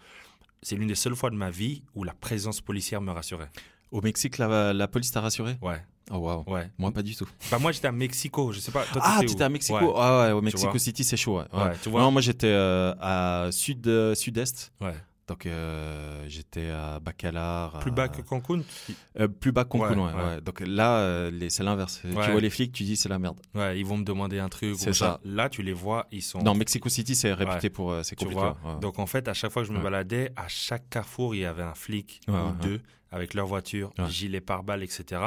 [SPEAKER 10] c'est l'une des seules fois de ma vie où la présence policière me rassurait.
[SPEAKER 9] Au Mexique, la, la police t'a rassuré?
[SPEAKER 10] Ouais,
[SPEAKER 9] Oh waouh.
[SPEAKER 10] ouais.
[SPEAKER 9] Moi, pas du tout.
[SPEAKER 10] Bah, moi, j'étais à Mexico, je sais pas. Toi,
[SPEAKER 9] Ah,
[SPEAKER 10] t'étais
[SPEAKER 9] tu à Mexico?
[SPEAKER 10] Ouais,
[SPEAKER 9] Ah ouais, au Mexico
[SPEAKER 10] vois?
[SPEAKER 9] City, c'est chaud. Ouais.
[SPEAKER 10] tu vois.
[SPEAKER 9] Non, moi j'étais euh, à sud, euh, sud-est.
[SPEAKER 10] Ouais.
[SPEAKER 9] Donc euh, j'étais à Bacalar.
[SPEAKER 10] Plus bas que Cancun?
[SPEAKER 9] Plus bas que Cancun,
[SPEAKER 10] Ouais.
[SPEAKER 9] Donc là, c'est l'inverse. Tu vois les flics, tu dis c'est la merde.
[SPEAKER 10] Ouais, ils vont me demander un truc.
[SPEAKER 9] C'est ça.
[SPEAKER 10] Là, tu les vois, ils sont.
[SPEAKER 9] Non, Mexico City, c'est réputé pour. c'est
[SPEAKER 10] Tu
[SPEAKER 9] compliqué.
[SPEAKER 10] vois
[SPEAKER 9] ouais.
[SPEAKER 10] Donc en fait, à chaque fois que je me baladais, à chaque carrefour, il y avait un flic ou deux avec leur voiture,
[SPEAKER 9] Ouais.
[SPEAKER 10] gilet pare-balles, etc.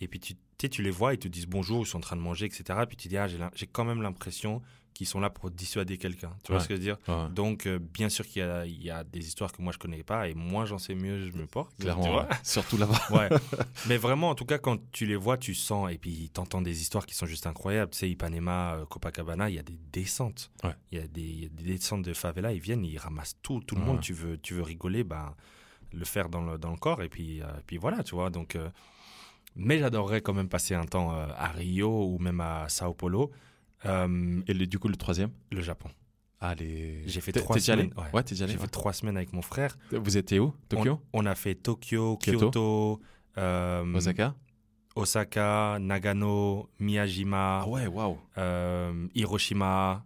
[SPEAKER 10] Et puis tu, tu tu les vois, ils te disent bonjour, ils sont en train de manger, etc. Et puis tu dis, ah, j'ai quand même l'impression qu'ils sont là pour dissuader quelqu'un. Tu vois
[SPEAKER 9] Ouais.
[SPEAKER 10] ce que je veux dire?
[SPEAKER 9] Ouais.
[SPEAKER 10] Donc euh, bien sûr qu'il y y a des histoires que moi je connais pas et moins j'en sais mieux je me porte. tu
[SPEAKER 9] Clairement, surtout là-bas.
[SPEAKER 10] Ouais. Mais vraiment, en tout cas, quand tu les vois, tu sens, et puis t'entends des histoires qui sont juste incroyables. Tu sais, Ipanema, euh, Copacabana, il y a des descentes.
[SPEAKER 9] Ouais.
[SPEAKER 10] Il y, a des- il y a des descentes de favela, ils viennent, ils ramassent tout, tout le monde. Tu veux, tu veux rigoler, ben, le faire dans le, dans le corps, et puis, euh, puis voilà, tu vois. Donc, euh, mais j'adorerais quand même passer un temps euh, à Rio ou même à Sao Paulo,
[SPEAKER 9] Et le- du coup, le troisième?
[SPEAKER 10] le Japon.
[SPEAKER 9] Allez.
[SPEAKER 10] J'ai fait trois
[SPEAKER 9] allé
[SPEAKER 10] semaines. ouais.
[SPEAKER 9] Ouais.
[SPEAKER 10] J'ai fait trois semaines avec mon frère.
[SPEAKER 9] Vous étiez où? Tokyo?
[SPEAKER 10] On, on a fait Tokyo,
[SPEAKER 9] Kyoto.
[SPEAKER 10] Kyoto, euh,
[SPEAKER 9] Osaka?
[SPEAKER 10] Osaka, Nagano, Miyajima,
[SPEAKER 9] Ah ouais, waouh.
[SPEAKER 10] Hiroshima,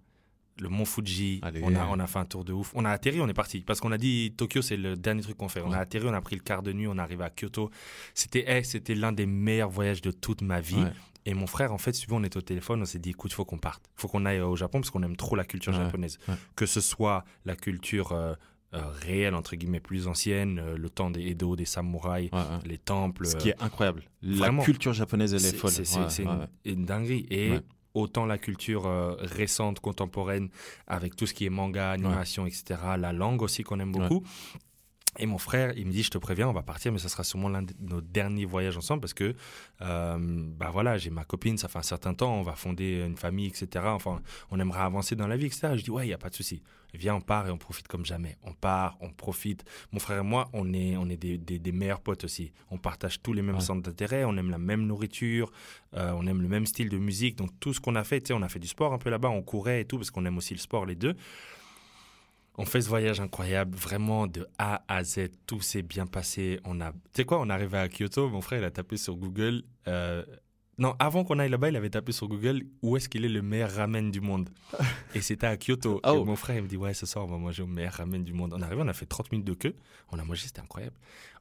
[SPEAKER 10] le mont Fuji.
[SPEAKER 9] Allez.
[SPEAKER 10] On a, on a fait un tour de ouf. On a atterri, on est parti. Parce qu'on a dit Tokyo, c'est le dernier truc qu'on fait. On
[SPEAKER 9] Ouais.
[SPEAKER 10] a atterri, on a pris le quart de nuit, on est arrivé à Kyoto. C'était c'était l'un des meilleurs voyages de toute ma vie.
[SPEAKER 9] Ouais.
[SPEAKER 10] Et mon frère, en fait, veux, on était au téléphone, on s'est dit, écoute, faut qu'on parte. faut qu'on aille au Japon parce qu'on aime trop la culture
[SPEAKER 9] Ouais,
[SPEAKER 10] japonaise. Que ce soit la culture euh, euh, réelle, entre guillemets, plus ancienne, euh, le temps des Edo, des samouraïs, les temples.
[SPEAKER 9] Ce qui est incroyable. La
[SPEAKER 10] vraiment.
[SPEAKER 9] culture japonaise, elle est folle.
[SPEAKER 10] C'est une, une dinguerie. Et. Autant la culture euh, récente, contemporaine, avec tout ce qui est manga, animation, etc. La langue aussi qu'on aime beaucoup. Et mon frère, il me dit, je te préviens, on va partir, mais ça sera sûrement l'un de nos derniers voyages ensemble parce que, euh, bah voilà, j'ai ma copine, ça fait un certain temps, on va fonder une famille, etc. Enfin, on aimerait avancer dans la vie, etc. Je dis, ouais, il n'y a pas de souci. Viens, on part et on profite comme jamais. On part, on profite. Mon frère et moi, on est, on est des, des- des meilleurs potes aussi. On partage tous les mêmes
[SPEAKER 9] Ouais.
[SPEAKER 10] centres d'intérêt, on aime la même nourriture, euh, on aime le même style de musique. Donc, tout ce qu'on a fait, tu sais, on a fait du sport un peu là-bas, on courait et tout, parce qu'on aime aussi le sport, les deux. On fait ce voyage incroyable, vraiment de A à Z, tout s'est bien passé. On a, tu sais quoi, on est arrivé à Kyoto, mon frère il a tapé sur Google. euh, non, avant qu'on aille là-bas, il avait tapé sur Google où est-ce qu'il est le meilleur ramen du monde? Et c'était à Kyoto.
[SPEAKER 9] Oh.
[SPEAKER 10] Et mon frère il me dit ouais, ce soir on va manger au meilleur ramen du monde. On est arrivé, on a fait 30 minutes de queue, on a mangé, c'était incroyable.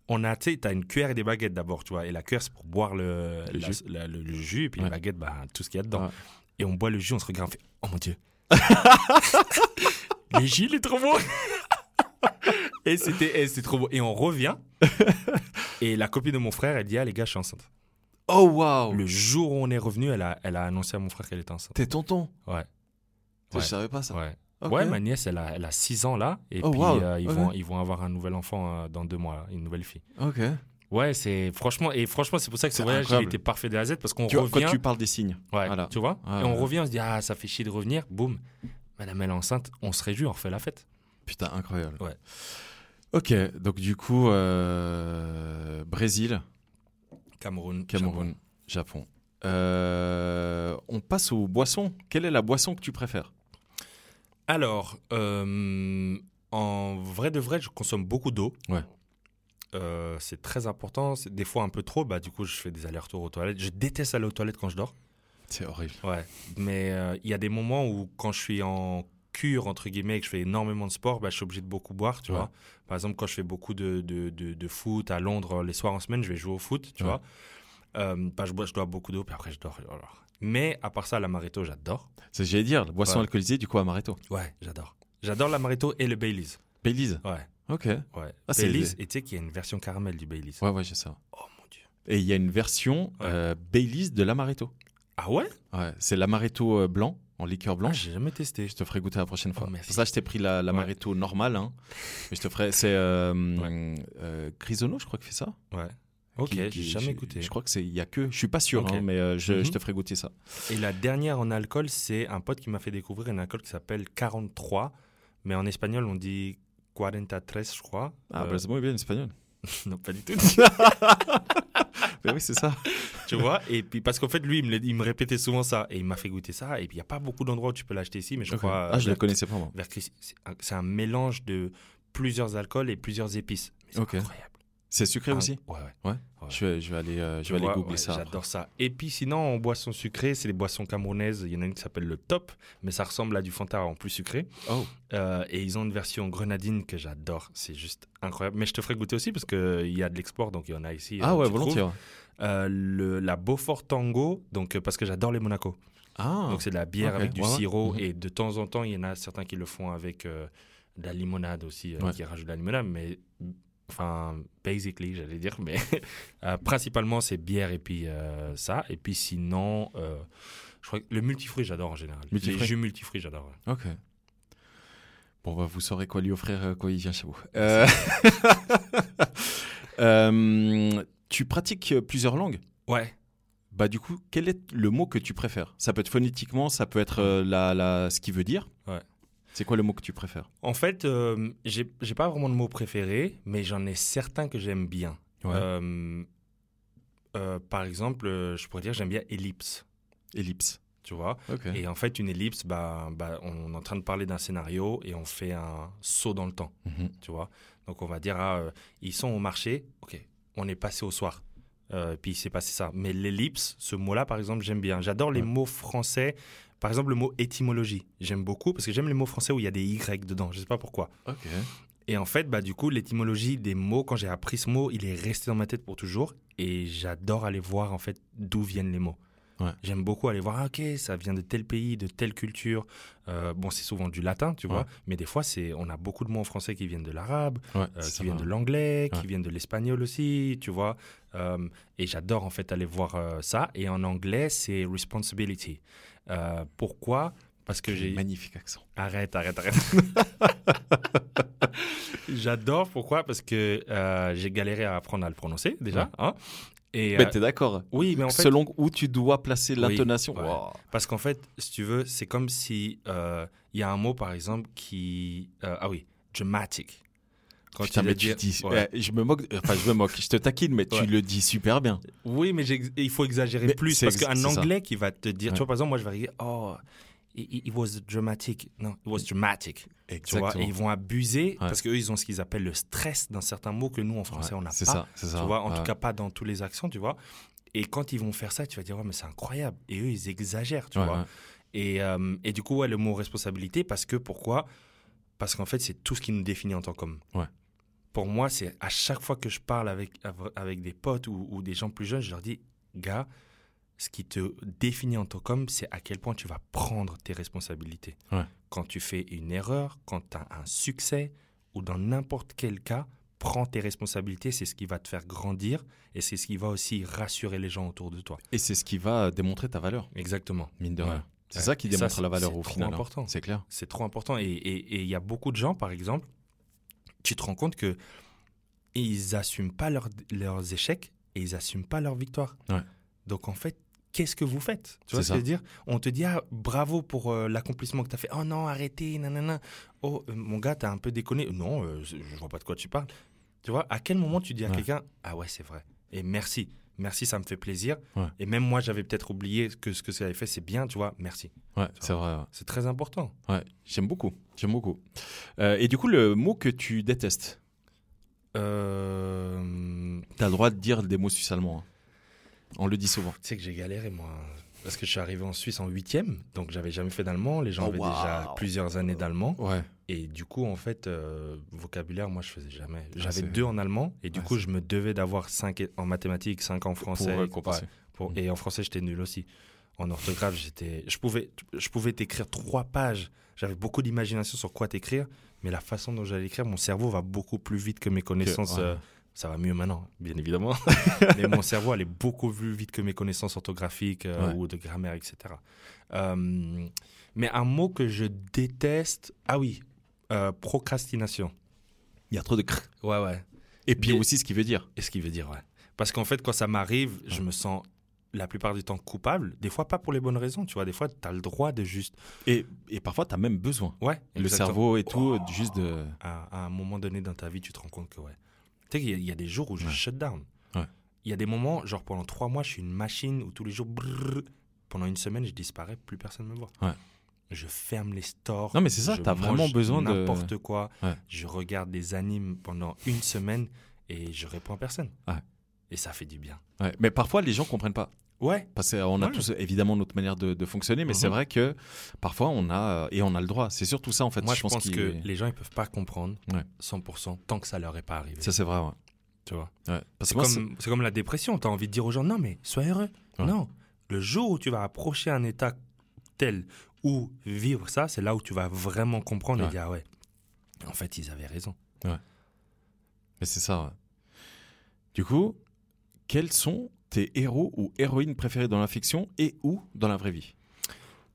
[SPEAKER 10] On a, tu sais, t'as une cuillère et des baguettes d'abord, tu vois. Et la cuillère c'est pour boire le,
[SPEAKER 9] Le
[SPEAKER 10] la-
[SPEAKER 9] jus.
[SPEAKER 10] la- le, le jus, et puis
[SPEAKER 9] Ouais.
[SPEAKER 10] les baguettes, bah, tout ce qu'il y a dedans.
[SPEAKER 9] Ouais.
[SPEAKER 10] Et on boit le jus, on se regarde, on fait oh mon dieu. jus il est trop bon. Et c'était et c'est trop beau. Et on revient. et la copine de mon frère, elle dit Ah, les gars, je suis enceinte.
[SPEAKER 9] Oh waouh
[SPEAKER 10] Le jour où on est revenu, elle a, elle a annoncé à mon frère qu'elle était enceinte.
[SPEAKER 9] T'es tonton
[SPEAKER 10] Ouais.
[SPEAKER 9] Je
[SPEAKER 10] Ouais.
[SPEAKER 9] savais pas ça.
[SPEAKER 10] Ouais. Ouais, ma nièce, elle a, elle a 6 ans là. Et
[SPEAKER 9] Oh,
[SPEAKER 10] puis,
[SPEAKER 9] wow.
[SPEAKER 10] euh, ils, vont, ils vont avoir un nouvel enfant euh, dans deux mois, là, une nouvelle fille.
[SPEAKER 9] Ok.
[SPEAKER 10] Ouais, c'est franchement, et franchement, c'est pour ça que ce voyage, il était parfait de A à Z parce qu'on
[SPEAKER 9] vois,
[SPEAKER 10] revient.
[SPEAKER 9] quand tu parles des signes.
[SPEAKER 10] Ouais,
[SPEAKER 9] Voilà.
[SPEAKER 10] tu vois Et on revient, on se dit, ah, ça fait chier de revenir. Boum, madame, elle est enceinte, on se réjouit, on refait la fête.
[SPEAKER 9] Putain, incroyable.
[SPEAKER 10] Ouais.
[SPEAKER 9] Ok, donc du coup, euh, Brésil,
[SPEAKER 10] Cameroun.
[SPEAKER 9] Cameroun, Japon. Euh, on passe aux boissons. Quelle est la boisson que tu préfères?
[SPEAKER 10] Alors, euh, en vrai de vrai, je consomme beaucoup d'eau.
[SPEAKER 9] Ouais.
[SPEAKER 10] Euh, c'est très important. Des fois un peu trop. Bah, du coup, je fais des allers-retours aux toilettes. Je déteste aller aux toilettes quand je dors.
[SPEAKER 9] C'est horrible.
[SPEAKER 10] Ouais. Mais euh, il y a des moments où, quand je suis en cure, entre guillemets, et que je fais énormément de sport, bah, je suis obligé de beaucoup boire, tu
[SPEAKER 9] Ouais.
[SPEAKER 10] vois. Par exemple, quand je fais beaucoup de, de, de, de foot à Londres, les soirs en semaine, je vais jouer au foot, tu
[SPEAKER 9] Ouais.
[SPEAKER 10] vois. Euh, bah, je, bois, je dois beaucoup d'eau, puis après, je dors. voilà. Mais à part ça, l'amaretto, j'adore.
[SPEAKER 9] C'est ce que j'allais dire, la boisson
[SPEAKER 10] Ouais.
[SPEAKER 9] alcoolisée, du coup, amaretto.
[SPEAKER 10] Ouais, j'adore. J'adore l'amaretto et le Baileys.
[SPEAKER 9] Baileys.
[SPEAKER 10] Ouais.
[SPEAKER 9] Ok.
[SPEAKER 10] Ouais.
[SPEAKER 9] Ah, c'est
[SPEAKER 10] Baileys, et tu sais qu'il y a une version caramel du Baileys.
[SPEAKER 9] Ouais, ouais, j'ai ça.
[SPEAKER 10] Oh mon dieu.
[SPEAKER 9] Et il y a une version
[SPEAKER 10] Ouais.
[SPEAKER 9] euh, Baileys de l'amaretto.
[SPEAKER 10] Ah ouais?
[SPEAKER 9] Ouais, c'est l'amaretto euh, blanc, en liqueur
[SPEAKER 10] Ah,
[SPEAKER 9] blanche.
[SPEAKER 10] j'ai jamais testé.
[SPEAKER 9] Je te ferai goûter la prochaine fois.
[SPEAKER 10] Oh, merci.
[SPEAKER 9] Pour ça, je t'ai pris la- l'amaretto normal. Hein. Mais je te ferai. C'est euh, euh, Grisono, je crois, qui fait ça.
[SPEAKER 10] Ouais. Ok, j'ai jamais goûté.
[SPEAKER 9] Je crois que c'est. Il y a que. Je suis pas sûr,
[SPEAKER 10] Ok.
[SPEAKER 9] hein, mais euh, je,
[SPEAKER 10] Mhm.
[SPEAKER 9] je te ferai goûter ça.
[SPEAKER 10] Et la dernière en alcool, c'est un pote qui m'a fait découvrir un alcool qui s'appelle 43. Mais en espagnol, on dit 43, je crois.
[SPEAKER 9] Ah, bah, c'est bon, bien espagnol.
[SPEAKER 10] non, pas du tout.
[SPEAKER 9] Mais oui, c'est ça.
[SPEAKER 10] tu vois Et puis, parce qu'en fait, lui, il me, l'a- il me répétait souvent ça. Et il m'a fait goûter ça. Et puis, il n'y a pas beaucoup d'endroits où tu peux l'acheter ici. Mais je crois.
[SPEAKER 9] Ah, je ne le connaissais pas, moi.
[SPEAKER 10] c'est un- mélange de plusieurs alcools et plusieurs épices. C'est
[SPEAKER 9] Ok.
[SPEAKER 10] incroyable.
[SPEAKER 9] C'est sucré
[SPEAKER 10] Ah,
[SPEAKER 9] aussi
[SPEAKER 10] Ouais, ouais.
[SPEAKER 9] Je, vais, je vais aller, euh, je vais aller googler
[SPEAKER 10] ouais,
[SPEAKER 9] ça.
[SPEAKER 10] J'adore ça. Et puis sinon, en boisson sucrée, c'est les boissons camerounaises. Il y en a une qui s'appelle le Top, mais ça ressemble à du Fanta en plus sucré.
[SPEAKER 9] Oh.
[SPEAKER 10] Euh, et ils ont une version grenadine que j'adore. C'est juste incroyable. Mais je te ferai goûter aussi parce qu'il y a de l'export, donc il y en a ici.
[SPEAKER 9] Ah
[SPEAKER 10] euh,
[SPEAKER 9] ouais, volontiers.
[SPEAKER 10] Euh, le, la Beaufort Tango, donc, euh, parce que j'adore les Monaco.
[SPEAKER 9] Ah.
[SPEAKER 10] Donc c'est de la bière avec du sirop.
[SPEAKER 9] Mhm.
[SPEAKER 10] Et de temps en temps, il y en a certains qui le font avec euh, de la limonade aussi, euh, qui rajoutent de la limonade. Mais enfin, basically, j'allais dire. Mais euh, principalement, c'est bière et puis euh, ça. Et puis sinon, euh, je crois que le multifruit, j'adore en général.
[SPEAKER 9] Multifruit.
[SPEAKER 10] Les jus multifruits, j'adore. ouais.
[SPEAKER 9] Ok. Bon, bah, vous saurez quoi lui offrir quand il vient chez vous. Tu pratiques plusieurs langues?
[SPEAKER 10] Ouais.
[SPEAKER 9] Bah du coup, quel est le mot que tu préfères? Ça peut être phonétiquement, ça peut être la, la, ce qu'il veut dire.
[SPEAKER 10] Ouais.
[SPEAKER 9] C'est quoi le mot que tu préfères
[SPEAKER 10] En fait, euh, j'ai pas vraiment de mot préféré, mais j'en ai certains que j'aime bien.
[SPEAKER 9] Ouais.
[SPEAKER 10] Euh, euh, par exemple, euh, je pourrais dire j'aime bien ellipse,
[SPEAKER 9] Ellipse.
[SPEAKER 10] tu vois. Et en fait, une ellipse, bah, bah, on est en train de parler d'un scénario et on fait un saut dans le temps,
[SPEAKER 9] Mhm.
[SPEAKER 10] tu vois. Donc on va dire, ah, ils sont au marché, ok, on est passé au soir. Puis il s'est passé ça. Mais l'ellipse, ce mot-là, par exemple, j'aime bien. J'adore les
[SPEAKER 9] Ouais.
[SPEAKER 10] mots français. Par exemple, le mot étymologie, j'aime beaucoup parce que j'aime les mots français où il y a des Y dedans. Je sais pas pourquoi. Et en fait, bah, du coup, l'étymologie des mots, quand j'ai appris ce mot, il est resté dans ma tête pour toujours. Et j'adore aller voir, en fait, d'où viennent les mots.
[SPEAKER 9] Ouais.
[SPEAKER 10] J'aime beaucoup aller voir, ah, ok, ça vient de tel pays, de telle culture. Euh, bon, c'est souvent du latin, tu
[SPEAKER 9] Ouais.
[SPEAKER 10] vois. Mais des fois, c'est, on a beaucoup de mots en français qui viennent de l'arabe,
[SPEAKER 9] Ouais,
[SPEAKER 10] euh, qui viennent de l'anglais, qui viennent de l'espagnol aussi, tu vois. Euh, et j'adore, en fait, aller voir ça. Et en anglais, c'est responsibility. Euh, pourquoi? Parce que j'ai...
[SPEAKER 9] Magnifique accent.
[SPEAKER 10] Arrête, arrête, arrête. J'adore. Pourquoi? Parce que euh, j'ai galéré à apprendre à le prononcer déjà.
[SPEAKER 9] Ouais.
[SPEAKER 10] hein. Et
[SPEAKER 9] Mais
[SPEAKER 10] euh,
[SPEAKER 9] t'es d'accord?
[SPEAKER 10] oui, mais en fait,
[SPEAKER 9] Selon où tu dois placer
[SPEAKER 10] Oui,
[SPEAKER 9] l'intonation.
[SPEAKER 10] ouais.
[SPEAKER 9] Wow.
[SPEAKER 10] parce qu'en fait, si tu veux, c'est comme si euh, il y a un mot par exemple qui, ah oui, dramatic. Quand
[SPEAKER 9] Putain,
[SPEAKER 10] tu
[SPEAKER 9] mais tu dis.
[SPEAKER 10] Ouais.
[SPEAKER 9] eh, je me moque. Enfin, je me moque. Je te taquine, mais tu le dis super bien.
[SPEAKER 10] Oui, mais il faut exagérer
[SPEAKER 9] Mais
[SPEAKER 10] plus parce qu'un
[SPEAKER 9] ça.
[SPEAKER 10] anglais qui va te dire,
[SPEAKER 9] Ouais.
[SPEAKER 10] tu vois, par exemple, moi je vais dire, oh, it, it was dramatic. Non, it was dramatic. Tu vois, et ils vont abuser parce qu'eux, ils ont ce qu'ils appellent le stress dans certains mots que nous, en français, on n'a pas.
[SPEAKER 9] C'est ça, c'est ça.
[SPEAKER 10] Tu vois, en tout cas pas dans tous les accents, tu vois. Et quand ils vont faire ça, tu vas dire, ouais, mais c'est incroyable. Et eux, ils exagèrent, tu vois. Et, euh, et du coup, ouais, le mot responsabilité, parce que pourquoi? Parce qu'en fait, c'est tout ce qui nous définit en tant qu'homme.
[SPEAKER 9] Ouais.
[SPEAKER 10] Pour moi, c'est à chaque fois que je parle avec, avec des potes ou, ou des gens plus jeunes, je leur dis, gars, ce qui te définit en tant qu'homme, c'est à quel point tu vas prendre tes responsabilités.
[SPEAKER 9] Ouais.
[SPEAKER 10] Quand tu fais une erreur, quand tu as un succès, ou dans n'importe quel cas, prends tes responsabilités, c'est ce qui va te faire grandir et c'est ce qui va aussi rassurer les gens autour de toi.
[SPEAKER 9] Et c'est ce qui va démontrer ta valeur,
[SPEAKER 10] Exactement.
[SPEAKER 9] mine de
[SPEAKER 10] Ouais.
[SPEAKER 9] rien. C'est
[SPEAKER 10] Ouais.
[SPEAKER 9] ça qui
[SPEAKER 10] ça,
[SPEAKER 9] démontre
[SPEAKER 10] c'est-
[SPEAKER 9] la valeur
[SPEAKER 10] c'est
[SPEAKER 9] au
[SPEAKER 10] trop
[SPEAKER 9] final. hein.
[SPEAKER 10] important.
[SPEAKER 9] C'est clair.
[SPEAKER 10] C'est trop important. Et il et, et il y a beaucoup de gens, par exemple, tu te rends compte que ils n'assument pas leurs, leurs échecs et ils n'assument pas leurs victoires.
[SPEAKER 9] Ouais.
[SPEAKER 10] Donc en fait, qu'est-ce que vous faites? Tu vois ce que je veux dire? On te dit ah, bravo pour euh, l'accomplissement que tu as fait. Oh non, arrêtez, nanana. Oh, euh, mon gars, t'as un peu déconné. Non, euh, je je vois pas de quoi tu parles. Tu vois, à quel moment tu dis à
[SPEAKER 9] Ouais.
[SPEAKER 10] quelqu'un Ah ouais, c'est vrai. Et merci. Merci, ça me fait plaisir.
[SPEAKER 9] Ouais.
[SPEAKER 10] Et même moi, j'avais peut-être oublié que ce que ça avait fait, c'est bien, tu vois. Merci.
[SPEAKER 9] Ouais, c'est vrai. ouais.
[SPEAKER 10] C'est très important.
[SPEAKER 9] Ouais, j'aime beaucoup. J'aime beaucoup. Euh, et du coup, le mot que tu détestes,
[SPEAKER 10] Euh...
[SPEAKER 9] tu as le droit de dire des mots suisses allemands. hein. On le dit souvent.
[SPEAKER 10] Tu sais que j'ai galéré, moi. Parce que je suis arrivé en Suisse en huitième, donc j'avais jamais fait d'allemand. Les gens
[SPEAKER 2] Oh,
[SPEAKER 10] avaient
[SPEAKER 2] wow.
[SPEAKER 10] déjà plusieurs années d'allemand.
[SPEAKER 9] Ouais.
[SPEAKER 10] Et du coup, en fait, euh, vocabulaire, moi, je faisais jamais. J'avais
[SPEAKER 9] Ah, c'est-
[SPEAKER 10] deux en allemand, et du
[SPEAKER 9] Ouais,
[SPEAKER 10] coup, je me devais d'avoir cinq en mathématiques, cinq en français.
[SPEAKER 9] Pour euh, compenser.
[SPEAKER 10] Ouais, pour-
[SPEAKER 9] Mm.
[SPEAKER 10] Et en français, j'étais nul aussi. En orthographe, j'étais, je pouvais, je pouvais t'écrire trois pages. J'avais beaucoup d'imagination sur quoi t'écrire, mais la façon dont j'allais écrire, mon cerveau va beaucoup plus vite que mes connaissances.
[SPEAKER 9] ouais.
[SPEAKER 10] euh, ça va mieux maintenant, bien évidemment. mais mon cerveau allait beaucoup plus vite que mes connaissances orthographiques euh,
[SPEAKER 9] Ouais.
[SPEAKER 10] ou de grammaire, etc. Euh, mais un mot que je déteste, ah oui, euh, procrastination.
[SPEAKER 9] Il y a trop de cr.
[SPEAKER 10] Ouais, ouais.
[SPEAKER 9] Et puis aussi ce qui veut dire.
[SPEAKER 10] Et ce qui veut dire, ouais. Parce qu'en fait, quand ça m'arrive, je me sens la plupart du temps coupable. Des fois, pas pour les bonnes raisons, tu vois. Des fois, tu as le droit de juste.
[SPEAKER 9] Et, et parfois, tu as même besoin.
[SPEAKER 10] Ouais.
[SPEAKER 9] Le cerveau et tout,
[SPEAKER 10] Oh.
[SPEAKER 9] juste de.
[SPEAKER 10] À, à un moment donné dans ta vie, tu te rends compte que, ouais. Tu sais qu'il y a- il y, a des jours où je
[SPEAKER 9] Ouais.
[SPEAKER 10] shut down.
[SPEAKER 9] Ouais.
[SPEAKER 10] Il y a des moments, genre pendant trois mois, je suis une machine où tous les jours, brrr, pendant une semaine, je disparais, plus personne ne me voit.
[SPEAKER 9] Ouais.
[SPEAKER 10] Je ferme les stores.
[SPEAKER 9] Non, mais c'est ça, t'as vraiment besoin de-
[SPEAKER 10] N'importe quoi. Je regarde des animes pendant une semaine et je réponds à personne. Et ça fait du bien.
[SPEAKER 9] Mais parfois, les gens comprennent pas.
[SPEAKER 10] Ouais.
[SPEAKER 9] Parce qu'on a
[SPEAKER 10] Ouais.
[SPEAKER 9] tous évidemment notre manière de, de fonctionner, mais
[SPEAKER 10] Mhm.
[SPEAKER 9] c'est vrai que parfois on a et on a le droit. C'est surtout ça en fait.
[SPEAKER 10] Moi, je pense, que les gens, ils peuvent pas comprendre
[SPEAKER 9] Ouais.
[SPEAKER 10] 100% tant que ça leur est pas arrivé.
[SPEAKER 9] ça c'est vrai. Ouais.
[SPEAKER 10] Tu vois?
[SPEAKER 9] Ouais.
[SPEAKER 10] C'est comme, c'est comme la dépression. Tu as envie de dire aux gens, non, mais sois heureux.
[SPEAKER 9] Ouais.
[SPEAKER 10] Non. Le jour où tu vas approcher un état tel où vivre ça, c'est là où tu vas vraiment comprendre
[SPEAKER 9] Ouais.
[SPEAKER 10] et dire, ah ouais, en fait, ils avaient raison.
[SPEAKER 9] Mais c'est ça. ouais. Du coup, quels sont tes héros ou héroïnes préférés dans la fiction et ou dans la vraie vie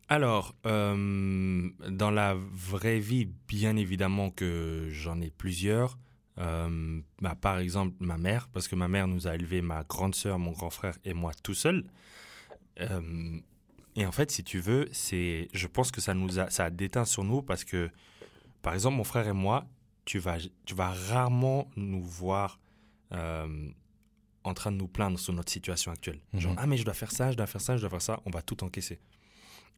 [SPEAKER 10] Alors, euh, dans la vraie vie, bien évidemment que j'en ai plusieurs. Euh, bah, par exemple, ma mère, parce que ma mère nous a élevés, ma grande sœur, mon grand frère et moi tout seul. Euh, et en fait, si tu veux, c'est, je pense que ça nous a, ça a déteint sur nous parce que, par exemple, mon frère et moi, tu vas, tu vas rarement nous voir en train de nous plaindre sur notre situation actuelle. Genre,
[SPEAKER 9] Mhm.
[SPEAKER 10] ah mais je dois faire ça, je dois faire ça, je dois faire ça. On va tout encaisser.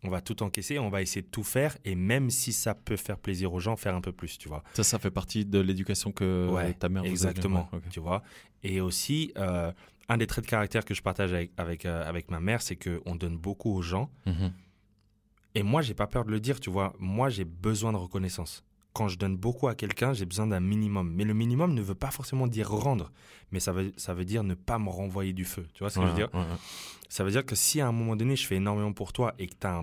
[SPEAKER 10] On va tout encaisser, on va essayer de tout faire et même si ça peut faire plaisir aux gens, faire un peu plus, tu vois.
[SPEAKER 9] Ça, ça fait partie de l'éducation que
[SPEAKER 10] Ouais,
[SPEAKER 9] ta mère vous.
[SPEAKER 10] Exactement, tu vois. Et aussi, euh, un des traits de caractère que je partage avec, avec, euh, avec ma mère, c'est qu'on donne beaucoup aux gens.
[SPEAKER 9] Mhm.
[SPEAKER 10] Et moi, j'ai pas peur de le dire, tu vois. Moi, j'ai besoin de reconnaissance. Quand je donne beaucoup à quelqu'un, j'ai besoin d'un minimum. Mais le minimum ne veut pas forcément dire rendre, mais ça veut, ça veut dire ne pas me renvoyer du feu. Tu vois ce que je veux dire
[SPEAKER 9] ouais.
[SPEAKER 10] Ça veut dire que si à un moment donné, je fais énormément pour toi et que tu as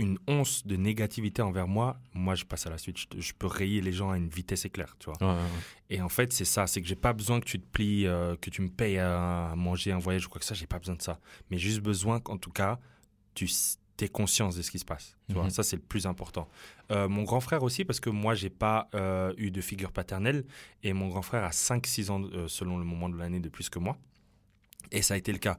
[SPEAKER 10] une once de négativité envers moi, moi, je passe à la suite. Je, je peux rayer les gens à une vitesse éclair, tu vois.
[SPEAKER 9] Ouais.
[SPEAKER 10] Et en fait, c'est ça, c'est que j'ai pas besoin que tu te plies, euh, que tu me payes à, à manger un voyage ou quoi que ça, j'ai pas besoin de ça. Mais juste besoin qu'en tout cas, tu conscience de ce qui se passe. Tu vois,
[SPEAKER 9] Mhm.
[SPEAKER 10] ça c'est le plus important. Euh, mon grand frère aussi, parce que moi, j'ai pas euh, eu de figure paternelle, et mon grand frère a 5-6 ans, euh, selon le moment de l'année, de plus que moi. Et ça a été le cas.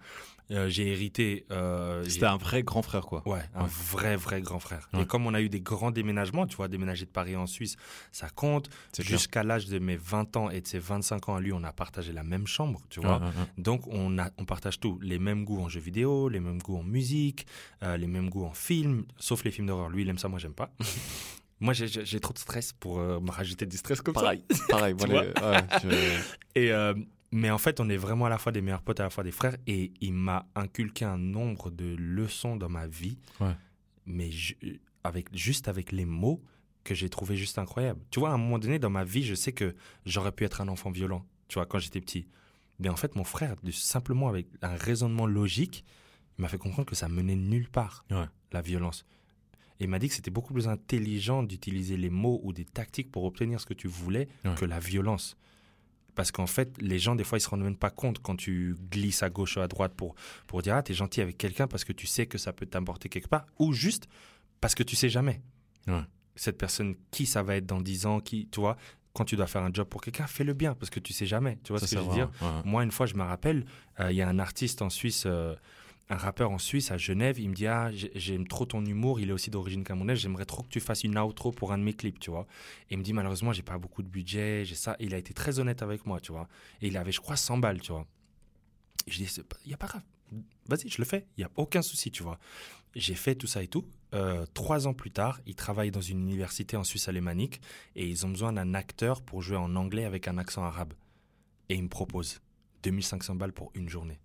[SPEAKER 10] Euh, j'ai hérité. euh,
[SPEAKER 9] C'était un vrai grand frère, quoi.
[SPEAKER 10] Ouais, un
[SPEAKER 9] Ouais.
[SPEAKER 10] vrai, vrai grand frère.
[SPEAKER 9] Ouais.
[SPEAKER 10] Et comme on a eu des grands déménagements, tu vois, déménager de Paris en Suisse, ça compte. Jusqu'à l'âge de mes 20 ans et de ses 25 ans à lui, on a partagé la même chambre, tu vois.
[SPEAKER 9] ouais.
[SPEAKER 10] Donc, on, a, on partage tout. Les mêmes goûts en jeux vidéo, les mêmes goûts en musique, euh, les mêmes goûts en film, sauf les films d'horreur. Lui, il aime ça, moi, j'aime pas. moi, j'ai- trop de stress pour euh, me rajouter du stress comme
[SPEAKER 9] Pareil, pareil.
[SPEAKER 10] Tu
[SPEAKER 9] moi, les- ouais, je-
[SPEAKER 10] ça. Et, euh, mais en fait, on est vraiment à la fois des meilleurs potes, à la fois des frères. Et il m'a inculqué un nombre de leçons dans ma vie,
[SPEAKER 9] Ouais.
[SPEAKER 10] mais ju- avec, juste avec les mots que j'ai trouvé juste incroyable. Tu vois, à un moment donné dans ma vie, je sais que j'aurais pu être un enfant violent, tu vois, quand j'étais petit. Mais en fait, mon frère, simplement avec un raisonnement logique, il m'a fait comprendre que ça menait nulle part,
[SPEAKER 9] Ouais.
[SPEAKER 10] la violence. Et il m'a dit que c'était beaucoup plus intelligent d'utiliser les mots ou des tactiques pour obtenir ce que tu voulais
[SPEAKER 9] Ouais.
[SPEAKER 10] que la violence. Parce qu'en fait, les gens, des fois, ils se rendent même pas compte quand tu glisses à gauche ou à droite pour, pour dire Ah, t'es gentil avec quelqu'un parce que tu sais que ça peut t'apporter quelque part, ou juste parce que tu sais jamais.
[SPEAKER 9] Ouais.
[SPEAKER 10] Cette personne, qui ça va être dans 10 ans, qui, tu vois, quand tu dois faire un job pour quelqu'un, fais-le bien parce que tu sais jamais. Tu vois
[SPEAKER 9] ça,
[SPEAKER 10] ce que je veux dire?
[SPEAKER 9] ouais.
[SPEAKER 10] Moi, une fois, je me rappelle, euh, il y a un artiste en Suisse, euh, un rappeur en Suisse, à Genève, il me dit Ah, j'ai- j'aime trop ton humour, il est aussi d'origine camerounaise, j'aimerais trop que tu fasses une outro pour un de mes clips, tu vois. Et il me dit Malheureusement, j'ai pas beaucoup de budget, j'ai ça. Il a été très honnête avec moi, tu vois. Et il avait, je crois, 100 balles, tu vois. Et je dis Il y a pas grave, vas-y, je le fais, il y a aucun souci, tu vois. J'ai fait tout ça et tout. Euh, trois ans plus tard, il travaille dans une université en Suisse alémanique et ils ont besoin d'un acteur pour jouer en anglais avec un accent arabe. Et il me propose 2500 balles pour une journée.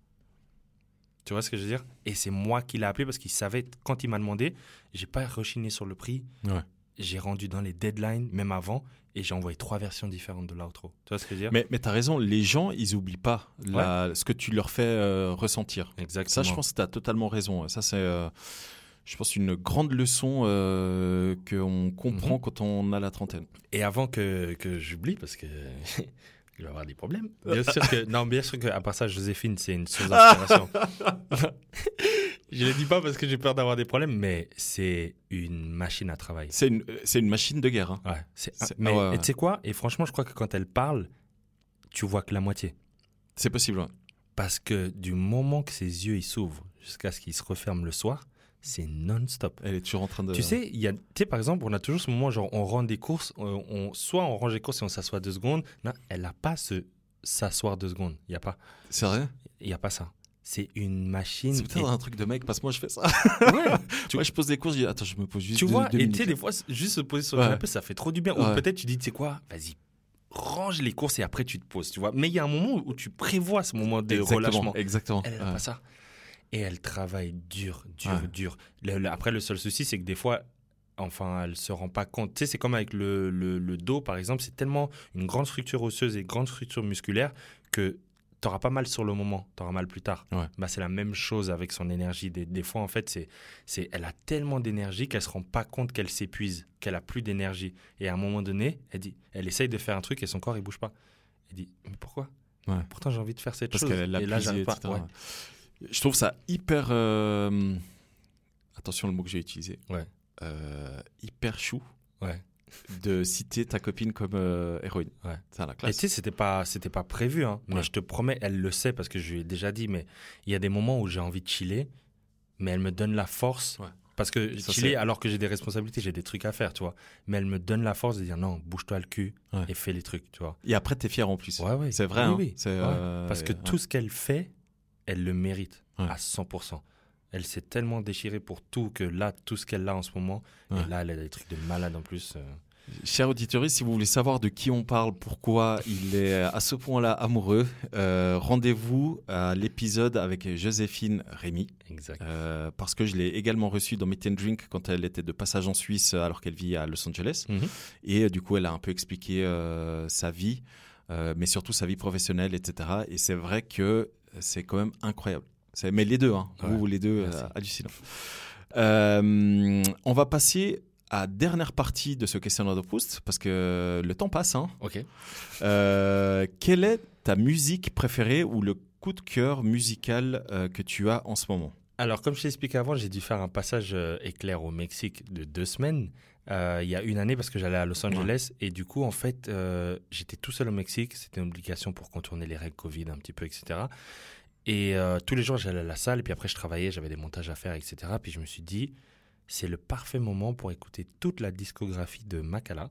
[SPEAKER 10] Tu vois ce que je veux dire? Et c'est moi qui l'ai appelé parce qu'il savait, quand il m'a demandé, j'ai pas rechigné sur le prix.
[SPEAKER 9] Ouais.
[SPEAKER 10] J'ai rendu dans les deadlines, même avant, et j'ai envoyé trois versions différentes de l'outro. Tu vois ce que je veux dire?
[SPEAKER 9] Mais, mais tu as raison, les gens, ils oublient pas la- ce que tu leur fais euh, ressentir.
[SPEAKER 10] Exactement.
[SPEAKER 9] Ça, je pense que tu as totalement raison. Ça, c'est, euh, je pense, une grande leçon euh, qu'on comprend
[SPEAKER 10] Mhm.
[SPEAKER 9] quand on a la trentaine.
[SPEAKER 10] Et avant que, que j'oublie, parce que je vais avoir des problèmes. Bien sûr que, non, bien sûr que, à part ça, Joséphine, c'est une source d'inspiration. je ne le dis pas parce que j'ai peur d'avoir des problèmes, mais c'est une machine à travail.
[SPEAKER 9] C'est une, c'est une machine de guerre. hein.
[SPEAKER 10] Ouais, c'est, mais
[SPEAKER 9] ah ouais,
[SPEAKER 10] et
[SPEAKER 9] ouais.
[SPEAKER 10] tu sais quoi? Et franchement, je crois que quand elle parle, tu vois que la moitié.
[SPEAKER 9] C'est possible.
[SPEAKER 10] Parce que du moment que ses yeux ils s'ouvrent jusqu'à ce qu'ils se referment le soir, c'est non-stop.
[SPEAKER 9] Elle est toujours en train de.
[SPEAKER 10] Tu sais, il y a, tu sais, par exemple, on a toujours ce moment, genre, on rend des courses, on, on- soit on range les courses et on s'assoit deux secondes. Non, elle n'a pas ce s'asseoir deux secondes. Il n'y a pas.
[SPEAKER 9] C'est vrai?
[SPEAKER 10] Il y a pas ça. C'est une machine.
[SPEAKER 9] C'est peut-être
[SPEAKER 10] et-
[SPEAKER 9] un truc de mec, parce que moi, je fais ça.
[SPEAKER 10] Ouais,
[SPEAKER 9] tu vois, je pose des courses, je dis, attends, je me pose juste
[SPEAKER 10] tu
[SPEAKER 9] deux-
[SPEAKER 10] vois,
[SPEAKER 9] deux
[SPEAKER 10] et tu sais, des fois, juste se poser sur le
[SPEAKER 9] Ouais.
[SPEAKER 10] canapé, ça fait trop du bien. Ou peut-être tu dis, tu sais quoi, vas-y, range les courses et après tu te poses, tu vois. Mais il y a un moment où tu prévois ce moment de
[SPEAKER 9] Exactement,
[SPEAKER 10] relâchement.
[SPEAKER 9] Exactement.
[SPEAKER 10] Elle, elle a
[SPEAKER 9] Ouais.
[SPEAKER 10] pas ça. Et elle travaille dur, dur,
[SPEAKER 9] Ouais.
[SPEAKER 10] dur. Le- le- après, le seul souci, c'est que des fois, enfin, elle se rend pas compte. Tu sais, c'est comme avec le, le- le dos, par exemple, c'est tellement une grande structure osseuse et une grande structure musculaire que tu auras pas mal sur le moment, tu auras mal plus tard.
[SPEAKER 9] Ouais.
[SPEAKER 10] Bah, c'est la même chose avec son énergie. Des, des fois, en fait, c'est, c'est, elle a tellement d'énergie qu'elle se rend pas compte qu'elle s'épuise, qu'elle a plus d'énergie. Et à un moment donné, elle dit, elle essaye de faire un truc et son corps, il bouge pas. Elle dit, mais pourquoi?
[SPEAKER 9] Ouais.
[SPEAKER 10] Pourtant, j'ai envie de faire cette
[SPEAKER 9] Parce
[SPEAKER 10] chose.
[SPEAKER 9] qu'elle l'a
[SPEAKER 10] et là, pas. Ouais.
[SPEAKER 9] Je trouve ça hyper. euh, Attention le mot que j'ai utilisé.
[SPEAKER 10] Ouais.
[SPEAKER 9] Euh, hyper chou
[SPEAKER 10] Ouais.
[SPEAKER 9] de citer ta copine comme euh, héroïne.
[SPEAKER 10] Ouais.
[SPEAKER 9] C'est la
[SPEAKER 10] Et
[SPEAKER 9] classe.
[SPEAKER 10] tu sais, c'était pas, c'était pas prévu, hein. Mais je te promets, elle le sait parce que je lui ai déjà dit, mais il y a des moments où j'ai envie de chiller, mais elle me donne la force.
[SPEAKER 9] Ouais.
[SPEAKER 10] Parce que
[SPEAKER 9] Ça,
[SPEAKER 10] chiller, alors que j'ai des responsabilités, j'ai des trucs à faire, tu vois. Mais elle me donne la force de dire non, bouge-toi le cul et fais les trucs, tu vois.
[SPEAKER 9] Et après, t'es fier en plus.
[SPEAKER 10] Ouais, ouais.
[SPEAKER 9] C'est vrai.
[SPEAKER 10] Oui,
[SPEAKER 9] hein.
[SPEAKER 10] oui.
[SPEAKER 9] C'est,
[SPEAKER 10] Ouais.
[SPEAKER 9] euh,
[SPEAKER 10] Parce que tout ce qu'elle fait, elle le mérite
[SPEAKER 9] Ouais.
[SPEAKER 10] à 100%. Elle s'est tellement déchirée pour tout que là, tout ce qu'elle a en ce moment,
[SPEAKER 9] Ouais.
[SPEAKER 10] et là, elle a des trucs de malade en plus. euh.
[SPEAKER 9] Chers auditeurs, si vous voulez savoir de qui on parle, pourquoi il est à ce point-là amoureux, euh, rendez-vous à l'épisode avec Joséphine Rémy.
[SPEAKER 10] Exact.
[SPEAKER 9] Euh, parce que je l'ai également reçue dans Meet and Drink quand elle était de passage en Suisse euh, alors qu'elle vit à Los Angeles.
[SPEAKER 10] Mhm.
[SPEAKER 9] Et euh, du coup, elle a un peu expliqué euh, sa vie, euh, mais surtout sa vie professionnelle, etc. Et c'est vrai que c'est quand même incroyable. Mais les deux, hein,
[SPEAKER 10] Ouais,
[SPEAKER 9] vous les deux, euh, hallucinant. Euh, on va passer à la dernière partie de ce questionnaire de Proust, parce que le temps passe. Hein.
[SPEAKER 10] Ok.
[SPEAKER 9] Euh, quelle est ta musique préférée ou le coup de cœur musical euh, que tu as en ce moment?
[SPEAKER 10] Alors, comme je t'ai expliqué avant, j'ai dû faire un passage éclair au Mexique de deux semaines. Euh, il y a une année parce que j'allais à Los Angeles et du coup en fait euh, j'étais tout seul au Mexique c'était une obligation pour contourner les règles Covid un petit peu etc et euh, tous les jours j'allais à la salle et puis après je travaillais j'avais des montages à faire etc puis je me suis dit c'est le parfait moment pour écouter toute la discographie de Makala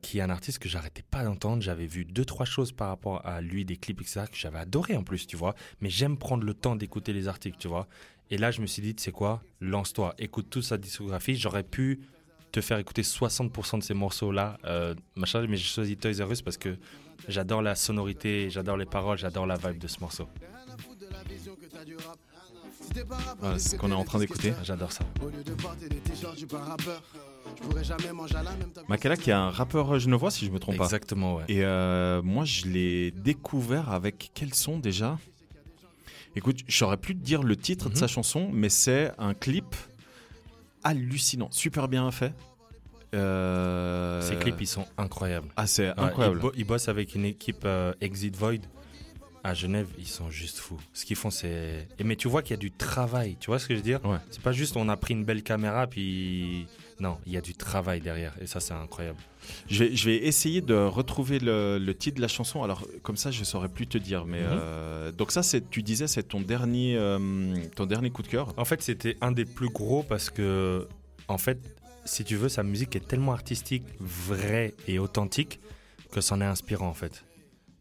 [SPEAKER 10] qui est un artiste que j'arrêtais pas d'entendre. J'avais vu deux, trois choses par rapport à lui, des clips, etc., que j'avais adoré en plus, tu vois. Mais j'aime prendre le temps d'écouter les articles, tu vois. Et là, je me suis dit, tu sais quoi, lance-toi, écoute toute sa discographie. J'aurais pu te faire écouter 60% de ces morceaux-là, euh, machin, mais j'ai choisi Toys R Us parce que j'adore la sonorité, j'adore les paroles, j'adore la vibe de ce morceau.
[SPEAKER 9] Voilà, C'est ce qu'on est en train d'écouter.
[SPEAKER 10] J'adore ça.
[SPEAKER 9] Makala qui est un rappeur genevois si je me trompe pas.
[SPEAKER 10] Exactement, ouais.
[SPEAKER 9] Et euh, moi, je l'ai découvert avec quel son déjà? Écoute, je saurais plus te dire le titre de
[SPEAKER 10] Mhm.
[SPEAKER 9] sa chanson, mais c'est un clip hallucinant, super bien fait. Euh,
[SPEAKER 10] Ces clips, ils sont incroyables.
[SPEAKER 9] Ah, c'est incroyable.
[SPEAKER 10] Ils, bo- ils bossent avec une équipe euh, Exit Void à Genève. Ils sont juste fous. Ce qu'ils font, c'est. Et mais tu vois qu'il y a du travail. Tu vois ce que je veux dire?
[SPEAKER 9] Ouais.
[SPEAKER 10] C'est pas juste on a pris une belle caméra puis Non, il y a du travail derrière et ça c'est incroyable.
[SPEAKER 9] Je vais, je vais essayer de retrouver le, le titre de la chanson. Alors, comme ça, je saurais plus te dire. Mais
[SPEAKER 10] Mhm.
[SPEAKER 9] euh, donc ça, c'est, tu disais, c'est ton dernier, euh, ton dernier coup de cœur?
[SPEAKER 10] En fait, c'était un des plus gros parce que, en fait, si tu veux, sa musique est tellement artistique, vraie et authentique que c'en est inspirant en fait.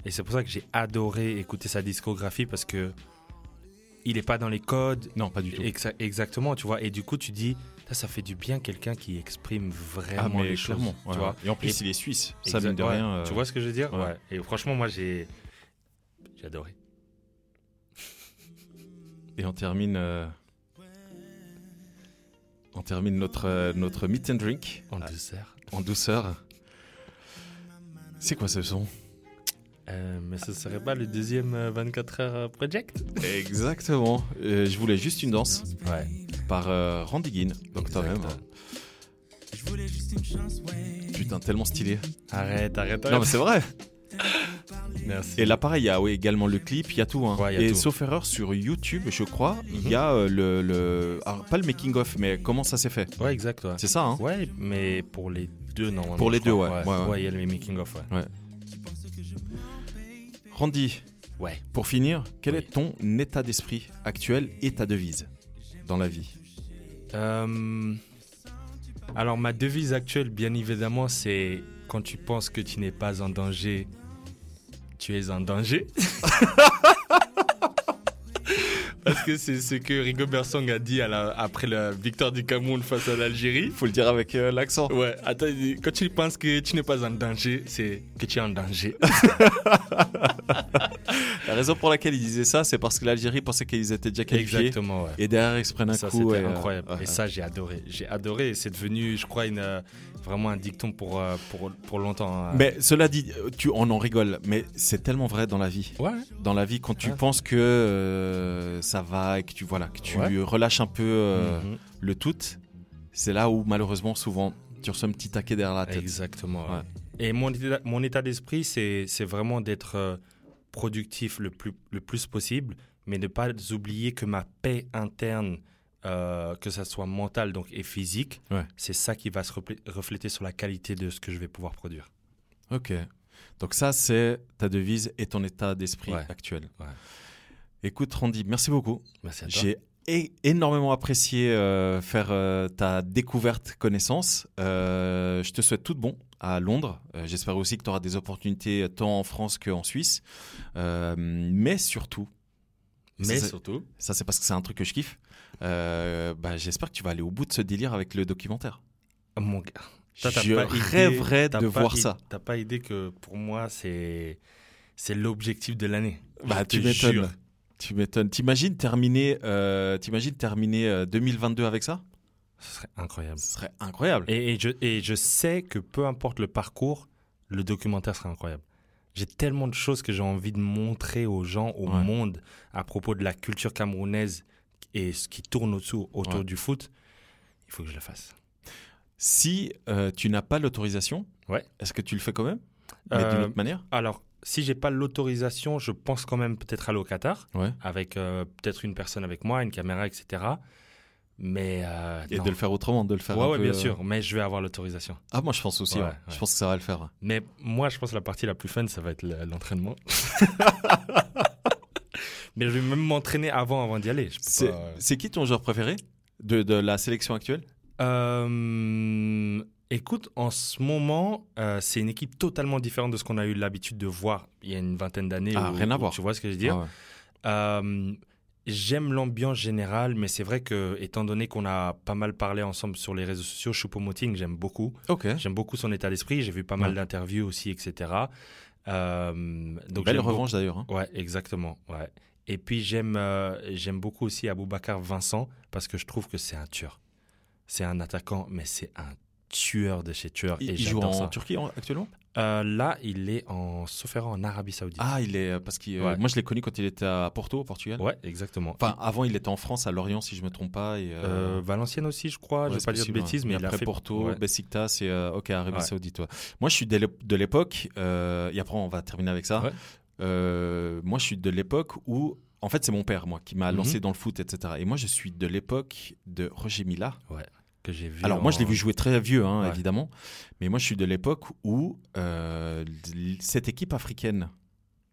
[SPEAKER 10] Et c'est pour ça que j'ai adoré écouter sa discographie parce que il est pas dans les codes.
[SPEAKER 9] Non, pas du tout.
[SPEAKER 10] Exa- exactement, tu vois. Et du coup, tu dis, ça, ça fait du bien quelqu'un qui exprime vraiment
[SPEAKER 9] Ah, mais
[SPEAKER 10] les choses, tu vois.
[SPEAKER 9] Et en plus,
[SPEAKER 10] Et-
[SPEAKER 9] il est suisse. Ça, mine de
[SPEAKER 10] ouais,
[SPEAKER 9] rien. euh,
[SPEAKER 10] Tu vois ce que je veux dire?
[SPEAKER 9] ouais.
[SPEAKER 10] ouais. Et franchement, moi, j'ai j'ai adoré.
[SPEAKER 9] Et on termine. euh, On termine notre, euh, notre meet and drink
[SPEAKER 10] En douceur.
[SPEAKER 9] en douceur. C'est quoi ce son?
[SPEAKER 10] Euh, mais ce serait pas le deuxième euh, 24 heures euh, project?
[SPEAKER 9] Exactement. Euh, je voulais juste une danse
[SPEAKER 10] Ouais.
[SPEAKER 9] par euh, Randy Ginn, donc toi-même.
[SPEAKER 10] Exact.
[SPEAKER 9] Putain, tellement stylé.
[SPEAKER 10] Arrête, arrête,
[SPEAKER 9] Non,
[SPEAKER 10] arrête.
[SPEAKER 9] mais c'est vrai.
[SPEAKER 10] Merci.
[SPEAKER 9] Et là, pareil, il y a oui, également le clip, il y a tout. hein.
[SPEAKER 10] Ouais, il y a
[SPEAKER 9] Et
[SPEAKER 10] tout.
[SPEAKER 9] sauf erreur, sur YouTube, je crois, il
[SPEAKER 10] Mhm.
[SPEAKER 9] y a euh, le, le- alors, pas le making of, mais comment ça s'est fait
[SPEAKER 10] Ouais, exact, ouais.
[SPEAKER 9] C'est ça, hein
[SPEAKER 10] Ouais, mais pour les deux, normalement.
[SPEAKER 9] Pour les
[SPEAKER 10] je
[SPEAKER 9] deux,
[SPEAKER 10] crois.
[SPEAKER 9] ouais, ouais, ouais.
[SPEAKER 10] il y a le making of, ouais.
[SPEAKER 9] Randy,
[SPEAKER 10] Ouais.
[SPEAKER 9] pour finir, quel
[SPEAKER 10] Oui.
[SPEAKER 9] est ton état d'esprit actuel et ta devise dans la vie
[SPEAKER 10] Euh, alors, ma devise actuelle, bien évidemment, c'est quand tu penses que tu n'es pas en danger, tu es en danger. Parce que c'est ce que Rigobert Song a dit à la- après la victoire du Cameroun face à l'Algérie.
[SPEAKER 9] Faut le dire avec euh, l'accent.
[SPEAKER 10] Ouais, attends, quand tu penses que tu n'es pas en danger, c'est que tu es en danger.
[SPEAKER 9] La raison pour laquelle il disait ça, c'est parce que l'Algérie pensait qu'ils étaient déjà qualifiés.
[SPEAKER 10] Exactement, ouais.
[SPEAKER 9] Et derrière, ils se prennent un
[SPEAKER 10] ça,
[SPEAKER 9] coup.
[SPEAKER 10] c'était
[SPEAKER 9] et, euh,
[SPEAKER 10] incroyable.
[SPEAKER 9] ouais.
[SPEAKER 10] Et ça, j'ai adoré. J'ai adoré. C'est devenu, je crois, une, euh, vraiment un dicton pour, euh, pour, pour longtemps. hein.
[SPEAKER 9] Mais cela dit, tu, on en rigole, mais c'est tellement vrai dans la vie.
[SPEAKER 10] Ouais.
[SPEAKER 9] Dans la vie, quand tu
[SPEAKER 10] Ouais.
[SPEAKER 9] penses que euh, ça va et que tu, voilà, que tu
[SPEAKER 10] Ouais.
[SPEAKER 9] relâches un peu euh,
[SPEAKER 10] Mhm.
[SPEAKER 9] le tout, c'est là où malheureusement, souvent, tu reçois un petit taquet derrière la tête.
[SPEAKER 10] Exactement. Et mon état, mon état d'esprit, c'est vraiment d'être productif le plus, le plus possible, mais ne pas oublier que ma paix interne, euh, que ça soit mentale donc, et physique,
[SPEAKER 9] Ouais.
[SPEAKER 10] c'est ça qui va se reflé- refléter sur la qualité de ce que je vais pouvoir produire.
[SPEAKER 9] Ok. Donc ça, c'est ta devise et ton état d'esprit
[SPEAKER 10] Ouais.
[SPEAKER 9] actuel.
[SPEAKER 10] Ouais.
[SPEAKER 9] Écoute, Randy, merci beaucoup.
[SPEAKER 10] Merci à toi.
[SPEAKER 9] J'ai énormément apprécié euh, faire euh, ta découverte connaissance. Euh, je te souhaite tout de bon à Londres. J'espère aussi que tu auras des opportunités tant en France qu'en Suisse. Mais surtout,
[SPEAKER 10] Mais
[SPEAKER 9] ça,
[SPEAKER 10] surtout,
[SPEAKER 9] ça c'est parce que c'est un truc que je kiffe. Euh, bah, J'espère que tu vas aller au bout de ce délire avec le documentaire.
[SPEAKER 10] mon gars, Toi,
[SPEAKER 9] je
[SPEAKER 10] pas
[SPEAKER 9] rêverais de voir ça.
[SPEAKER 10] T'as pas idée que pour moi, c'est c'est l'objectif de l'année.
[SPEAKER 9] Bah, tu m'étonnes. Tu m'étonnes. T'imagines terminer, euh, t'imagines terminer euh, 2022 avec ça?
[SPEAKER 10] Ce serait incroyable.
[SPEAKER 9] Ce serait incroyable.
[SPEAKER 10] Et, et je, et je sais que peu importe le parcours, le documentaire sera incroyable. J'ai tellement de choses que j'ai envie de montrer aux gens, au
[SPEAKER 9] Ouais.
[SPEAKER 10] monde, à propos de la culture camerounaise et ce qui tourne autour, autour
[SPEAKER 9] Ouais.
[SPEAKER 10] du foot. Il faut que je le fasse.
[SPEAKER 9] Si euh, tu n'as pas l'autorisation,
[SPEAKER 10] Ouais.
[SPEAKER 9] est-ce que tu le fais quand même Mais d'une
[SPEAKER 10] Euh,
[SPEAKER 9] autre manière?
[SPEAKER 10] Alors, si j'ai pas l'autorisation, je pense quand même peut-être aller au Qatar,
[SPEAKER 9] Ouais.
[SPEAKER 10] avec euh, peut-être une personne avec moi, une caméra, etc. Mais. euh,
[SPEAKER 9] Et
[SPEAKER 10] non.
[SPEAKER 9] de le faire autrement, de le faire
[SPEAKER 10] ouais,
[SPEAKER 9] peu,
[SPEAKER 10] bien
[SPEAKER 9] euh,
[SPEAKER 10] sûr, mais je vais avoir l'autorisation.
[SPEAKER 9] Ah, moi je pense aussi. Je pense que ça va le faire.
[SPEAKER 10] Mais moi, je pense que la partie la plus fun, ça va être le- l'entraînement. Mais je vais même m'entraîner avant, avant d'y aller. Peux
[SPEAKER 9] C'est
[SPEAKER 10] pas-
[SPEAKER 9] qui ton joueur préféré de, de la sélection actuelle?
[SPEAKER 10] Euh, écoute, en ce moment, euh, c'est une équipe totalement différente de ce qu'on a eu l'habitude de voir il y a une vingtaine d'années.
[SPEAKER 9] Ah, rien à voir.
[SPEAKER 10] Tu vois ce que je veux dire?
[SPEAKER 9] Ah ouais.
[SPEAKER 10] Euh, J'aime l'ambiance générale, mais c'est vrai que, étant donné qu'on a pas mal parlé ensemble sur les réseaux sociaux, Choupo-Moting, j'aime beaucoup.
[SPEAKER 9] Ok.
[SPEAKER 10] J'aime beaucoup son état d'esprit. J'ai vu pas mal
[SPEAKER 9] Ouais.
[SPEAKER 10] d'interviews aussi, etc. Euh, donc
[SPEAKER 9] Belle revanche d'ailleurs. hein.
[SPEAKER 10] Ouais, exactement. Ouais. Et puis j'aime euh, j'aime beaucoup aussi Aboubacar Vincent parce que je trouve que c'est un tueur. C'est un attaquant, mais c'est un tueur de chez tueurs.
[SPEAKER 9] Il,
[SPEAKER 10] et
[SPEAKER 9] il joue en
[SPEAKER 10] ça.
[SPEAKER 9] Turquie en- actuellement?
[SPEAKER 10] Euh, là, il est en erreur, en Arabie Saoudite.
[SPEAKER 9] Ah, il est parce que
[SPEAKER 10] Ouais.
[SPEAKER 9] moi je l'ai connu quand il était à Porto, au Portugal.
[SPEAKER 10] Ouais, exactement.
[SPEAKER 9] Enfin, avant il était en France à Lorient si je me trompe pas. Et,
[SPEAKER 10] Euh, Valenciennes aussi, je crois.
[SPEAKER 9] ouais,
[SPEAKER 10] je vais pas dire de bêtises,
[SPEAKER 9] hein.
[SPEAKER 10] mais
[SPEAKER 9] Et
[SPEAKER 10] il a
[SPEAKER 9] après
[SPEAKER 10] fait
[SPEAKER 9] Porto,
[SPEAKER 10] ouais.
[SPEAKER 9] Besiktas et euh, ok Arabie. Saoudite. Moi je suis de l'ép- de l'époque euh, et après on va terminer avec ça.
[SPEAKER 10] Ouais.
[SPEAKER 9] Euh, moi je suis de l'époque où en fait c'est mon père moi qui m'a
[SPEAKER 10] Mhm.
[SPEAKER 9] lancé dans le foot etc. Et moi je suis de l'époque de Roger Mila.
[SPEAKER 10] que j'ai vu.
[SPEAKER 9] Alors moi, je l'ai vu jouer très vieux, hein,
[SPEAKER 10] Ouais.
[SPEAKER 9] évidemment. Mais moi, je suis de l'époque où euh, cette équipe africaine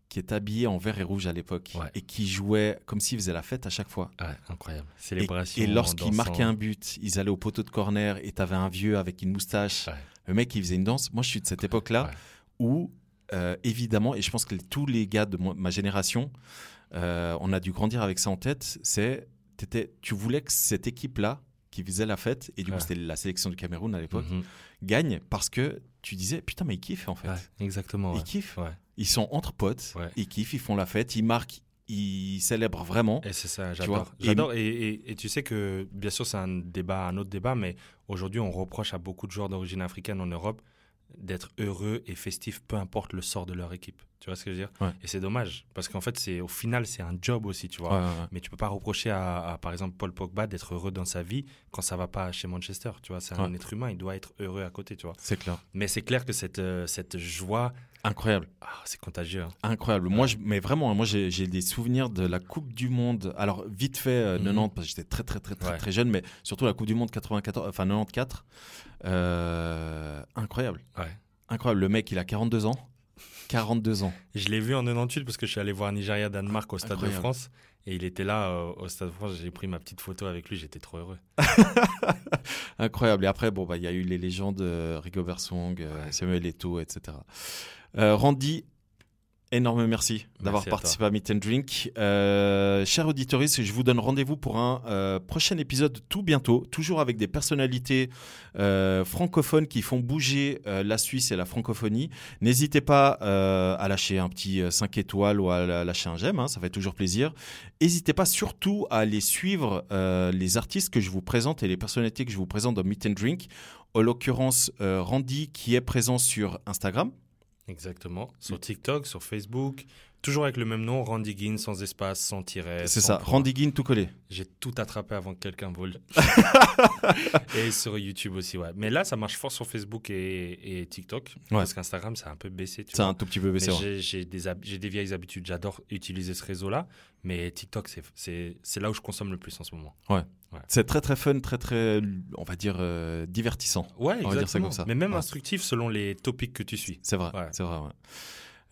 [SPEAKER 9] qui est habillée en vert et rouge à l'époque
[SPEAKER 10] Ouais.
[SPEAKER 9] et qui jouait comme s'ils faisaient la fête à chaque fois.
[SPEAKER 10] Ouais, incroyable.
[SPEAKER 9] Et,
[SPEAKER 10] Célébration.
[SPEAKER 9] et lorsqu'ils
[SPEAKER 10] dansant.
[SPEAKER 9] marquaient un but, ils allaient au poteau de corner et t'avais un vieux avec une moustache.
[SPEAKER 10] Ouais.
[SPEAKER 9] Le mec, il faisait une danse. Moi, je suis de cette époque-là
[SPEAKER 10] Ouais.
[SPEAKER 9] où, euh, évidemment, et je pense que tous les gars de ma génération, euh, on a dû grandir avec ça en tête, c'est tu voulais que cette équipe-là, qui faisait la fête, et du coup c'était la sélection du Cameroun à l'époque,
[SPEAKER 10] Mhm.
[SPEAKER 9] gagne parce que tu disais, putain, mais ils kiffent en fait.
[SPEAKER 10] Ouais, exactement.
[SPEAKER 9] Ils
[SPEAKER 10] ouais.
[SPEAKER 9] kiffent. Ils sont entre potes, ils kiffent, ils font la fête, ils marquent, ils célèbrent vraiment.
[SPEAKER 10] Et c'est ça, j'adore.
[SPEAKER 9] et-
[SPEAKER 10] et tu sais que, bien sûr, c'est un débat, un autre débat, mais aujourd'hui, on reproche à beaucoup de joueurs d'origine africaine en Europe d'être heureux et festifs, peu importe le sort de leur équipe. Tu vois ce que je veux dire
[SPEAKER 9] Ouais.
[SPEAKER 10] Et c'est dommage, parce qu'en fait, c'est au final, c'est un job aussi, tu vois.
[SPEAKER 9] Ouais, ouais, ouais.
[SPEAKER 10] Mais tu peux pas reprocher à, à, par exemple, Paul Pogba d'être heureux dans sa vie quand ça va pas chez Manchester. Tu vois, c'est un être humain, il doit être heureux à côté, tu vois.
[SPEAKER 9] C'est clair.
[SPEAKER 10] Mais c'est clair que cette, euh, cette joie,
[SPEAKER 9] Incroyable.
[SPEAKER 10] ah, c'est contagieux. hein.
[SPEAKER 9] Incroyable. Moi, je, mais vraiment, moi, j'ai des souvenirs de la Coupe du Monde. Alors, vite fait, euh,
[SPEAKER 10] Mhm.
[SPEAKER 9] 90, parce que j'étais très, très, très, très,
[SPEAKER 10] Ouais.
[SPEAKER 9] très jeune, mais surtout la Coupe du Monde 94, enfin 94. Euh, incroyable.
[SPEAKER 10] Ouais.
[SPEAKER 9] Incroyable. Le mec, il a 42 ans. 42 ans.
[SPEAKER 10] Je l'ai vu en 98 parce que je suis allé voir Nigeria-Danemark au Stade
[SPEAKER 9] Incroyable.
[SPEAKER 10] de France. Et il était là euh, au Stade de France. J'ai pris ma petite photo avec lui. J'étais trop heureux.
[SPEAKER 9] Incroyable. Et après, bon, bah, il y a eu les légendes euh, Rigobert Song, euh, Samuel Eto'o, etc. Euh, Randy, énorme merci d'avoir
[SPEAKER 10] à
[SPEAKER 9] participé à Meet and Drink. Euh, chers auditeurs, je vous donne rendez-vous pour un euh, prochain épisode tout bientôt, toujours avec des personnalités euh, francophones qui font bouger euh, la Suisse et la francophonie. N'hésitez pas à lâcher un petit euh, 5 étoiles ou à lâcher un j'aime, hein, ça fait toujours plaisir. N'hésitez pas surtout à aller suivre les artistes que je vous présente et les personnalités que je vous présente dans Meet and Drink. En l'occurrence, Randy qui est présent sur Instagram.
[SPEAKER 10] Exactement. Sur TikTok, sur Facebook. Toujours avec le même nom, Randy Ginn, sans espace, sans tiret.
[SPEAKER 9] C'est ça,
[SPEAKER 10] point.
[SPEAKER 9] Randy Ginn tout collé.
[SPEAKER 10] J'ai tout attrapé avant que quelqu'un vole. et sur YouTube aussi, ouais. Mais là, ça marche fort sur Facebook et, et TikTok. Parce qu'Instagram, ça a un peu baissé.
[SPEAKER 9] C'est un tout petit peu baissé. Ouais.
[SPEAKER 10] j'ai- des, vieilles habitudes. J'adore utiliser ce réseau-là. Mais TikTok, c'est- c'est c'est là où je consomme le plus en ce moment.
[SPEAKER 9] C'est très très fun, très très, on va dire, euh, divertissant.
[SPEAKER 10] Ouais,
[SPEAKER 9] On va dire ça comme ça.
[SPEAKER 10] Mais même
[SPEAKER 9] Ouais.
[SPEAKER 10] instructif selon les topics que tu suis.
[SPEAKER 9] C'est vrai,
[SPEAKER 10] Ouais.
[SPEAKER 9] c'est vrai. ouais.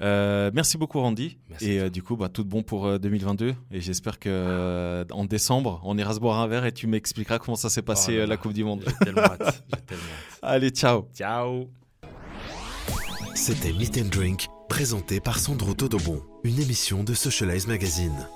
[SPEAKER 9] Euh, merci beaucoup Randy.
[SPEAKER 10] Merci
[SPEAKER 9] et euh, du coup, bah, tout de bon pour euh, 2022. Et j'espère que euh, en décembre, on ira se boire un verre et tu m'expliqueras comment ça s'est passé
[SPEAKER 10] Oh
[SPEAKER 9] euh, la. Coupe du Monde.
[SPEAKER 10] J'ai tellement hâte. Tellement hâte.
[SPEAKER 9] Allez, ciao.
[SPEAKER 10] Ciao
[SPEAKER 8] C'était Meet and Drink, présenté par Sandro Todobon, une émission de Socialize Magazine.